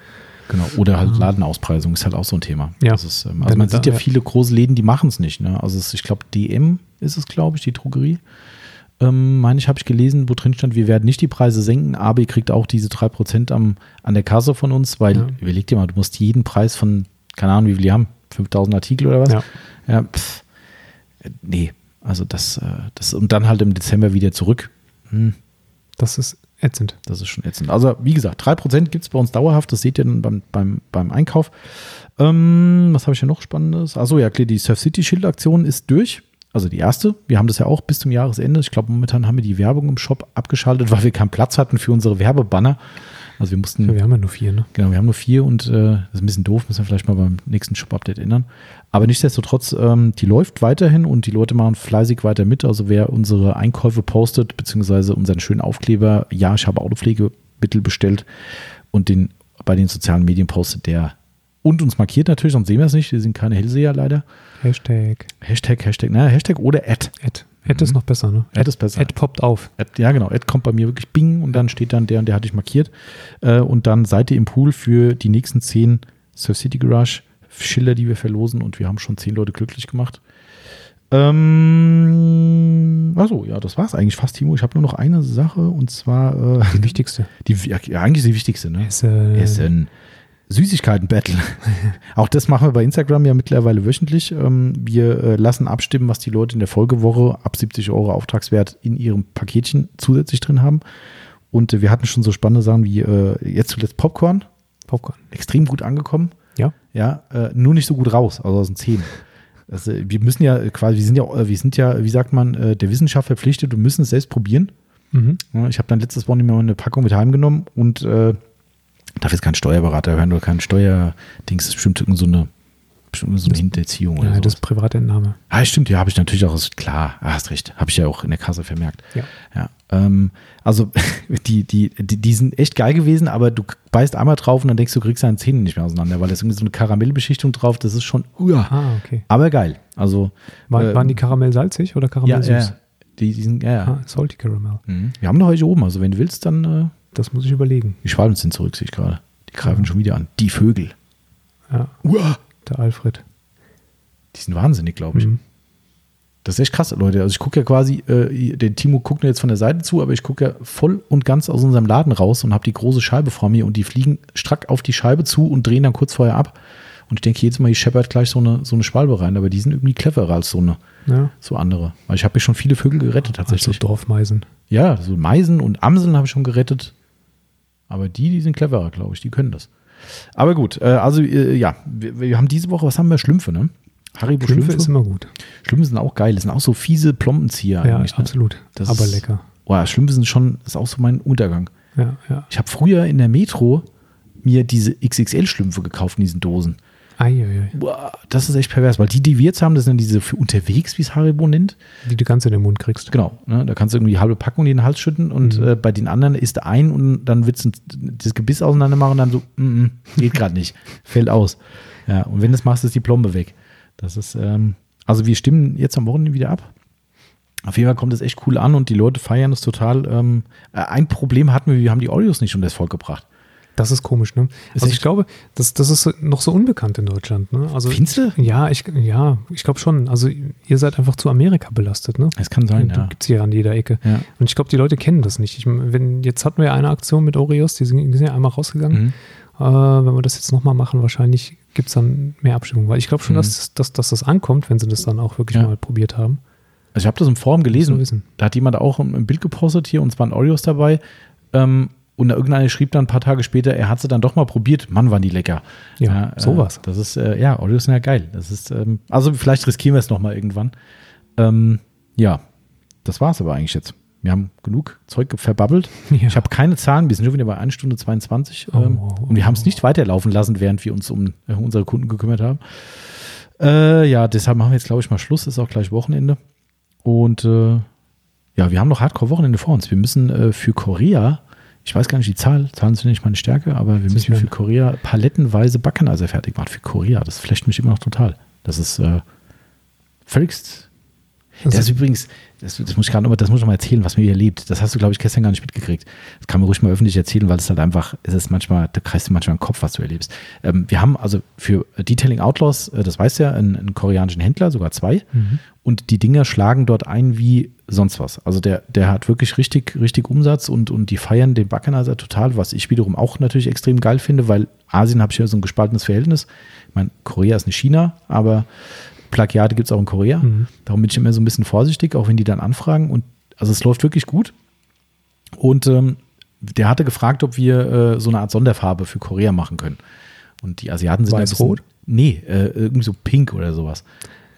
Genau, oder halt Ladenauspreisung ist halt auch so ein Thema. Ja. Ist, ähm, also man sieht ja, ja, viele große Läden, die machen es nicht. Ne? Also es, ich glaube, DM ist es, glaube ich, die Drogerie. Ähm, meine ich, habe ich gelesen, wo drin stand, wir werden nicht die Preise senken, aber ihr kriegt auch diese 3% am, an der Kasse von uns, weil, ja. überleg dir mal, du musst jeden Preis von, keine Ahnung, wie viel die haben, 5000 Artikel oder was? Ja. ja pff, nee, also das, äh, das, und dann halt im Dezember wieder zurück. Hm. Das ist ätzend. Das ist schon ätzend. Also, wie gesagt, 3% gibt es bei uns dauerhaft, das seht ihr dann beim, beim, beim Einkauf. Ähm, was habe ich hier noch Spannendes? Achso, ja, klar, die Surf City Schild-Aktion ist durch. Also die erste. Wir haben das ja auch bis zum Jahresende. Ich glaube, momentan haben wir die Werbung im Shop abgeschaltet, weil wir keinen Platz hatten für unsere Werbebanner. Also wir mussten. Ja, wir haben ja nur vier, ne? Genau, wir haben nur vier und äh, das ist ein bisschen doof, müssen wir vielleicht mal beim nächsten Shop-Update ändern. Aber nichtsdestotrotz, ähm, die läuft weiterhin und die Leute machen fleißig weiter mit. Also wer unsere Einkäufe postet, beziehungsweise unseren schönen Aufkleber, ja, ich habe Autopflegemittel bestellt und den bei den sozialen Medien postet, der und uns markiert natürlich, sonst sehen wir es nicht. Wir sind keine Hellseher leider. Hashtag. Hashtag, Hashtag, naja, Hashtag oder Ad. Ad. Ad ist mhm. noch besser, ne? Ad, Ad ist besser. Ad poppt auf. Ad, ja, genau. Ad kommt bei mir wirklich bing und dann steht dann der und der hatte ich markiert. Äh, und dann seid ihr im Pool für die nächsten zehn Surf City Garage Schilder, die wir verlosen und wir haben schon zehn Leute glücklich gemacht. Ähm, also ja, das war es eigentlich fast, Timo. Ich habe nur noch eine Sache und zwar äh, die wichtigste. Die, ja, eigentlich die wichtigste, ne? Essen. Essen. Süßigkeiten-Battle. Auch das machen wir bei Instagram ja mittlerweile wöchentlich. Ähm, wir äh, lassen abstimmen, was die Leute in der Folgewoche ab 70 Euro Auftragswert in ihrem Paketchen zusätzlich drin haben. Und äh, wir hatten schon so spannende Sachen wie äh, jetzt zuletzt Popcorn. Popcorn. Extrem gut angekommen. Ja. Ja, nur nicht so gut raus, also aus den Zähnen. Also, wir müssen ja quasi, wir sind ja, wir sind ja, wie sagt man, der Wissenschaft verpflichtet und müssen es selbst probieren. Mhm. Ich habe dann letztes Wochenende mal eine Packung mit heimgenommen und darf jetzt keinen Steuerberater hören oder keinen Steuerdings, das ist bestimmt so eine, bestimmt so eine Hinterziehung ja, oder das ist Privatentnahme. Ah, stimmt, ja, habe ich natürlich auch, klar, ah, hast recht, habe ich ja auch in der Kasse vermerkt. Ja. ja ähm, also die, die, die, die sind echt geil gewesen, aber du beißt einmal drauf und dann denkst du, kriegst deine Zähne nicht mehr auseinander, weil da ist irgendwie so eine Karamellbeschichtung drauf, das ist schon, uh, ah, okay. aber geil. Also, War, äh, waren die Karamell salzig oder Karamell ja, süß? Ja, die, die sind, ja, ja. Ah, salty Caramel. Mhm. Wir haben noch welche oben, also wenn du willst, dann äh, das muss ich überlegen. Die Schwalben sind zurück, sehe ich gerade. Die greifen ja. schon wieder an. Die Vögel. Ja. Uah. Der Alfred. Die sind wahnsinnig, glaube ich. Mhm. Das ist echt krass, Leute. Also ich gucke ja quasi, äh, der Timo guckt mir jetzt von der Seite zu, aber ich gucke ja voll und ganz aus unserem Laden raus und habe die große Scheibe vor mir und die fliegen strack auf die Scheibe zu und drehen dann kurz vorher ab. Und ich denke jedes Mal, ich scheppert gleich so eine, so eine Schwalbe rein, aber die sind irgendwie cleverer als so eine, ja. so andere. Weil ich habe ja schon viele Vögel gerettet tatsächlich. Also Dorfmeisen. Ja, so Meisen und Amseln habe ich schon gerettet. Aber die, die sind cleverer, glaube ich, die können das. Aber gut, äh, also äh, ja, wir, wir, haben diese Woche, was haben wir? Schlümpfe, ne? Haribo Schlümpfe, Schlümpfe ist immer gut. Schlümpfe sind auch geil, das sind auch so fiese Plombenzieher ja, eigentlich. Ja, ne? absolut. Das Aber ist, lecker. Boah, Schlümpfe sind schon, ist auch so mein Untergang. Ja, ja. Ich habe früher in der Metro mir diese XXL-Schlümpfe gekauft in diesen Dosen. Boah, das ist echt pervers, weil die, die wir jetzt haben, das sind diese für unterwegs, wie es Haribo nennt. Die du ganz in den Mund kriegst. Genau, ne? da kannst du irgendwie die halbe Packung in den Hals schütten und Mhm. äh, bei den anderen isst du ein und dann willst du das Gebiss auseinander machen und dann so, mm, mm, geht gerade nicht, fällt aus. Ja, und wenn du das machst, ist die Plombe weg. Das ist, ähm, also wir stimmen jetzt am Wochenende wieder ab. Auf jeden Fall kommt es echt cool an und die Leute feiern es total. Ähm, äh, ein Problem hatten wir, wir haben die Oreos nicht unter das Volk gebracht. Das ist komisch, ne? Ist also ich glaube, das, das ist noch so unbekannt in Deutschland, ne? Also Findest du? Ja, ich, ja, ich glaube schon. Also ihr seid einfach zu Amerika belastet, ne? Das kann sein, Und ja. Gibt es hier an jeder Ecke. Ja. Und ich glaube, die Leute kennen das nicht. Ich, wenn, jetzt hatten wir ja eine Aktion mit Oreos, die sind, die sind ja einmal rausgegangen. Mhm. Äh, wenn wir das jetzt nochmal machen, wahrscheinlich gibt es dann mehr Abstimmung. Weil ich glaube schon, Mhm. dass, dass, dass das ankommt, wenn sie das dann auch wirklich Ja. mal probiert haben. Also ich habe das im Forum gelesen. Da hat jemand auch ein ein Bild gepostet hier und es waren Oreos dabei. Ähm, und irgendeiner schrieb dann ein paar Tage später, er hat sie dann doch mal probiert. Mann, waren die lecker. Ja, sowas. Äh, das ist, äh, ja, Oreos sind ja geil. Das ist, ähm, also vielleicht riskieren wir es nochmal irgendwann. Ähm, ja, das war es aber eigentlich jetzt. Wir haben genug Zeug verbabbelt. Ja. Ich habe keine Zahlen, wir sind schon wieder bei 1 Stunde 22. Oh, ähm, oh, und wir haben es nicht weiterlaufen lassen, während wir uns um äh, unsere Kunden gekümmert haben. Äh, ja, deshalb machen wir jetzt, glaube ich, mal Schluss. Ist auch gleich Wochenende. Und äh, ja, wir haben noch Hardcore-Wochenende vor uns. Wir müssen äh, für Korea, ich weiß gar nicht die Zahl, Zahlen sind nicht meine Stärke, aber wir müssen für Korea palettenweise Backeneiser fertig machen. Für Korea, das flecht mich immer noch total. Das ist äh, völligst. Das Das ist übrigens, das, das muss ich gerade das muss ich noch mal erzählen, was mir hier lebt. Das hast du, glaube ich, gestern gar nicht mitgekriegt. Das kann man ruhig mal öffentlich erzählen, weil es halt einfach, es ist manchmal, da kreist du manchmal im Kopf, was du erlebst. Ähm, wir haben also für Detailing Outlaws, äh, das weiß ja, einen, einen koreanischen Händler, sogar zwei. Mhm. Und die Dinger schlagen dort ein wie sonst was. Also der, der hat wirklich richtig, richtig Umsatz und, und die feiern den Backenizer total, was ich wiederum auch natürlich extrem geil finde, weil Asien habe ich ja so ein gespaltenes Verhältnis. Ich meine, Korea ist nicht China, aber Plagiate gibt es auch in Korea. Mhm. Darum bin ich immer so ein bisschen vorsichtig, auch wenn die dann anfragen. Und also es läuft wirklich gut. Und ähm, der hatte gefragt, ob wir äh, so eine Art Sonderfarbe für Korea machen können. Und die Asiaten sind Weiß-Rot? Nee, äh, irgendwie so pink oder sowas.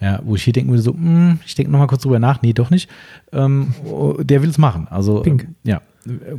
Ja, wo ich hier denken würde, so, hm, ich denke nochmal kurz drüber nach. Nee, doch nicht. Ähm, oh, der will es machen. Also, Pink. ähm, ja,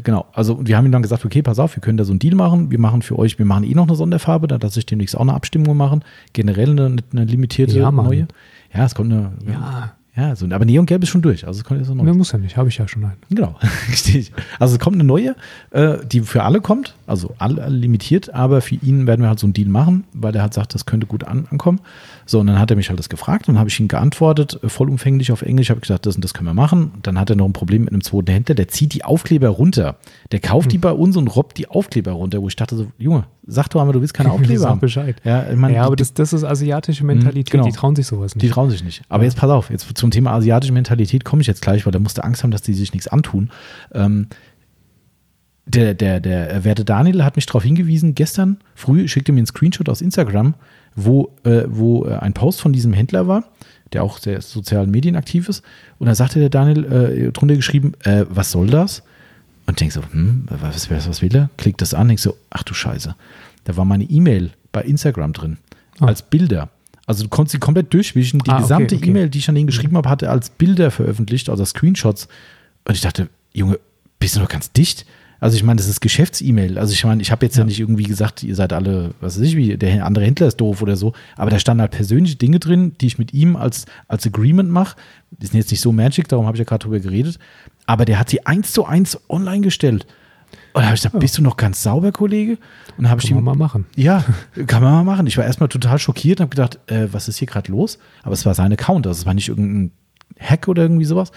genau. Also, wir haben ihm dann gesagt, okay, pass auf, wir können da so einen Deal machen. Wir machen für euch, wir machen eh noch eine Sonderfarbe, da lasse ich demnächst auch eine Abstimmung machen. Generell eine, eine limitierte Ja, neue. Ja, es kommt eine. Ja. Ja, so, aber Neongelb ist schon durch. Also, es kommt jetzt so neu. Ne, muss ja nicht, habe ich ja schon einen. Genau, richtig. Also es kommt eine neue, äh, die für alle kommt, also alle limitiert, aber für ihn werden wir halt so einen Deal machen, weil er halt sagt, das könnte gut an, ankommen. So, und dann hat er mich halt das gefragt und habe ich ihm geantwortet, äh, vollumfänglich auf Englisch, habe gesagt, das und das können wir machen. Dann hat er noch ein Problem mit einem zweiten Händler, der zieht die Aufkleber runter. Der kauft Hm. die bei uns und robbt die Aufkleber runter, wo ich dachte so, Junge, sag doch einmal, du willst keine Aufkleber Sag haben. Bescheid. Ja, ich meine, ja, aber die- das, das ist asiatische Mentalität, genau. die trauen sich sowas die nicht. trauen sich nicht. Aber jetzt pass auf, jetzt zum Thema asiatische Mentalität komme ich jetzt gleich, weil da musste Angst haben, dass die sich nichts antun. Ähm, der, der, der werte Daniel hat mich darauf hingewiesen, gestern früh schickte mir einen Screenshot aus Instagram, wo, äh, wo äh, ein Post von diesem Händler war, der auch sehr sozialen Medien aktiv ist. Und da sagte der Daniel äh, drunter geschrieben, äh, was soll das? Und denk so, hm, was, was, was will er? Klickt das an, denk so, ach du Scheiße. Da war meine E-Mail bei Instagram drin, Ah. als Bilder. Also du konntest sie komplett durchwischen. Die Ah, okay, gesamte okay. E-Mail, die ich an ihn geschrieben habe, hatte als Bilder veröffentlicht, also Screenshots. Und ich dachte, Junge, bist du noch ganz dicht? Also ich meine, das ist Geschäfts-E-Mail. Also ich meine, ich habe jetzt ja. nicht irgendwie gesagt, ihr seid alle, was weiß ich, wie der andere Händler ist doof oder so. Aber da standen halt persönliche Dinge drin, die ich mit ihm als, als Agreement mache. Die sind jetzt nicht so magic, darum habe ich ja gerade drüber geredet. Aber der hat sie eins zu eins online gestellt. Und da habe ich gesagt, bist du noch ganz sauber, Kollege? Und habe ich Kann man mal machen. ja, kann man mal machen. Ich war erstmal total schockiert und habe gedacht, äh, was ist hier gerade los? Aber es war sein Account, also es war nicht irgendein Hack oder irgendwie sowas.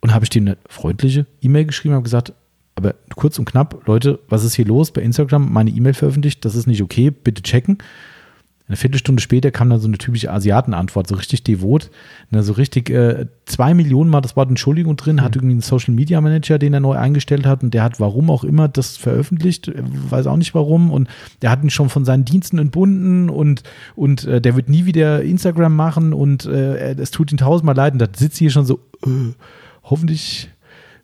Und habe ich dem eine freundliche E-Mail geschrieben und habe gesagt, aber kurz und knapp, Leute, was ist hier los? Bei Instagram meine E-Mail veröffentlicht, das ist nicht okay, bitte checken. Eine Viertelstunde später kam dann so eine typische Asiatenantwort, so richtig devot, ne, so richtig äh, zwei Millionen Mal das Wort Entschuldigung drin, hat irgendwie einen Social Media Manager, den er neu eingestellt hat und der hat warum auch immer das veröffentlicht, äh, weiß auch nicht warum und der hat ihn schon von seinen Diensten entbunden und, und äh, der wird nie wieder Instagram machen und äh, es tut ihm tausendmal leid und da sitzt hier schon so, äh, hoffentlich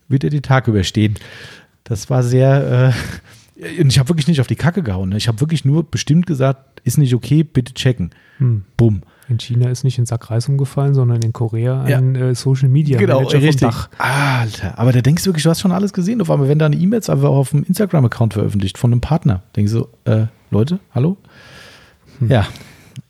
wird er den Tag überstehen. Das war sehr, äh, und ich habe wirklich nicht auf die Kacke gehauen. Ne? Ich habe wirklich nur bestimmt gesagt, ist nicht okay, bitte checken. Hm. Bumm. In China ist nicht in Sack Reis umgefallen, sondern in Korea Ja. ein äh, Social Media Manager vom Dach. Alter, aber da denkst du wirklich, du hast schon alles gesehen. Auf einmal, wenn da eine E-Mails einfach auf dem Instagram-Account veröffentlicht von einem Partner, denkst du, so, äh, Leute, hallo? Hm. Ja,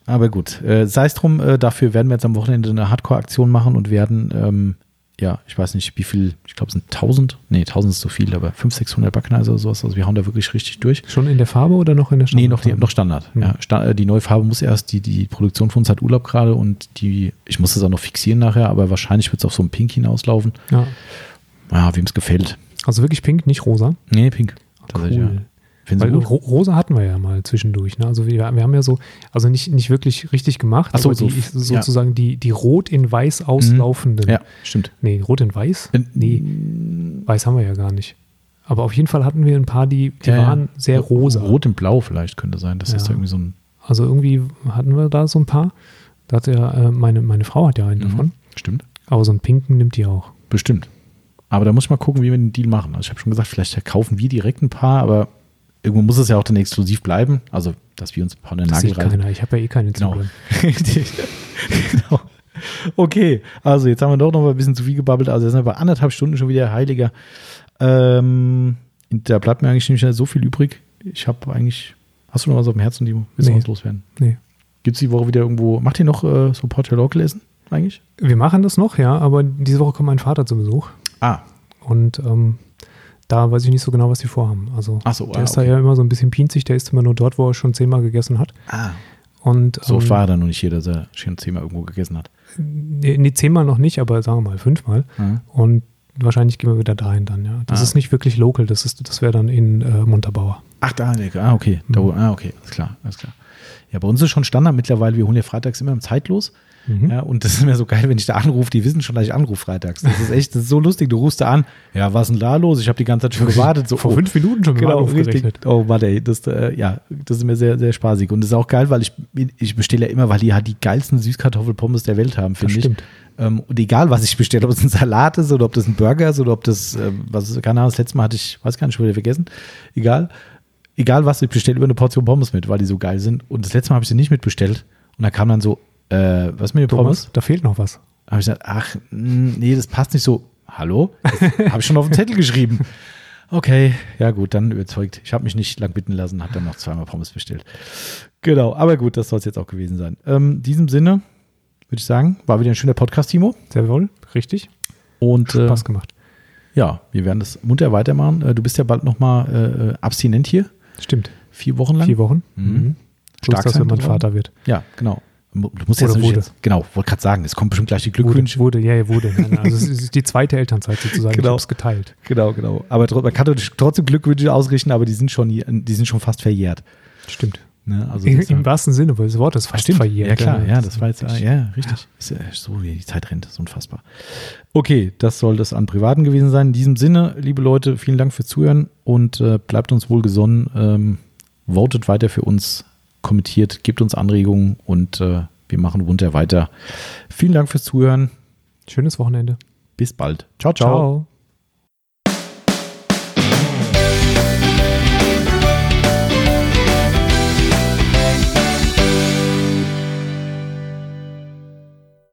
aber gut. Äh, Sei es drum, äh, dafür werden wir jetzt am Wochenende eine Hardcore-Aktion machen und werden, ähm, ja, ich weiß nicht, wie viel, ich glaube, es sind 1000, nee, 1000 ist zu viel, aber 500, 600 Backneiser oder sowas. Also wir hauen da wirklich richtig durch. Schon in der Farbe oder noch in der Nee, noch, die, noch Standard. Hm. Ja, Sta äh, die neue Farbe muss erst, die, die Produktion von uns hat Urlaub gerade und die, ich muss das auch noch fixieren nachher, aber wahrscheinlich wird es auf so ein Pink hinauslaufen. Ja. Ja, wem es gefällt. Also wirklich pink, nicht rosa. Nee, Pink. Cool. ja. Weil rosa hatten wir ja mal zwischendurch. Ne? Also wir, wir haben ja so, also nicht, nicht wirklich richtig gemacht, Ach so, aber so, die, ja. sozusagen die, die rot in weiß auslaufenden. Ja, stimmt. Nee, rot in weiß? Nee, weiß haben wir ja gar nicht. Aber auf jeden Fall hatten wir ein paar, die, die Ja, ja. waren sehr rosa. Rot und Blau vielleicht könnte sein. Das ist Ja. irgendwie so ein. Also irgendwie hatten wir da so ein paar. Da hat ja, äh, meine, meine Frau hat ja einen davon. Stimmt. Aber so einen pinken nimmt die auch. Bestimmt. Aber da muss ich mal gucken, wie wir den Deal machen. Also ich habe schon gesagt, vielleicht kaufen wir direkt ein paar, aber irgendwo muss es ja auch dann exklusiv bleiben. Also, dass wir uns ein paar in den Nagel reißen. keiner. Ich habe ja eh keine Genau. Genau. Okay, also jetzt haben wir doch noch mal ein bisschen zu viel gebabbelt. Also jetzt sind wir bei anderthalb Stunden schon wieder heiliger. Ähm, da bleibt mir eigentlich nicht mehr so viel übrig. Ich habe eigentlich. Hast du noch was auf dem Herzen, Timo? Willst du Nee. was loswerden? Nee. Gibt es die Woche wieder irgendwo. Macht ihr noch äh, so Port Local essen eigentlich? Wir machen das noch, ja, aber diese Woche kommt mein Vater zu Besuch. Ah, Und ähm, da weiß ich nicht so genau, was sie vorhaben. Also so, der ah, ist da okay. ja immer so ein bisschen pinzig, der ist immer nur dort, wo er schon zehnmal gegessen hat. ah. Und So ähm, war er dann noch nicht hier, dass er schon zehnmal irgendwo gegessen hat. nee, nee, zehnmal noch nicht, aber sagen wir mal fünfmal. Mhm. Und wahrscheinlich gehen wir wieder dahin dann, ja. Das Ah. ist nicht wirklich local, das ist, das wäre dann in äh, Montabaur. Ach, da, ah, okay. Da, Mhm. ah, okay, alles klar, alles klar. Ja, bei uns ist schon Standard mittlerweile, wir holen ja freitags immer im Zeitlos. Mhm. Ja, und das ist immer so geil, wenn ich da anrufe, die wissen schon, dass ich anrufe freitags. Das ist echt, das ist so lustig. Du rufst da an, ja, was ist denn da los? Ich habe die ganze Zeit schon gewartet. So, Vor oh, fünf Minuten schon genau, richtig. Oh, warte, ey, das, äh, ja, das ist mir sehr, sehr spaßig. Und das ist auch geil, weil ich, ich bestelle ja immer, weil die halt die geilsten Süßkartoffelpommes der Welt haben, finde ich. stimmt. Ähm, und egal, was ich bestelle, ob es ein Salat ist oder ob das ein Burger ist oder ob das, äh, was keine Ahnung, das letzte Mal hatte ich, weiß gar nicht, schon wieder vergessen. Egal. Egal was, ich bestelle über eine Portion Pommes mit, weil die so geil sind. Und das letzte Mal habe ich sie nicht mitbestellt. Und da kam dann so, äh, was mit den Pommes? Thomas, da fehlt noch was. habe ich gesagt, ach, mh, nee, das passt nicht so. Hallo? Habe ich schon auf den Zettel geschrieben. Okay, ja gut, dann überzeugt. Ich habe mich nicht lang bitten lassen, habe dann noch zweimal Pommes bestellt. Genau, aber gut, das soll es jetzt auch gewesen sein. Ähm, in diesem Sinne würde ich sagen, war wieder ein schöner Podcast, Timo. Sehr wohl, richtig. Und äh, Spaß gemacht. ja, wir werden das munter weitermachen. Äh, du bist ja bald nochmal äh, abstinent hier, Stimmt. vier Wochen lang. Vier Wochen. Mhm. Mhm. Stark Stark das, sein, wenn man? Vater wird. Ja, genau. Du musst jetzt wurde. jetzt, genau, wollte gerade sagen, es kommt bestimmt gleich die Wurde, Glückwünsche. wurde, ja, ja, wurde. Also es ist die zweite Elternzeit sozusagen. Genau. Ich habe es geteilt. Genau, genau. Aber man kann trotzdem Glückwünsche ausrichten, aber die sind schon, die sind schon fast verjährt. Stimmt. Ne? Also Im, Im wahrsten Sinne des Wortes fast Stimmt. verjährt. Ja, klar, ja, Das war jetzt, ja, richtig. Ist ja so, wie die Zeit rennt, das ist unfassbar. Okay, das soll das an Privaten gewesen sein. In diesem Sinne, liebe Leute, vielen Dank fürs Zuhören und äh, bleibt uns wohlgesonnen. Ähm, votet weiter für uns, kommentiert, gebt uns Anregungen und äh, wir machen runter weiter. Vielen Dank fürs Zuhören. Schönes Wochenende. Bis bald. ciao. ciao. Ciao.